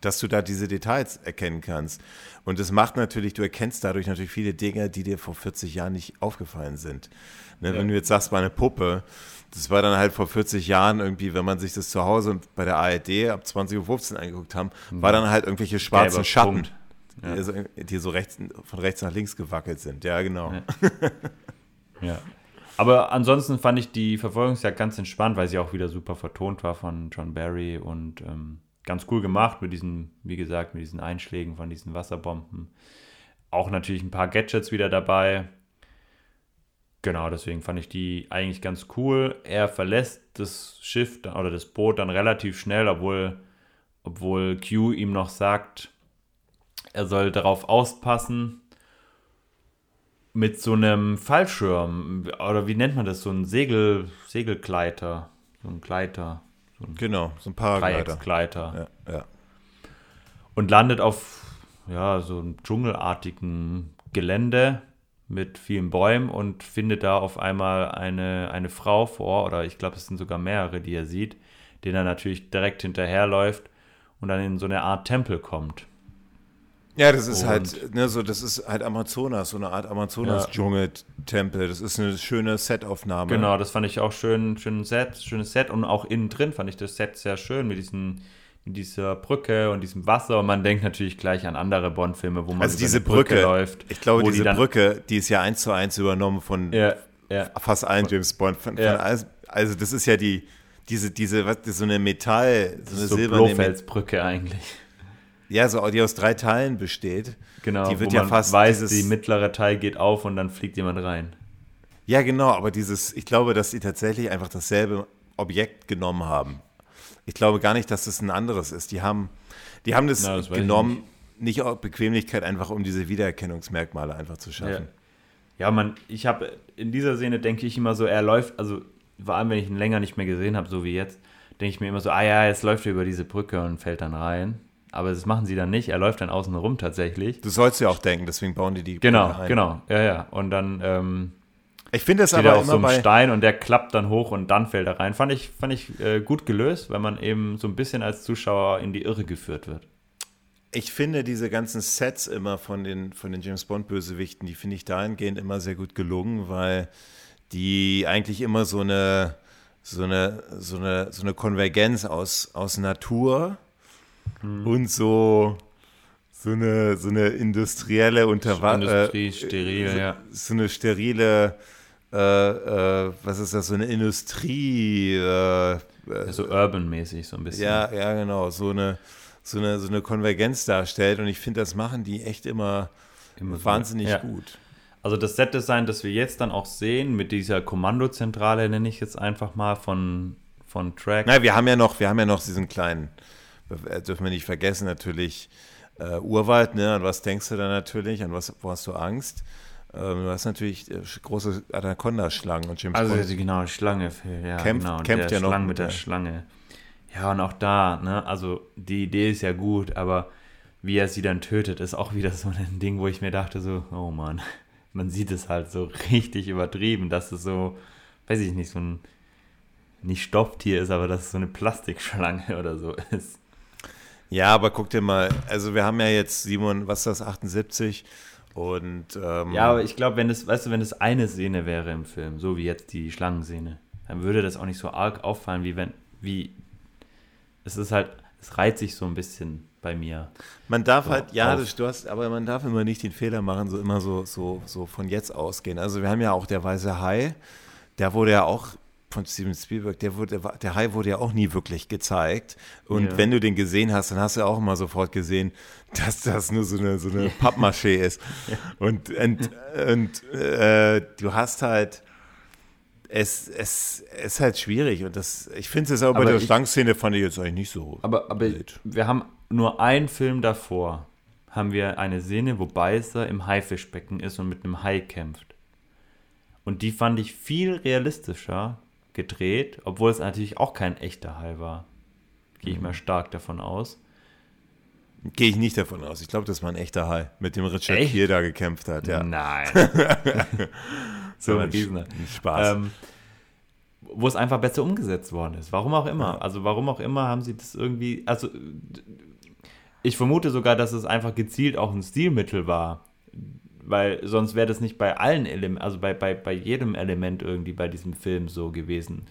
dass du da diese Details erkennen kannst. Und das macht natürlich, du erkennst dadurch natürlich viele Dinge, die dir vor 40 Jahren nicht aufgefallen sind. Ne, ja. Wenn du jetzt sagst, mal eine Puppe, das war dann halt vor 40 Jahren irgendwie, wenn man sich das zu Hause bei der ARD ab 20.15 Uhr angeguckt haben, mhm. war dann halt irgendwelche schwarzen Gelber Schatten, ja. die, so, die, so, rechts, von rechts nach links gewackelt sind. Ja, genau. Ja. ja. Aber ansonsten fand ich die Verfolgungsjagd ganz entspannt, weil sie auch wieder super vertont war von John Barry und ähm, ganz cool gemacht mit diesen, wie gesagt, mit diesen Einschlägen von diesen Wasserbomben. Auch natürlich ein paar Gadgets wieder dabei. Genau, deswegen fand ich die eigentlich ganz cool. Er verlässt das Schiff oder das Boot dann relativ schnell, obwohl, obwohl Q ihm noch sagt, er soll darauf auspassen, mit so einem Fallschirm, oder wie nennt man das, so ein Segel, Segelgleiter, so ein Gleiter. So genau, so ein Paraglider. Dreiecksgleiter. Ja, ja. und landet auf ja, so einem dschungelartigen Gelände mit vielen Bäumen und findet da auf einmal eine, eine Frau vor, oder ich glaube, es sind sogar mehrere, die er sieht, den er natürlich direkt hinterherläuft und dann in so eine Art Tempel kommt. Ja, das ist halt, und halt, ne, so, das ist halt Amazonas, so eine Art Amazonas-Dschungel-Tempel. Das ist eine schöne Setaufnahme. Genau, das fand ich auch schön, schön Set, schönes Set und auch innen drin fand ich das Set sehr schön mit diesen mit dieser Brücke und diesem Wasser und man denkt natürlich gleich an andere Bond-Filme, wo man also diese Brücke, Brücke, läuft. Ich glaube, diese die Brücke, die ist ja eins zu eins übernommen von ja, ja. fast allen James Bond. Von, ja. von, also das ist ja die diese diese was so eine Metall, so eine so silberne Blofelsbrücke eigentlich. Ja, so die aus drei Teilen besteht. Genau. Die wird ja fast weiß, dieses, die mittlere Teil geht auf und dann fliegt jemand rein. Ja, genau. Aber dieses, ich glaube, dass sie tatsächlich einfach dasselbe Objekt genommen haben. Ich glaube gar nicht, dass es das ein anderes ist. Die haben, die haben das, Na, das genommen, nicht. nicht aus Bequemlichkeit, einfach um diese Wiedererkennungsmerkmale einfach zu schaffen. Ja, ja man, ich habe in dieser Szene denke ich immer so, er läuft, also vor allem wenn ich ihn länger nicht mehr gesehen habe, so wie jetzt, denke ich mir immer so, ah ja, jetzt läuft er über diese Brücke und fällt dann rein. Aber das machen sie dann nicht. Er läuft dann außen rum tatsächlich. Du sollst ja auch denken, deswegen bauen die die. Genau, ein. genau, ja, ja. Und dann ähm, ich finde es aber auf so einem Stein und der klappt dann hoch und dann fällt er rein. Fand ich, fand ich äh, gut gelöst, weil man eben so ein bisschen als Zuschauer in die Irre geführt wird. Ich finde diese ganzen Sets immer von den, von den James Bond-Bösewichten, die finde ich dahingehend immer sehr gut gelungen, weil die eigentlich immer so eine, so eine, so eine, so eine Konvergenz aus, aus Natur hm. und so so eine, so eine industrielle Unterwasser. Industrie, steril, so, ja. So eine sterile äh, äh, was ist das, so eine Industrie. Äh, ja, so urban-mäßig so ein bisschen. Ja, ja, genau. So eine, so eine, so eine Konvergenz darstellt. Und ich finde, das machen die echt immer, immer wahnsinnig ja. gut. Also das Set-Design, das wir jetzt dann auch sehen, mit dieser Kommandozentrale, nenne ich jetzt einfach mal von, von Track. Na, wir haben ja noch, wir haben ja noch diesen kleinen, äh, dürfen wir nicht vergessen, natürlich äh, Urwald, ne? An was denkst du da natürlich? An was, wo hast du Angst? Ähm, du hast natürlich äh, große Anaconda-Schlangen und James Also Bond genau, Schlange, ja, kämpft, genau. kämpft der ja noch Schlange mit der, der Schlange. Ja, und auch da, ne, also die Idee ist ja gut, aber wie er sie dann tötet, ist auch wieder so ein Ding, wo ich mir dachte, so, oh Mann, man sieht es halt so richtig übertrieben, dass es so, weiß ich nicht, so ein, nicht Stofftier ist, aber dass es so eine Plastikschlange oder so ist. Ja, aber guck dir mal, also wir haben ja jetzt Simon, was ist das, 78? Und, ähm, ja, aber ich glaube, wenn es, weißt du, wenn es eine Szene wäre im Film, so wie jetzt die Schlangenszene, dann würde das auch nicht so arg auffallen, wie wenn, wie, es ist halt, es reiht sich so ein bisschen bei mir. Man darf so halt, ja, das, du hast, aber man darf immer nicht den Fehler machen, so immer so, so, so von jetzt ausgehen. Also wir haben ja auch der weiße Hai, der wurde ja auch von Steven Spielberg, der, wurde, der Hai wurde ja auch nie wirklich gezeigt. Und ja. wenn du den gesehen hast, dann hast du auch immer sofort gesehen, dass das nur so eine, so eine Pappmaché ist. Und, und, und äh, du hast halt, es, es, es ist halt schwierig. Und das, ich finde es auch bei der Schlangenszene fand ich jetzt eigentlich nicht so. Aber, aber wir haben nur einen Film davor, haben wir eine Szene, wo Beißer im Haifischbecken ist und mit einem Hai kämpft. Und die fand ich viel realistischer gedreht, obwohl es natürlich auch kein echter Hai war. Gehe ich mal mhm. stark davon aus. Gehe ich nicht davon aus. Ich glaube, das war ein echter Hai, mit dem Richard Echt? Gere da gekämpft hat. Ja. Nein. so ein Riesen. Spaß. Ähm, wo es einfach besser umgesetzt worden ist. Warum auch immer. Also warum auch immer haben sie das irgendwie. Also ich vermute sogar, dass es einfach gezielt auch ein Stilmittel war weil sonst wäre das nicht bei allen Elementen, also bei, bei, bei jedem Element irgendwie bei diesem Film so gewesen.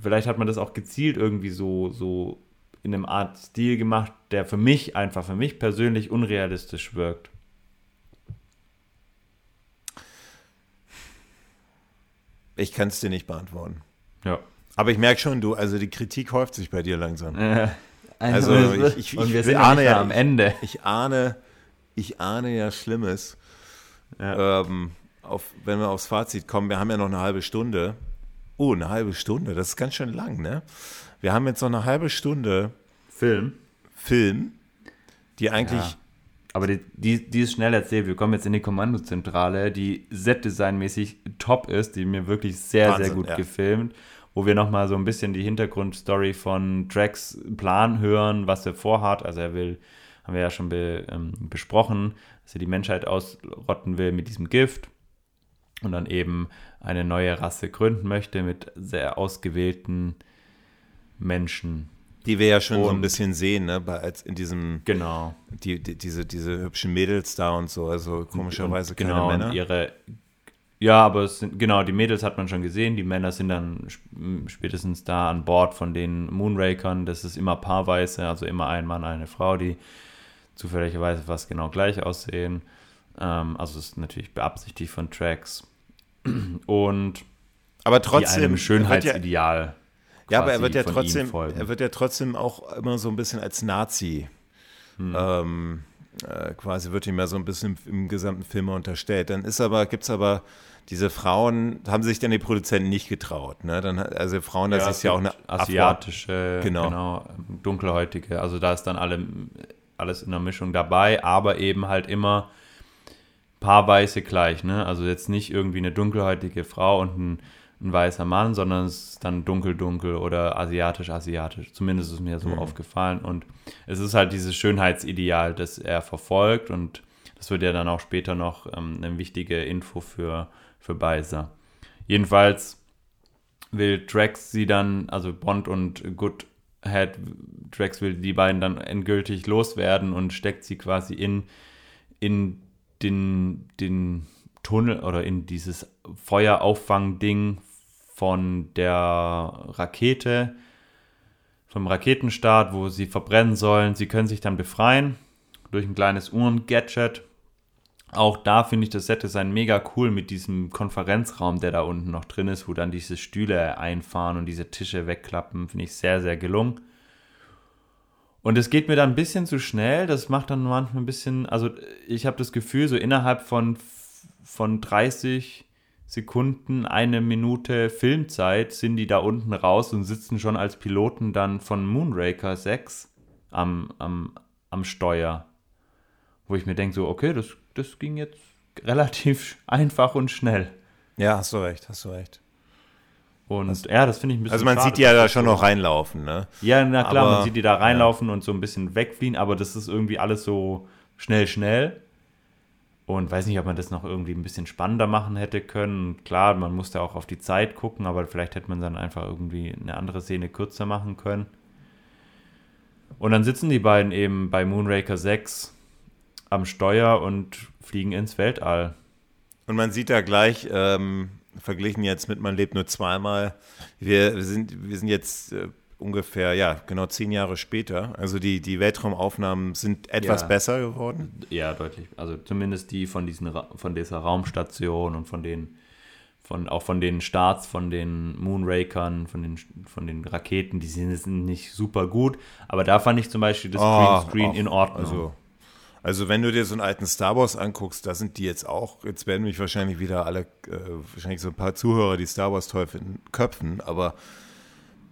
Vielleicht hat man das auch gezielt irgendwie so, so in einem Art Stil gemacht, der für mich einfach, für mich persönlich unrealistisch wirkt. Ich kann es dir nicht beantworten. Ja. Aber ich merke schon, du, also die Kritik häuft sich bei dir langsam. Äh, also, ich, ich, wir sind ahne ja am Ende. Ich ahne, ich ahne ja Schlimmes. Ja. Ähm, auf, wenn wir aufs Fazit kommen, wir haben ja noch eine halbe Stunde. Oh, eine halbe Stunde, das ist ganz schön lang, ne? Wir haben jetzt noch eine halbe Stunde Film. Film, die eigentlich. Ja. Aber die, die, die ist schnell erzählt. Wir kommen jetzt in die Kommandozentrale, die Set-Design-mäßig top ist, die mir wirklich sehr, Wahnsinn, sehr gut ja. gefilmt. wo wir nochmal so ein bisschen die Hintergrundstory von Drax Plan hören, was er vorhat. Also er will, haben wir ja schon be, ähm, besprochen, dass er die Menschheit ausrotten will mit diesem Gift und dann eben eine neue Rasse gründen möchte mit sehr ausgewählten Menschen. Die wir ja schon und, so ein bisschen sehen, ne? Bei, als in diesem. Genau. Die, die, diese, diese hübschen Mädels da und so, also komischerweise und, genau, keine Männer. ihre, ja, aber es sind, genau, die Mädels hat man schon gesehen, die Männer sind dann spätestens da an Bord von den Moonrakern. Das ist immer paarweise, also immer ein Mann, eine Frau, die zufälligerweise fast genau gleich aussehen. Ähm, also es ist natürlich beabsichtigt von Tracks. Und aber trotzdem einem Schönheitsideal. Ja, aber er wird ja trotzdem, er wird ja trotzdem auch immer so ein bisschen als Nazi hm. ähm, äh, quasi wird ihm ja so ein bisschen im, im gesamten Film unterstellt. Dann ist aber, gibt es aber diese Frauen, haben sich dann die Produzenten nicht getraut. Ne? Dann, also Frauen, das ja, ist ja auch eine asiatische, genau. genau, dunkelhäutige. Also da ist dann alle, alles in der Mischung dabei, aber eben halt immer paar Weiße gleich. Ne? Also jetzt nicht irgendwie eine dunkelhäutige Frau und ein ein weißer Mann, sondern es ist dann dunkel, dunkel oder asiatisch, asiatisch. Zumindest ist mir so mhm. aufgefallen. Und es ist halt dieses Schönheitsideal, das er verfolgt und das wird ja dann auch später noch ähm, eine wichtige Info für, für Beiser. Jedenfalls will Drax sie dann, also Bond und Goodhead, Drax will die beiden dann endgültig loswerden und steckt sie quasi in, in den, den Tunnel oder in dieses Feuerauffang-Ding von der Rakete, vom Raketenstart, wo sie verbrennen sollen. Sie können sich dann befreien durch ein kleines Uhren-Gadget. Auch da finde ich das Set-Design mega cool mit diesem Konferenzraum, der da unten noch drin ist, wo dann diese Stühle einfahren und diese Tische wegklappen. Finde ich sehr, sehr gelungen. Und es geht mir dann ein bisschen zu schnell. Das macht dann manchmal ein bisschen, also ich habe das Gefühl, so innerhalb von, von 30 Sekunden, eine Minute Filmzeit sind die da unten raus und sitzen schon als Piloten dann von Moonraker 6 am, am, am Steuer. Wo ich mir denke, so, okay, das, das ging jetzt relativ einfach und schnell. Ja, hast du recht, hast du recht. Und also, ja, das finde ich ein bisschen. Also man schade, sieht die ja da schon noch reinlaufen, ne? Ja, na klar, aber, man sieht die da reinlaufen ja. und so ein bisschen wegfliehen, aber das ist irgendwie alles so schnell, schnell. Und weiß nicht, ob man das noch irgendwie ein bisschen spannender machen hätte können. Klar, man musste auch auf die Zeit gucken, aber vielleicht hätte man dann einfach irgendwie eine andere Szene kürzer machen können. Und dann sitzen die beiden eben bei Moonraker 6 am Steuer und fliegen ins Weltall. Und man sieht da gleich, ähm, verglichen jetzt mit Man lebt nur zweimal, wir sind, wir sind jetzt äh, ungefähr, ja, genau zehn Jahre später. Also die, die Weltraumaufnahmen sind etwas ja, besser geworden. Ja, deutlich. Also zumindest die von, diesen, von dieser Raumstation und von den, von, auch von den Starts von den Moonrakern, von den, von den Raketen, die sind nicht super gut. Aber da fand ich zum Beispiel das oh, Screen in Ordnung. Also, also wenn du dir so einen alten Star Wars anguckst, da sind die jetzt auch, jetzt werden mich wahrscheinlich wieder alle, äh, wahrscheinlich so ein paar Zuhörer, die Star Wars toll finden, köpfen, aber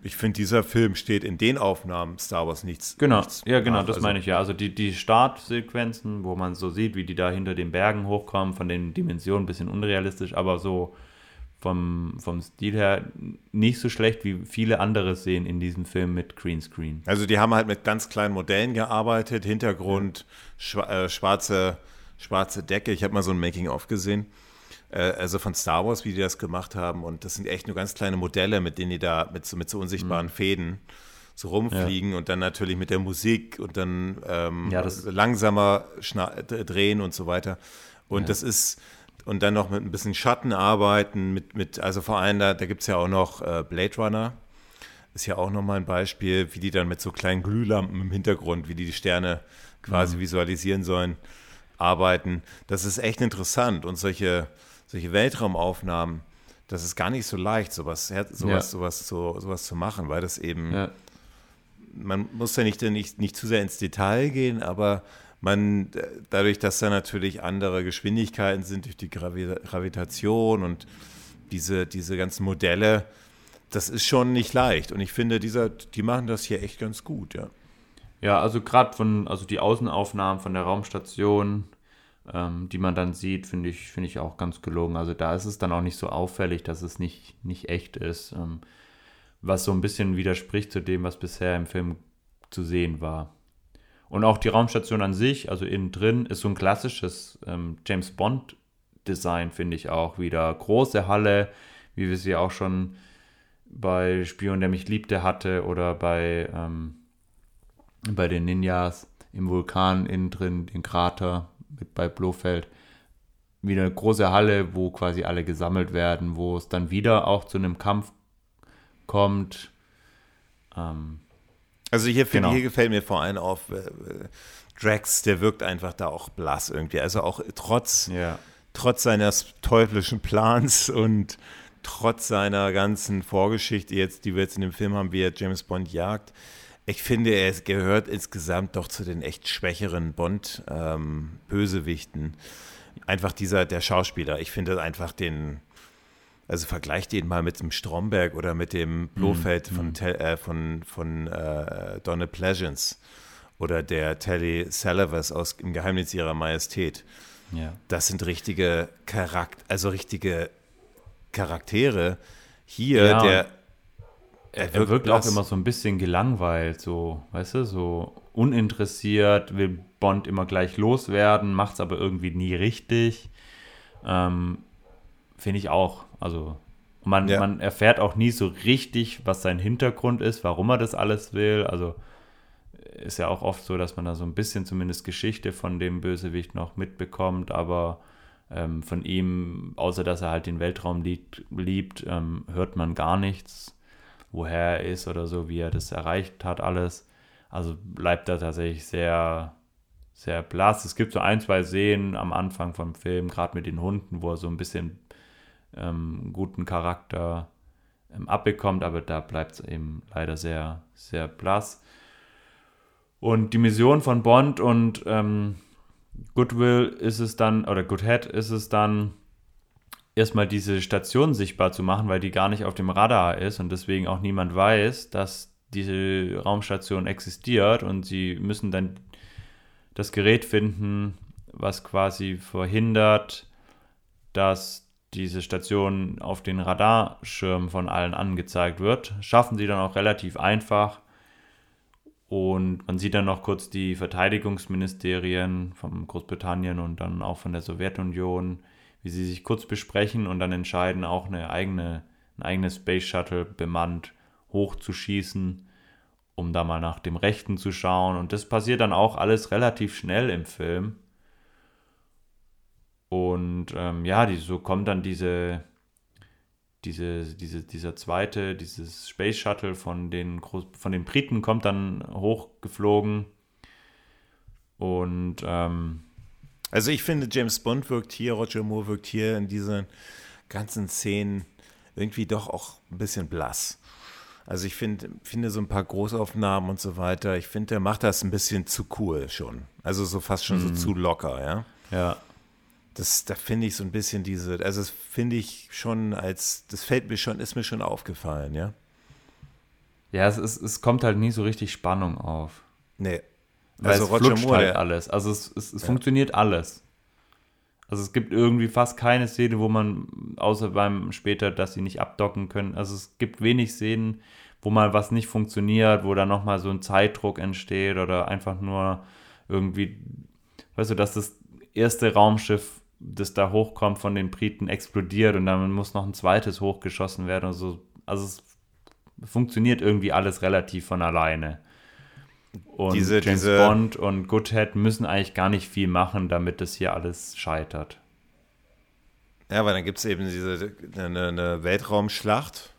ich finde, dieser Film steht in den Aufnahmen Star Wars nichts. Genau, nichts ja, genau, nach. das also, meine ich ja. Also die, die Startsequenzen, wo man so sieht, wie die da hinter den Bergen hochkommen, von den Dimensionen ein bisschen unrealistisch, aber so vom, vom Stil her nicht so schlecht, wie viele andere sehen in diesem Film mit Greenscreen. Also die haben halt mit ganz kleinen Modellen gearbeitet, Hintergrund, schwa äh, schwarze, schwarze Decke. Ich habe mal so ein Making-of gesehen äh, also von Star Wars, wie die das gemacht haben. Und das sind echt nur ganz kleine Modelle, mit denen die da mit so, mit so unsichtbaren mhm. Fäden so rumfliegen ja. und dann natürlich mit der Musik und dann ähm, ja, langsamer drehen und so weiter. Und ja. das ist, und dann noch mit ein bisschen Schatten arbeiten, mit, mit also vor allem, da, da gibt es ja auch noch äh, Blade Runner. Ist ja auch nochmal ein Beispiel, wie die dann mit so kleinen Glühlampen im Hintergrund, wie die die Sterne quasi mhm. visualisieren sollen, arbeiten. Das ist echt interessant. Und solche, solche Weltraumaufnahmen, das ist gar nicht so leicht, sowas, sowas, ja. sowas, so, sowas zu machen, weil das eben, ja. man muss ja nicht, nicht, nicht zu sehr ins Detail gehen, aber man, dadurch, dass da natürlich andere Geschwindigkeiten sind durch die Gravi Gravitation und diese, diese ganzen Modelle, das ist schon nicht leicht. Und ich finde, dieser, die machen das hier echt ganz gut, ja. Ja, also gerade von, also die Außenaufnahmen von der Raumstation, ähm, die man dann sieht, finde ich, finde ich auch ganz gelogen. Also da ist es dann auch nicht so auffällig, dass es nicht, nicht echt ist. Ähm, was so ein bisschen widerspricht zu dem, was bisher im Film zu sehen war. Und auch die Raumstation an sich, also innen drin, ist so ein klassisches ähm, James Bond-Design, finde ich auch wieder. Große Halle, wie wir sie auch schon bei Spion, der mich liebte, hatte oder bei, ähm, bei den Ninjas im Vulkan innen drin, den Krater mit bei Blofeld. Wieder eine große Halle, wo quasi alle gesammelt werden, wo es dann wieder auch zu einem Kampf kommt. Ähm, also hier, Genau. hier gefällt mir vor allem auf äh, äh, Drax, der wirkt einfach da auch blass irgendwie. Also auch trotz, ja. trotz seines teuflischen Plans und trotz seiner ganzen Vorgeschichte jetzt, die wir jetzt in dem Film haben, wie er James Bond jagt. Ich finde, er gehört insgesamt doch zu den echt schwächeren Bond-Bösewichten. einfach dieser, der Schauspieler. Ich finde einfach den, also vergleicht ihn mal mit dem Stromberg oder mit dem Blofeld von, Tel- äh, von, von äh, Donald Pleasance oder der Telly Salavas aus Im Geheimnis ihrer Majestät. ja. Das sind richtige Charakter, also richtige Charaktere. Hier, Ja, der Er, er wirkt auch immer so ein bisschen gelangweilt, so, weißt du, so uninteressiert, will Bond immer gleich loswerden, macht es aber irgendwie nie richtig. Ähm, Finde ich auch. Also, man, Ja. man erfährt auch nie so richtig, was sein Hintergrund ist, warum er das alles will. Also, ist ja auch oft so, dass man da so ein bisschen zumindest Geschichte von dem Bösewicht noch mitbekommt, aber ähm, von ihm, außer dass er halt den Weltraum liebt, liebt ähm, hört man gar nichts, woher er ist oder so, wie er das erreicht hat, alles. Also bleibt er tatsächlich sehr, sehr blass. Es gibt so ein, zwei Szenen am Anfang vom Film, gerade mit den Hunden, wo er so ein bisschen ähm, guten Charakter ähm, abbekommt, aber da bleibt es eben leider sehr, sehr blass. Und die Mission von Bond und ähm, Goodwill ist es dann, oder Goodhead ist es dann, erstmal diese Station sichtbar zu machen, weil die gar nicht auf dem Radar ist und deswegen auch niemand weiß, dass diese Raumstation existiert und sie müssen dann das Gerät finden, was quasi verhindert, dass diese Station auf den Radarschirm von allen angezeigt wird. Schaffen sie dann auch relativ einfach. Und man sieht dann noch kurz die Verteidigungsministerien von Großbritannien und dann auch von der Sowjetunion, wie sie sich kurz besprechen und dann entscheiden, auch eine eigene, ein eigenes Space Shuttle bemannt hochzuschießen, um da mal nach dem Rechten zu schauen. Und das passiert dann auch alles relativ schnell im Film. Und ähm, ja, die, so kommt dann diese, diese, diese, dieser zweite, dieses Space Shuttle von den, Groß von den Briten kommt dann hochgeflogen. Und ähm, Also ich finde, James Bond wirkt hier, Roger Moore wirkt hier in diesen ganzen Szenen irgendwie doch auch ein bisschen blass. Also ich finde, finde so ein paar Großaufnahmen und so weiter, ich finde, der macht das ein bisschen zu cool schon. Also so fast schon so zu locker, ja. ja, Das, da finde ich so ein bisschen diese, also das finde ich schon als, das fällt mir schon, ist mir schon aufgefallen, ja. ja es, ist, es kommt halt nie so richtig Spannung auf. Nee. Weil Also es Roger flutscht Moore, halt alles. Also es, es, es funktioniert alles. Also es gibt irgendwie fast keine Szene, wo man, außer beim später, dass sie nicht abdocken können. Also es gibt wenig Szenen, wo mal was nicht funktioniert, wo dann nochmal so ein Zeitdruck entsteht oder einfach nur irgendwie, weißt du, dass das erste Raumschiff, das da hochkommt von den Briten, explodiert und dann muss noch ein zweites hochgeschossen werden. Also, also es funktioniert irgendwie alles relativ von alleine. Und Diese- James diese- Bond und Goodhead müssen eigentlich gar nicht viel machen, damit das hier alles scheitert. ja, weil dann gibt es eben diese, eine, eine Weltraumschlacht.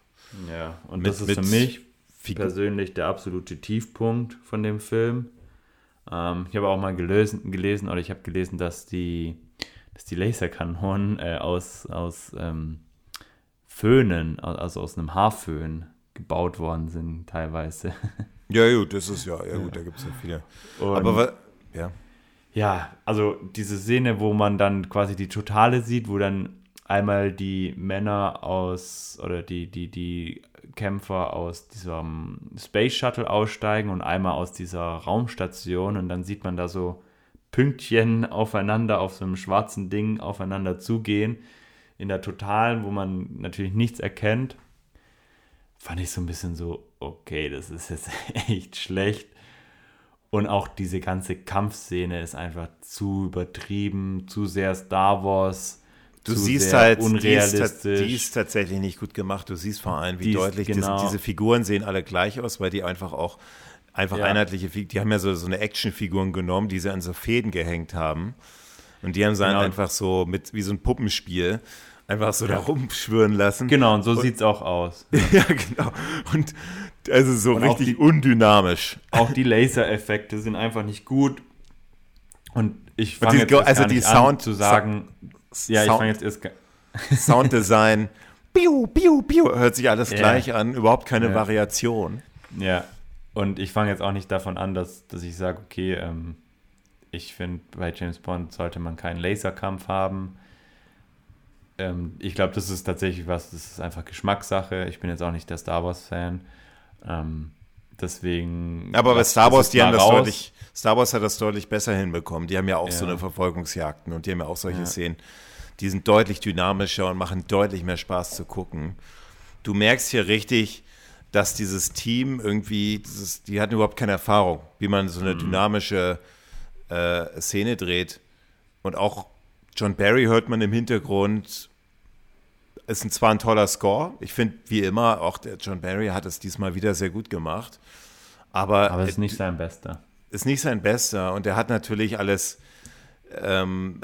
Ja, und Mit- das ist für mich Figu- persönlich der absolute Tiefpunkt von dem Film. Ähm, ich habe auch mal gelesen, gelesen oder ich habe gelesen, dass die, dass die Laserkanonen äh, aus, aus ähm, Föhnen, also aus einem Haarföhn gebaut worden sind teilweise. Ja, gut, das ist ja, ja gut, da gibt es ja viele. Und Aber ja. Ja, also diese Szene, wo man dann quasi die Totale sieht, wo dann einmal die Männer aus oder die, die, die Kämpfer aus diesem Space Shuttle aussteigen und einmal aus dieser Raumstation und dann sieht man da so Pünktchen aufeinander auf so einem schwarzen Ding aufeinander zugehen in der Totalen, wo man natürlich nichts erkennt. fand ich so ein bisschen so, okay, das ist jetzt echt schlecht. Und auch diese ganze Kampfszene ist einfach zu übertrieben, zu sehr Star Wars. Du siehst halt, unrealistisch. Die ist, die ist, tatsächlich nicht gut gemacht. Du siehst vor allem, wie die deutlich genau. diese, diese, Figuren sehen alle gleich aus, weil die einfach auch einfach ja. einheitliche Figuren, die haben ja so, so eine Actionfiguren genommen, die sie an so Fäden gehängt haben. Und die haben sie genau. einfach so mit, wie so ein Puppenspiel, einfach so ja. da rumschwören lassen. Genau, und so sieht es auch aus. ja, genau. Und also so und richtig die, undynamisch. Auch die Lasereffekte sind einfach nicht gut. Und ich fange jetzt, also die Sound zu sagen, so, ja, ich fange jetzt erst Sounddesign, biu, biu, biu, hört sich alles yeah. gleich an, überhaupt keine yeah. Variation. Ja, und ich fange jetzt auch nicht davon an, dass, dass ich sage, okay, ähm, ich finde, bei James Bond sollte man keinen Laserkampf haben. Ähm, ich glaube, das ist tatsächlich was, das ist einfach Geschmackssache. Ich bin jetzt auch nicht der Star Wars-Fan. Ähm, deswegen. Aber bei Star Wars, die haben das deutlich, Star Wars hat das deutlich besser hinbekommen. Die haben ja auch ja. so eine Verfolgungsjagden und die haben ja auch solche ja. Szenen. Die sind deutlich dynamischer und machen deutlich mehr Spaß zu gucken. Du merkst hier richtig, dass dieses Team irgendwie, dieses, die hatten überhaupt keine Erfahrung, wie man so eine mhm. dynamische äh, Szene dreht. Und auch John Barry hört man im Hintergrund. Ist ein, zwar ein toller Score. Ich finde, wie immer, auch der John Barry hat es diesmal wieder sehr gut gemacht. Aber, aber es ist nicht sein bester. Ist nicht sein bester. Und er hat natürlich alles. Ähm,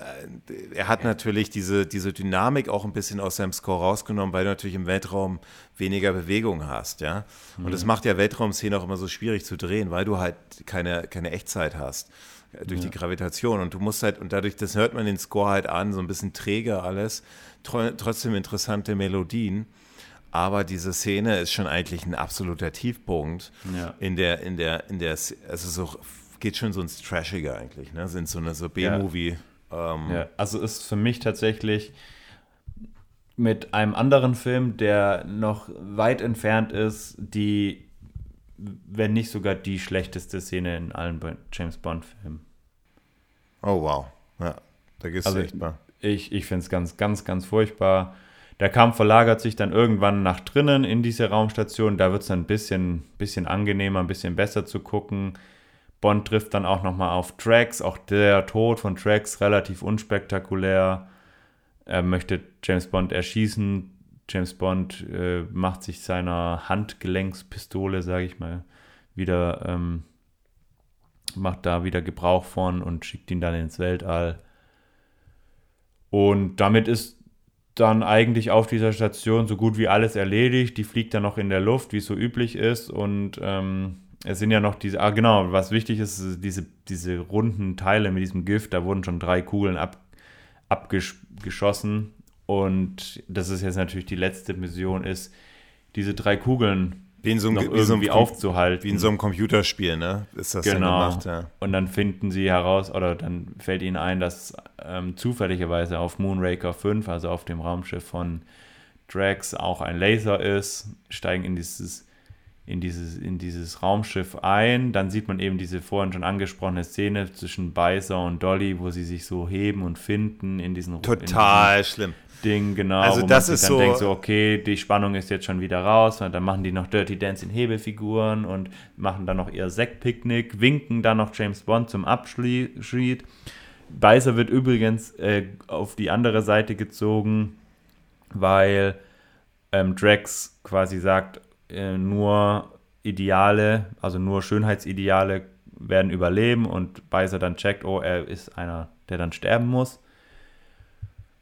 er hat natürlich diese, diese Dynamik auch ein bisschen aus seinem Score rausgenommen, weil du natürlich im Weltraum weniger Bewegung hast, ja. Und mhm. das macht ja Weltraumszenen auch immer so schwierig zu drehen, weil du halt keine, keine Echtzeit hast durch ja. die Gravitation. Und du musst halt, und dadurch, das hört man den Score halt an, so ein bisschen träger alles, trotzdem interessante Melodien. Aber diese Szene ist schon eigentlich ein absoluter Tiefpunkt ja. in der, in der, in der, also so geht schon so ins Trashige eigentlich, ne? Sind so eine so B-Movie. Ja. Ähm, ja, also ist für mich tatsächlich mit einem anderen Film, der noch weit entfernt ist, die wenn nicht sogar die schlechteste Szene in allen James Bond-Filmen. Oh, wow. Ja, da gehst also echt mal. Ich, ich finde es ganz, ganz, ganz furchtbar. Der Kampf verlagert sich dann irgendwann nach drinnen in diese Raumstation. Da wird es dann ein bisschen, bisschen angenehmer, ein bisschen besser zu gucken. Bond trifft dann auch nochmal auf Drax. Auch der Tod von Drax relativ unspektakulär. Er möchte James Bond erschießen. James Bond äh, macht sich seiner Handgelenkspistole, sage ich mal, wieder, ähm, macht da wieder Gebrauch von und schickt ihn dann ins Weltall. Und damit ist dann eigentlich auf dieser Station so gut wie alles erledigt. Die fliegt dann noch in der Luft, wie es so üblich ist. Und ähm, es sind ja noch diese, ah genau, was wichtig ist, diese, diese runden Teile mit diesem Gift, da wurden schon drei Kugeln ab, abgeschossen und das ist jetzt natürlich die letzte Mission, ist, diese drei Kugeln wie in so einem, irgendwie so einem, aufzuhalten. Wie in so einem Computerspiel, ne? Ist das genau. gemacht, ja. Und dann finden sie heraus, oder dann fällt ihnen ein, dass ähm, zufälligerweise auf Moonraker 5, also auf dem Raumschiff von Drax, auch ein Laser ist, steigen in dieses, in dieses, in dieses Raumschiff ein. Dann sieht man eben diese vorhin schon angesprochene Szene zwischen Beißer und Dolly, wo sie sich so heben und finden in diesen Total in diesen, schlimm. Ding, genau. Also wo das man ist dann so denkt so, okay, die Spannung ist jetzt schon wieder raus. Und dann machen die noch Dirty Dance in Hebelfiguren und machen dann noch ihr Sektpicknick, winken dann noch James Bond zum Abschied. Beißer wird übrigens äh, auf die andere Seite gezogen, weil ähm, Drax quasi sagt, äh, nur Ideale, also nur Schönheitsideale werden überleben und Beißer dann checkt, oh, er ist einer, der dann sterben muss.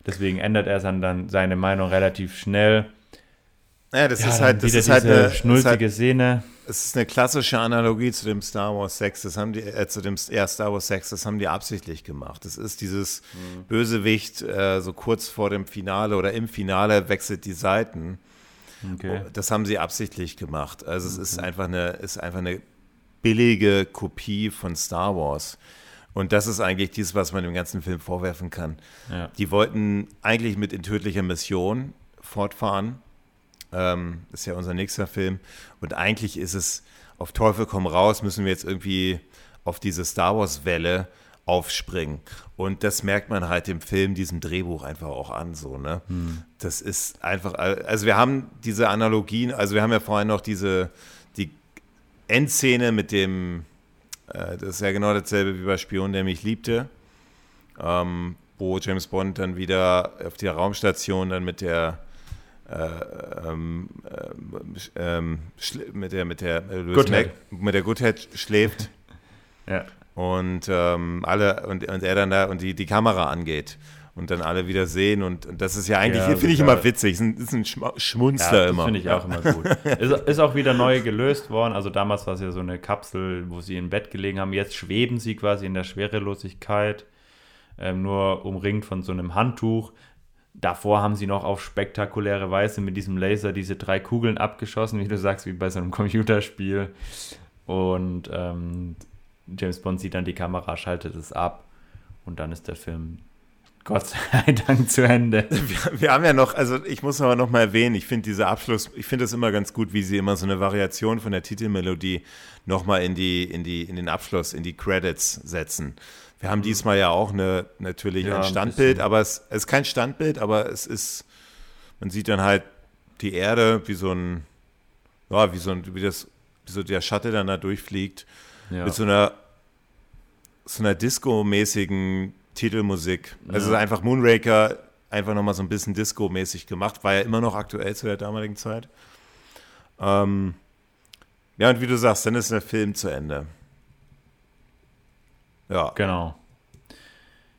Deswegen ändert er dann, dann seine Meinung relativ schnell. Ja, das ja, ist halt, das ist halt eine schnulzige halt, Szene. Es ist eine klassische Analogie zu dem Star Wars 6, das haben die, äh, zu dem ja, Star Wars 6, das haben die absichtlich gemacht. Das ist dieses mhm. Bösewicht, äh, so kurz vor dem Finale oder im Finale wechselt die Seiten. Okay. Das haben sie absichtlich gemacht. Also es okay. ist einfach eine, ist einfach eine billige Kopie von Star Wars. Und das ist eigentlich dies, was man dem ganzen Film vorwerfen kann. Ja. Die wollten eigentlich mit In tödlicher Mission fortfahren. Ähm, ist ja unser nächster Film. Und eigentlich ist es auf Teufel komm raus, müssen wir jetzt irgendwie auf diese Star Wars-Welle aufspringen. Und das merkt man halt dem Film, diesem Drehbuch einfach auch an, so, ne? Hm. Das ist einfach, also wir haben diese Analogien, also wir haben ja vorhin noch diese, die Endszene mit dem, äh, das ist ja genau dasselbe wie bei Spion, der mich liebte, ähm, wo James Bond dann wieder auf der Raumstation dann mit der äh, ähm, äh, ähm, mit der mit der äh, Goodhead. mit der Goodhead schläft ja. Und ähm, alle und, und er dann da und die, die Kamera angeht und dann alle wieder sehen und, und das ist ja eigentlich, ja, finde ich immer witzig, ist ein, ist ein Schmunzler ja, immer. finde ich auch immer gut. ist, ist auch wieder neu gelöst worden, also damals war es ja so eine Kapsel, wo sie im Bett gelegen haben, jetzt schweben sie quasi in der Schwerelosigkeit, ähm, nur umringt von so einem Handtuch. Davor haben sie noch auf spektakuläre Weise mit diesem Laser diese drei Kugeln abgeschossen, wie du sagst, wie bei so einem Computerspiel. Und ähm, James Bond sieht dann die Kamera, schaltet es ab und dann ist der Film Gott sei Dank zu Ende. Wir, wir, haben ja noch, also ich muss aber noch mal erwähnen, ich finde diese Abschluss, ich finde das immer ganz gut, wie sie immer so eine Variation von der Titelmelodie noch mal in die, in die, in den Abschluss, in die Credits setzen. Wir haben diesmal ja auch eine, natürlich ja, ein Standbild, ein aber es, es, ist kein Standbild, aber es ist, man sieht dann halt die Erde wie so ein, ja, wie so ein, wie das, wie so der Shuttle dann da durchfliegt, ja. mit so einer, so einer Disco-mäßigen Titelmusik. Ja. Also einfach Moonraker, einfach nochmal so ein bisschen Disco-mäßig gemacht, war ja immer noch aktuell zu der damaligen Zeit. Ähm, ja, und wie du sagst, dann ist der Film zu Ende. Ja. Genau.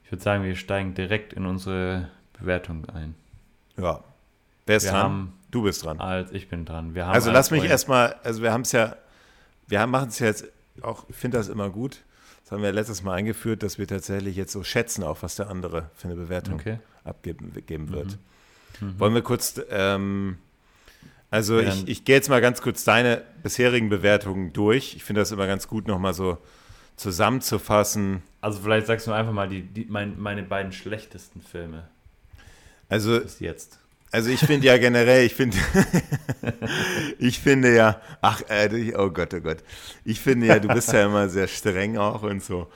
Ich würde sagen, wir steigen direkt in unsere Bewertung ein. Ja. Wer ist wir dran? Haben, du bist dran. Als ich bin dran. also lass mich erstmal, also wir haben es ja, wir machen es jetzt auch, ich finde das immer gut. Das haben wir letztes Mal eingeführt, dass wir tatsächlich jetzt so schätzen, auch was der andere für eine Bewertung okay. abgeben geben wird. Mhm. Mhm. Wollen wir kurz, ähm, also ja, ich, ich gehe jetzt mal ganz kurz deine bisherigen Bewertungen durch. Ich finde das immer ganz gut, nochmal so zusammenzufassen. Also vielleicht sagst du einfach mal die, die mein, meine beiden schlechtesten Filme. Also bis jetzt. Also ich finde ja generell, ich finde, ich finde ja, ach, äh, oh Gott, oh Gott, ich finde ja, du bist ja immer sehr streng auch und so.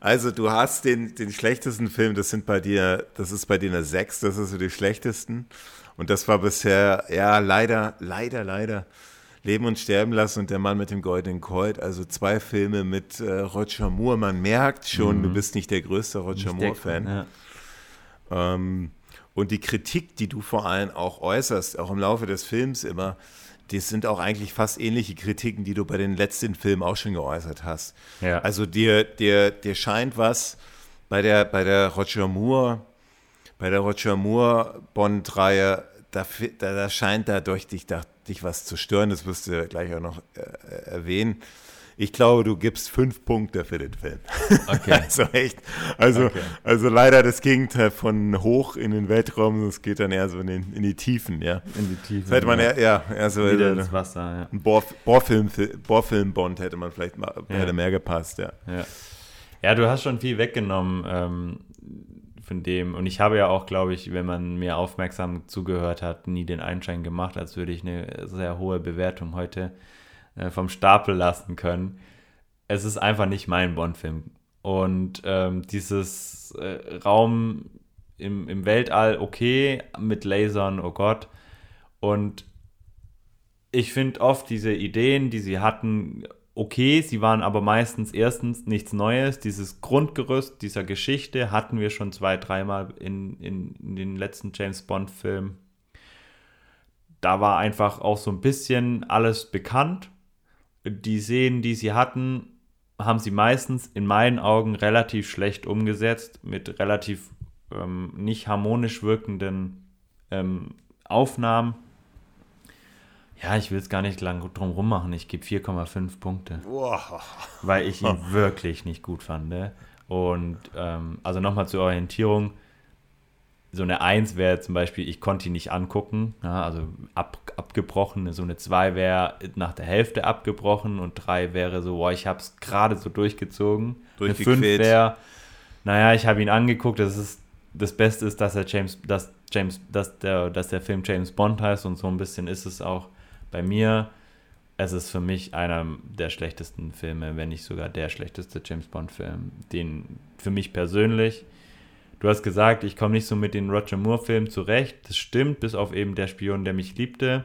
Also du hast den, den schlechtesten Film, das sind bei dir, das ist bei dir eine 6, das ist so die schlechtesten. Und das war bisher, ja, leider, leider, leider Leben und Sterben lassen und der Mann mit dem goldenen Colt. Also zwei Filme mit äh, Roger Moore. Man merkt schon, mhm. du bist nicht der größte Roger Moore-Fan. Ja. Ähm, und die Kritik, die du vor allem auch äußerst, auch im Laufe des Films immer, das sind auch eigentlich fast ähnliche Kritiken, die du bei den letzten Filmen auch schon geäußert hast. Ja. Also dir, dir, dir scheint was bei der, bei der Roger Moore, bei der Roger Moore Bond-Reihe, da, da, da scheint dadurch dich da dich was zu stören, das wirst du gleich auch noch äh, erwähnen. Ich glaube, du gibst fünf Punkte für den Film. Okay. also echt. Also, okay. also leider das Gegenteil von hoch in den Weltraum, es geht dann eher so in, den, in die Tiefen, ja. In die Tiefen. Das hätte man ja, eher, ja, eher so Wieder ins Wasser, ja. Ein Bohrfilm, Bohrfilm-Bond hätte man vielleicht mal, ja. hätte mehr gepasst, ja. ja. Ja, du hast schon viel weggenommen. Ähm, von dem. Und ich habe ja auch, glaube ich, wenn man mir aufmerksam zugehört hat, nie den Einschein gemacht, als würde ich eine sehr hohe Bewertung heute äh, vom Stapel lassen können. Es ist einfach nicht mein Bond-Film. Und ähm, dieses äh, Raum im, im Weltall, okay, mit Lasern, oh Gott. Und ich finde oft diese Ideen, die sie hatten, okay, sie waren aber meistens erstens nichts Neues. Dieses Grundgerüst dieser Geschichte hatten wir schon zwei, dreimal in, in, in den letzten James Bond-Filmen. Da war einfach auch so ein bisschen alles bekannt. Die Szenen, die sie hatten, haben sie meistens in meinen Augen relativ schlecht umgesetzt, mit relativ ähm, nicht harmonisch wirkenden ähm, Aufnahmen. Ja, ich will es gar nicht lang drum rummachen. Ich gebe 4,5 Punkte. Wow. Weil ich ihn wirklich nicht gut fand. Ne? Und ähm, also nochmal zur Orientierung. So eine 1 wäre zum Beispiel, ich konnte ihn nicht angucken, ja, also ab, abgebrochen. So eine 2 wäre nach der Hälfte abgebrochen und 3 wäre so, boah, ich habe es gerade so durchgezogen. Eine 5 wäre, naja, ich habe ihn angeguckt, das ist das Beste ist, dass er James, dass James, dass der, dass der Film James Bond heißt und so ein bisschen ist es auch bei mir. es ist für mich einer der schlechtesten Filme, wenn nicht sogar der schlechteste James Bond-Film. Den für mich persönlich. Du hast gesagt, ich komme nicht so mit den Roger Moore-Filmen zurecht. Das stimmt, bis auf eben der Spion, der mich liebte.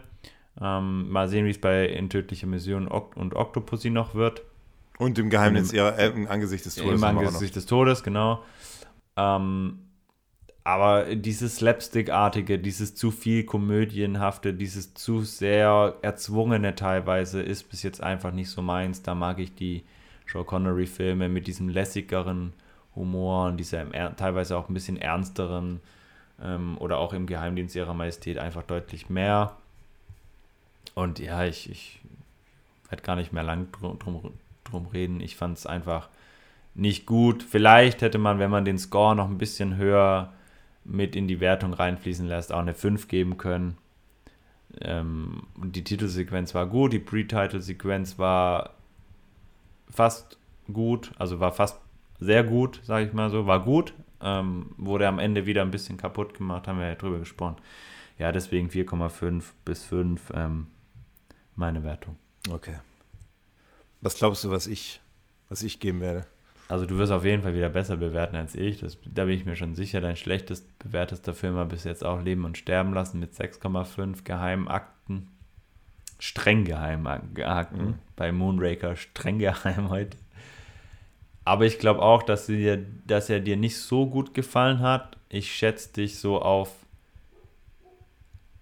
Ähm, mal sehen, wie es bei In tödliche Mission und Octopussy noch wird. Und im Geheimnis, ja, äh, im Angesicht des Todes. Im Angesicht des Todes, genau. Ähm, aber dieses Slapstick-artige, dieses zu viel komödienhafte, dieses zu sehr erzwungene teilweise ist bis jetzt einfach nicht so meins. Da mag ich die Sean Connery-Filme mit diesem lässigeren Humor und dieser teilweise auch ein bisschen ernsteren ähm, oder auch im Geheimdienst ihrer Majestät einfach deutlich mehr. Und ja, ich, ich werde gar nicht mehr lang drum, drum, drum reden. Ich fand es einfach nicht gut. Vielleicht hätte man, wenn man den Score noch ein bisschen höher mit in die Wertung reinfließen lässt, auch eine 5 geben können. Ähm, die Titelsequenz war gut, die Pre-Title-Sequenz war fast gut, also war fast sehr gut, sage ich mal so, war gut. Ähm, wurde am Ende wieder ein bisschen kaputt gemacht, haben wir ja drüber gesprochen. Ja, deswegen 4,5 bis 5 ähm, meine Wertung. Okay. Was glaubst du, was ich, was ich geben werde? Also du wirst auf jeden Fall wieder besser bewerten als ich. Das, da bin ich mir schon sicher. Dein schlechtest bewertester Film war bis jetzt auch Leben und Sterben lassen mit 6,5 geheimen Akten. Streng geheimen Akten. Mhm. Bei Moonraker streng geheim heute. Aber ich glaube auch, dass, dir, dass er dir nicht so gut gefallen hat. Ich schätze dich so auf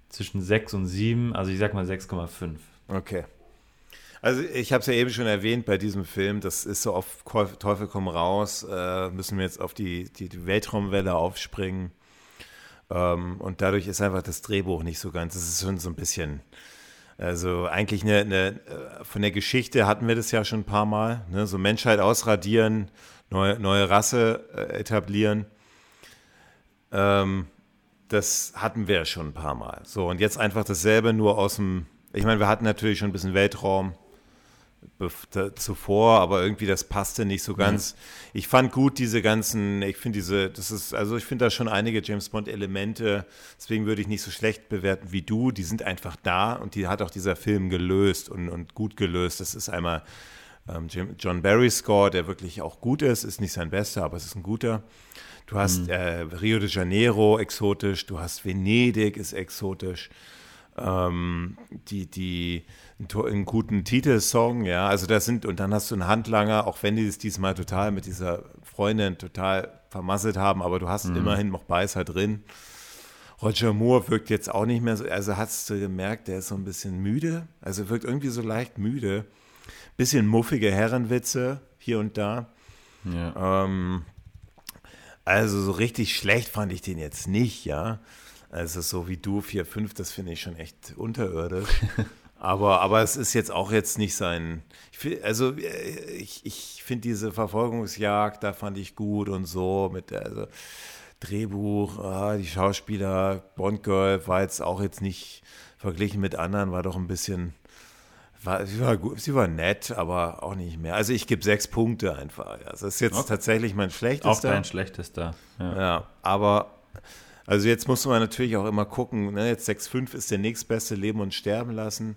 zwischen 6 und 7. Also ich sag mal 6,5. Okay. Also ich habe es ja eben schon erwähnt bei diesem Film, das ist so auf Teufel komm raus, äh, müssen wir jetzt auf die, die, Weltraumwelle aufspringen. Ähm, und dadurch ist einfach das Drehbuch nicht so ganz, es ist schon so ein bisschen, also eigentlich eine, eine, äh, von der Geschichte hatten wir das ja schon ein paar Mal, ne? so Menschheit ausradieren, neue, neue Rasse äh, etablieren. Ähm, das hatten wir ja schon ein paar Mal. So, und jetzt einfach dasselbe, nur aus dem, ich meine, wir hatten natürlich schon ein bisschen Weltraum, zuvor, aber irgendwie das passte nicht so ganz. Mhm. Ich fand gut diese ganzen, ich finde diese, das ist, also ich finde da schon einige James Bond Elemente, deswegen würde ich nicht so schlecht bewerten wie du, die sind einfach da und die hat auch dieser Film gelöst und, und gut gelöst. Das ist einmal ähm, John Barry Score, der wirklich auch gut ist, ist nicht sein bester, aber es ist ein guter. Du hast mhm. äh, Rio de Janeiro exotisch, du hast Venedig ist exotisch. Ähm, die, die, einen guten Titelsong, ja, also das sind, und dann hast du einen Handlanger, auch wenn die es diesmal total mit dieser Freundin total vermasselt haben, aber du hast mhm. immerhin noch Beißer drin. Roger Moore wirkt jetzt auch nicht mehr so, also hast du gemerkt, der ist so ein bisschen müde, also wirkt irgendwie so leicht müde. Bisschen muffige Herrenwitze hier und da. Ja. Ähm, also so richtig schlecht fand ich den jetzt nicht, ja. Also so wie du, 4, 5, das finde ich schon echt unterirdisch. Aber, aber es ist jetzt auch jetzt nicht sein. Ich find, also äh, ich, ich finde diese Verfolgungsjagd, da fand ich gut und so mit also Drehbuch, ah, die Schauspieler, Bond Girl war jetzt auch jetzt nicht verglichen mit anderen, war doch ein bisschen. War, sie, war gut, sie war nett, aber auch nicht mehr. Also ich gebe sechs Punkte einfach. Also das ist jetzt okay. tatsächlich mein schlechtester. Auch dein schlechtester. Ja. ja, aber also jetzt muss man natürlich auch immer gucken, ne? jetzt 6-5 ist der nächstbeste Leben und Sterben lassen.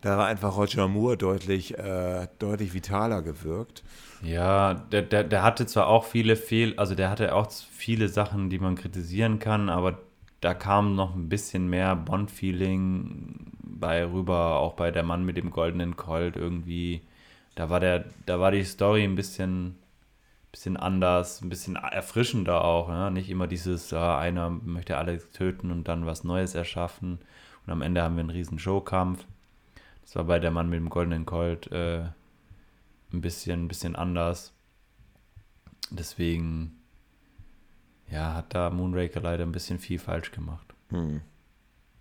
Da war einfach Roger Moore deutlich, äh, deutlich vitaler gewirkt. Ja, der, der, der hatte zwar auch viele Fehl, also der hatte auch viele Sachen, die man kritisieren kann, aber da kam noch ein bisschen mehr Bond-Feeling bei rüber, auch bei der Mann mit dem goldenen Colt irgendwie. Da war der, da war die Story ein bisschen bisschen anders, ein bisschen erfrischender auch. Ja? Nicht immer dieses, ja, einer möchte alle töten und dann was Neues erschaffen. Und am Ende haben wir einen riesen Showkampf. Das war bei der Mann mit dem goldenen Colt äh, ein bisschen, ein bisschen anders. Deswegen, ja, hat da Moonraker leider ein bisschen viel falsch gemacht. Hm.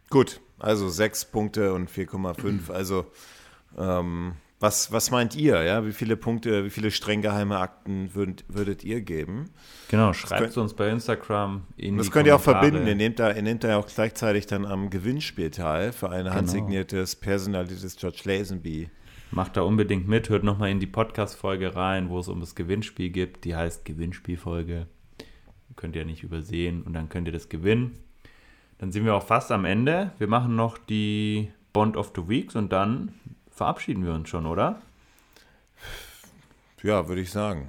Gut, also sechs Punkte und 4,5. Also ähm, was, was meint ihr? Ja? Wie viele Punkte, wie viele streng geheime Akten würd, würdet ihr geben? Genau, schreibt es uns bei Instagram. In das könnt ihr auch verbinden. Ihr nehmt, da, ihr nehmt da auch gleichzeitig dann am Gewinnspiel teil für ein genau. handsigniertes, personalisiertes George Lazenby. Macht da unbedingt mit. Hört nochmal in die Podcast-Folge rein, wo es um das Gewinnspiel geht. Die heißt Gewinnspielfolge. Könnt ihr nicht übersehen. Und dann könnt ihr das gewinnen. Dann sind wir auch fast am Ende. Wir machen noch die Bond of the Weeks und dann verabschieden wir uns schon, oder? Ja, würde ich sagen.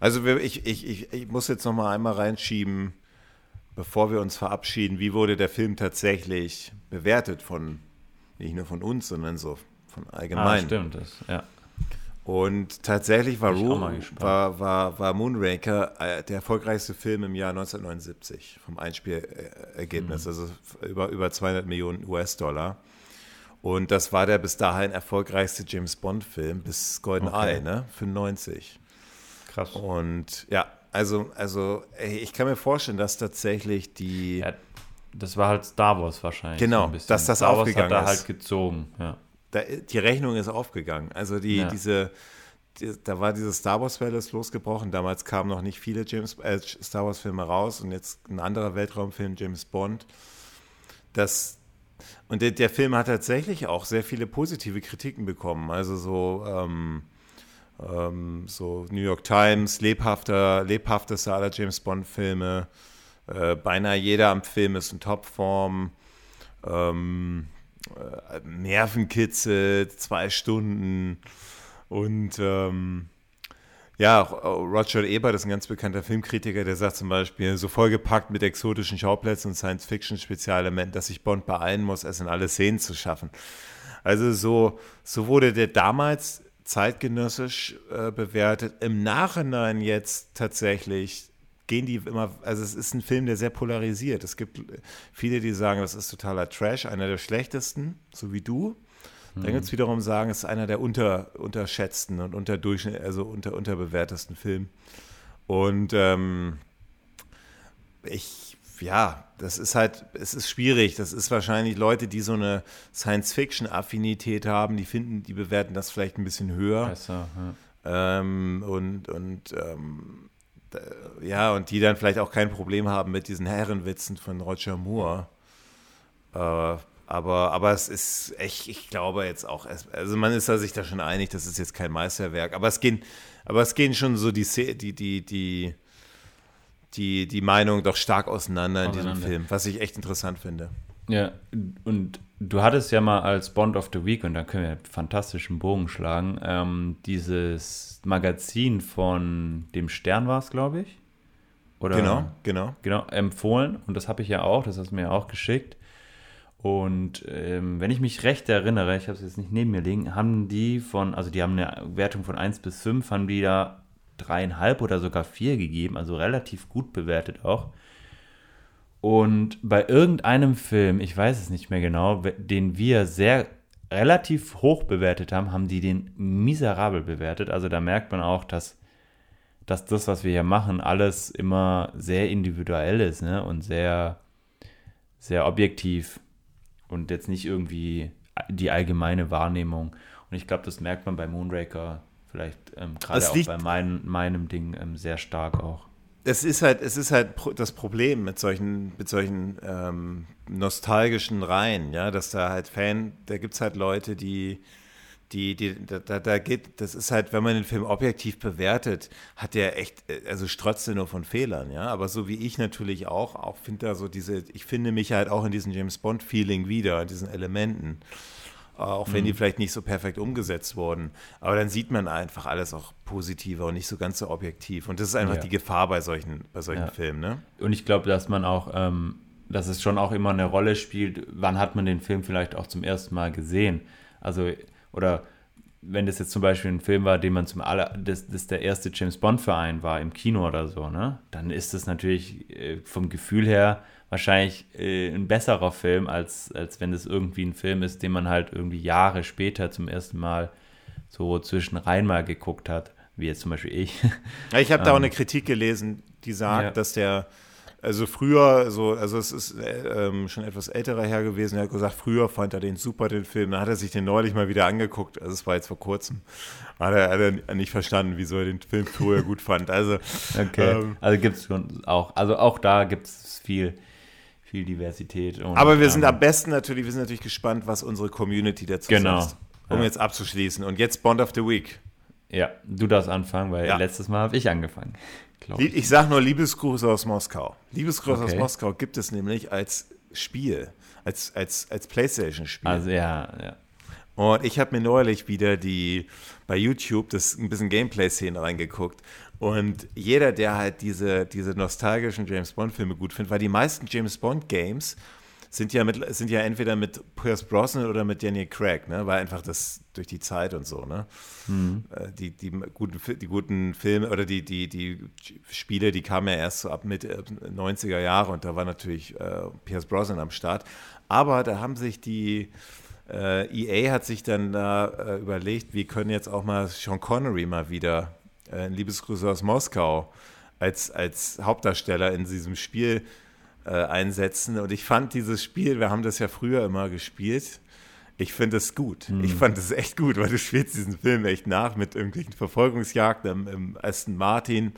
Also ich, ich, ich, ich muss jetzt noch mal einmal reinschieben, bevor wir uns verabschieden, wie wurde der Film tatsächlich bewertet von, nicht nur von uns, sondern so von allgemein. Ah, stimmt, das, ja. Und tatsächlich war, Ru war, war, war Moonraker äh, der erfolgreichste Film im Jahr 1979 vom Einspielergebnis, mhm. also über, über 200 Millionen US-Dollar. Und das war der bis dahin erfolgreichste James Bond-Film bis Golden okay. Eye, ne? 95. Krass. Und ja, also, also ich kann mir vorstellen, dass tatsächlich die. Ja, das war halt Star Wars wahrscheinlich. Genau, so dass das Star aufgegangen Wars hat da halt gezogen, ja. Da, die Rechnung ist aufgegangen. Also die, ja. diese, die, da war dieses Star Wars Palace losgebrochen. Damals kamen noch nicht viele James, äh, Star Wars Filme raus und jetzt ein anderer Weltraumfilm, James Bond. Das, und der, der, Film hat tatsächlich auch sehr viele positive Kritiken bekommen. Also so, ähm, ähm, so New York Times, lebhafter, lebhaftester aller James Bond-Filme. Äh, beinahe jeder am Film ist in Topform. Ähm, äh, Nervenkitzel, zwei Stunden. Und ähm, ja, Roger Ebert ist ein ganz bekannter Filmkritiker, der sagt zum Beispiel, so vollgepackt mit exotischen Schauplätzen und Science-Fiction-Spezialelementen, dass sich Bond beeilen muss, es in alle Szenen zu schaffen. Also so, so wurde der damals zeitgenössisch äh, bewertet, im Nachhinein jetzt tatsächlich gehen die immer, also es ist ein Film, der sehr polarisiert. Es gibt viele, die sagen, das ist totaler Trash, einer der schlechtesten, so wie du. Dann gibt es mhm. wiederum sagen, es ist einer der unter, unterschätzten und unterdurchschnitt, also unter, unterbewertesten Filme. Und ähm, ich, ja, das ist halt, es ist schwierig. Das ist wahrscheinlich Leute, die so eine Science-Fiction-Affinität haben, die finden, die bewerten das vielleicht ein bisschen höher. Besser, ja. ähm, und und ähm, ja, und die dann vielleicht auch kein Problem haben mit diesen Herrenwitzen von Roger Moore. Äh, aber, aber es ist echt, ich glaube jetzt auch, also man ist sich da schon einig, das ist jetzt kein Meisterwerk, aber es gehen, aber es gehen schon so die, die, die, die, die, die Meinungen doch stark auseinander in diesem Film, was ich echt interessant finde. Ja, und du hattest ja mal als Bond of the Week, und da können wir einen fantastischen Bogen schlagen, ähm, dieses Magazin von dem Stern war es, glaube ich. Oder, genau, genau. Genau, empfohlen. Und das habe ich ja auch, das hast du mir ja auch geschickt. Und ähm, wenn ich mich recht erinnere, ich habe es jetzt nicht neben mir liegen, haben die von, also die haben eine Wertung von 1 bis 5, haben die da dreieinhalb oder sogar vier gegeben, also relativ gut bewertet auch. Und bei irgendeinem Film, ich weiß es nicht mehr genau, den wir sehr relativ hoch bewertet haben, haben die den miserabel bewertet. Also da merkt man auch, dass, dass das, was wir hier machen, alles immer sehr individuell ist ne? und sehr, sehr objektiv und jetzt nicht irgendwie die allgemeine Wahrnehmung. Und ich glaube, das merkt man bei Moonraker vielleicht ähm, gerade auch bei mein, meinem Ding ähm, sehr stark auch. Es ist halt, es ist halt das Problem mit solchen, mit solchen ähm, nostalgischen Reihen, ja, dass da halt Fan, da gibt es halt Leute, die die, die, da, da geht, das ist halt, wenn man den Film objektiv bewertet, hat der echt, also strotzt er nur von Fehlern, ja. Aber so wie ich natürlich auch, auch finde da so diese, ich finde mich halt auch in diesem James Bond-Feeling wieder, in diesen Elementen. Auch wenn mhm. die vielleicht nicht so perfekt umgesetzt wurden. Aber dann sieht man einfach alles auch positiver und nicht so ganz so objektiv. Und das ist einfach ja. die Gefahr bei solchen, bei solchen ja. Filmen, ne? Und ich glaube, dass man auch, ähm, dass es schon auch immer eine Rolle spielt, wann hat man den Film vielleicht auch zum ersten Mal gesehen. Also oder wenn das jetzt zum Beispiel ein Film war, den man zum aller, das, das der erste James Bond-Verein war im Kino oder so, ne? Dann ist das natürlich äh, vom Gefühl her wahrscheinlich äh, ein besserer Film, als, als wenn das irgendwie ein Film ist, den man halt irgendwie Jahre später zum ersten Mal so zwischen rein mal geguckt hat, wie jetzt zum Beispiel ich. Ja, ich habe da auch ähm, eine Kritik gelesen, die sagt, ja. dass der also früher, so, also es ist äh, ähm, schon etwas älterer her gewesen. Er hat gesagt, früher fand er den super, den Film. Dann hat er sich den neulich mal wieder angeguckt. Also es war jetzt vor kurzem. Hat er, hat er nicht verstanden, wieso er den Film früher gut fand. Also, okay. Ähm, also gibt es schon auch, also auch da gibt es viel, viel Diversität. Und, aber wir sind ähm, am besten natürlich, wir sind natürlich gespannt, was unsere Community dazu genau. sagt. Um ja. jetzt abzuschließen. Und jetzt Bond of the Week. Ja, du darfst anfangen, weil ja. letztes Mal habe ich angefangen. Ich, ich sage nur Liebesgruß aus Moskau. Liebesgruß okay. aus Moskau gibt es nämlich als Spiel, als, als, als Playstation-Spiel. Also ja, ja. Und ich habe mir neulich wieder die bei YouTube das ein bisschen Gameplay-Szenen reingeguckt. Und jeder, der halt diese, diese nostalgischen James Bond-Filme gut findet, weil die meisten James Bond-Games sind ja, mit, sind ja entweder mit Pierce Brosnan oder mit Daniel Craig, ne? Weil einfach das durch die Zeit und so, ne? Mhm. Die, die, guten, die guten Filme oder die, die, die Spiele, die kamen ja erst so ab Mitte 90er Jahre und da war natürlich äh, Pierce Brosnan am Start. Aber da haben sich die äh, EA hat sich dann da äh, überlegt, wir können jetzt auch mal Sean Connery mal wieder äh, in Liebesgrüße aus Moskau als, als Hauptdarsteller in diesem Spiel äh, einsetzen. Und ich fand dieses Spiel, wir haben das ja früher immer gespielt, ich finde es gut. Mhm. Ich fand es echt gut, weil du spielst diesen Film echt nach mit irgendwelchen Verfolgungsjagden im, im Aston Martin.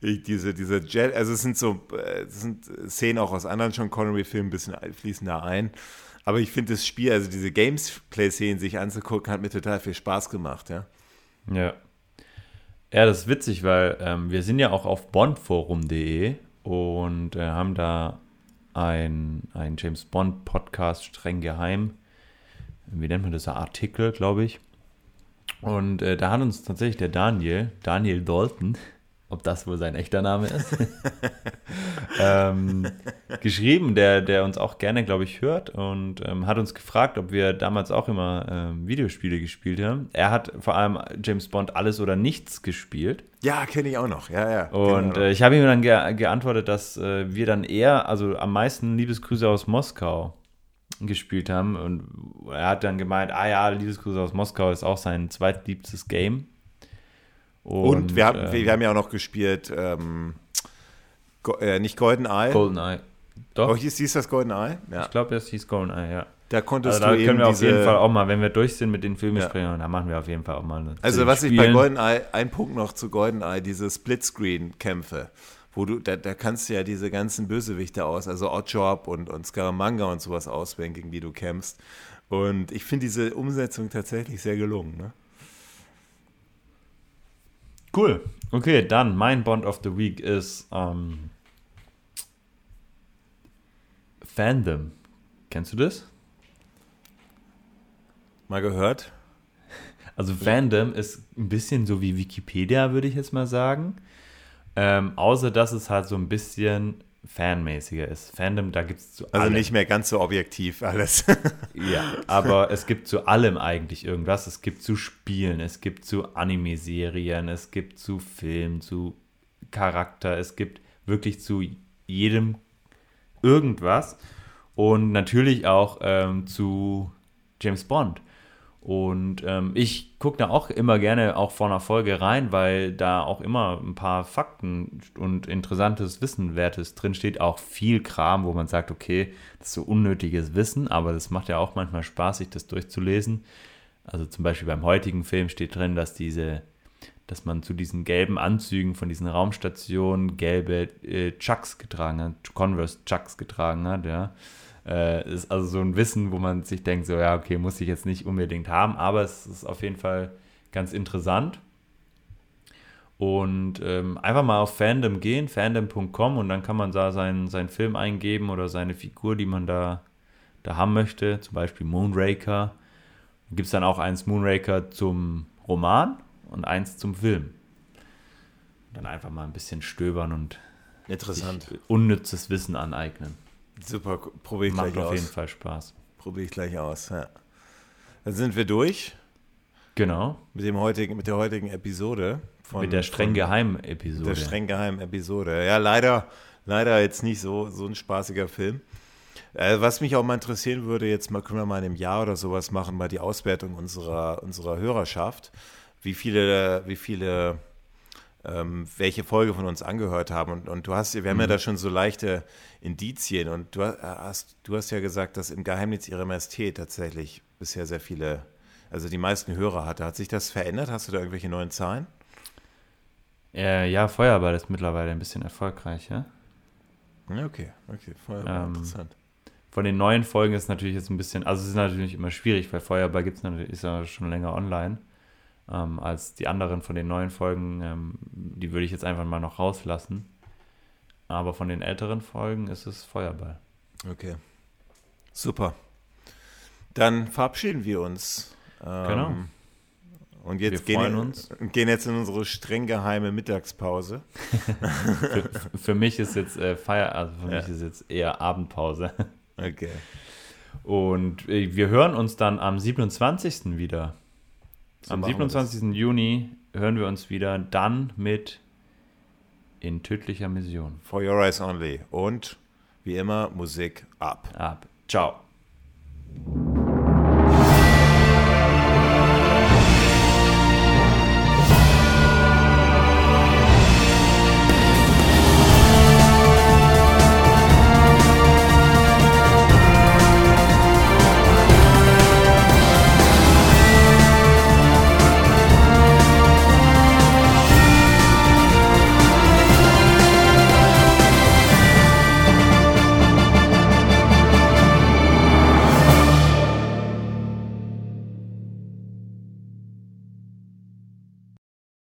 Ich, diese, diese Jet, also es sind so, äh, es sind Szenen auch aus anderen Sean Connery-Filmen ein bisschen fließen da ein. Aber ich finde das Spiel, also diese Gameplay-Szenen sich anzugucken, hat mir total viel Spaß gemacht, ja. Ja. Ja, das ist witzig, weil ähm, wir sind ja auch auf bondforum.de und äh, haben da ein, ein James Bond Podcast streng geheim. Wie nennt man das? Artikel, glaube ich. Und äh, da hat uns tatsächlich der Daniel, Daniel Dalton, ob das wohl sein echter Name ist, ähm, geschrieben, der, der uns auch gerne, glaube ich, hört und ähm, hat uns gefragt, ob wir damals auch immer ähm, Videospiele gespielt haben. Er hat vor allem James Bond Alles oder Nichts gespielt. Ja, kenne ich auch noch, ja, ja. Und äh, ich habe ihm dann ge geantwortet, dass äh, wir dann eher, also am meisten Liebesgrüße aus Moskau gespielt haben und er hat dann gemeint, ah ja, Liebesgrüße aus Moskau ist auch sein zweitliebstes Game. Und, und wir, haben, ähm, wir haben ja auch noch gespielt, ähm, Go, äh, nicht Golden Eye. Golden Eye. Doch. Oh, hieß, hieß das Golden Eye? Ja. Ich glaube, es hieß Golden Eye, ja. Da konntest also, da du können wir auf jeden Fall auch mal, wenn wir durch sind mit den Filmbesprechungen, ja. dann machen wir auf jeden Fall auch mal. Also was ich bei Golden Eye, ein Punkt noch zu Golden Eye, diese Splitscreen-Kämpfe, wo du, da, da kannst du ja diese ganzen Bösewichte aus, also Oddjob und, und Scaramanga und sowas auswählen, gegen die du kämpfst. Und ich finde diese Umsetzung tatsächlich sehr gelungen, ne? Cool. Okay, dann mein Bond of the Week ist ähm, Fandom. Kennst du das? Mal gehört. Also Fandom ist ein bisschen so wie Wikipedia, würde ich jetzt mal sagen. Ähm, außer dass es halt so ein bisschen fanmäßiger ist. Fandom, da gibt es zu Also allem. nicht mehr ganz so objektiv alles. ja, aber es gibt zu allem eigentlich irgendwas. Es gibt zu Spielen, es gibt zu Anime-Serien, es gibt zu Filmen, zu Charakter, es gibt wirklich zu jedem irgendwas. Und natürlich auch ähm, zu James Bond. Und ähm, ich gucke da auch immer gerne auch vor einer Folge rein, weil da auch immer ein paar Fakten und interessantes Wissenwertes drinsteht. Auch viel Kram, wo man sagt, okay, das ist so unnötiges Wissen, aber das macht ja auch manchmal Spaß, sich das durchzulesen. Also zum Beispiel beim heutigen Film steht drin, dass diese, dass man zu diesen gelben Anzügen von diesen Raumstationen gelbe äh, Chucks getragen hat, Converse Chucks getragen hat, ja. Äh, ist also so ein Wissen, wo man sich denkt, so ja, okay, muss ich jetzt nicht unbedingt haben, aber es ist auf jeden Fall ganz interessant. Und ähm, einfach mal auf Fandom gehen, fandom.com und dann kann man da seinen, seinen Film eingeben oder seine Figur, die man da, da haben möchte, zum Beispiel Moonraker. Gibt es dann auch eins Moonraker zum Roman und eins zum Film. dann einfach mal ein bisschen stöbern und Interessant. unnützes Wissen aneignen. Super, probiere ich Macht gleich auf aus. jeden Fall Spaß. Probiere ich gleich aus, ja. Dann sind wir durch. Genau. Mit, dem heutigen, mit der heutigen Episode. Von, mit der streng geheimen Episode. Der streng geheimen Episode. Ja, leider, leider jetzt nicht so, so ein spaßiger Film. Äh, was mich auch mal interessieren würde, jetzt mal können wir mal in einem Jahr oder sowas machen, mal die Auswertung unserer, unserer Hörerschaft. Wie viele, wie viele ähm, welche Folge von uns angehört haben. Und, und du hast, wir haben mhm. ja da schon so leichte Indizien. Und du hast, du hast ja gesagt, dass im Geheimnis ihrer Majestät tatsächlich bisher sehr viele, also die meisten Hörer hatte. Hat sich das verändert? Hast du da irgendwelche neuen Zahlen? Äh, ja, Feuerball ist mittlerweile ein bisschen erfolgreich, ja? Okay, okay, Feuerball, ähm, interessant. Von den neuen Folgen ist natürlich jetzt ein bisschen, also es ist natürlich immer schwierig, weil Feuerball gibt es natürlich, ist ja schon länger online ähm, als die anderen von den neuen Folgen. Ähm, die würde ich jetzt einfach mal noch rauslassen. Aber von den älteren Folgen ist es Feuerball. Okay. Super. Dann verabschieden wir uns. Ähm, genau. Und jetzt gehen, uns. gehen jetzt in unsere streng geheime Mittagspause. für, für, mich ist jetzt äh, Feier, also für ja. mich ist jetzt eher Abendpause. Okay. Und äh, wir hören uns dann am 27. wieder. So am 27. Juni hören wir uns wieder dann mit in tödlicher Mission. For Your Eyes Only. Und wie immer Musik ab. Ab. Ciao.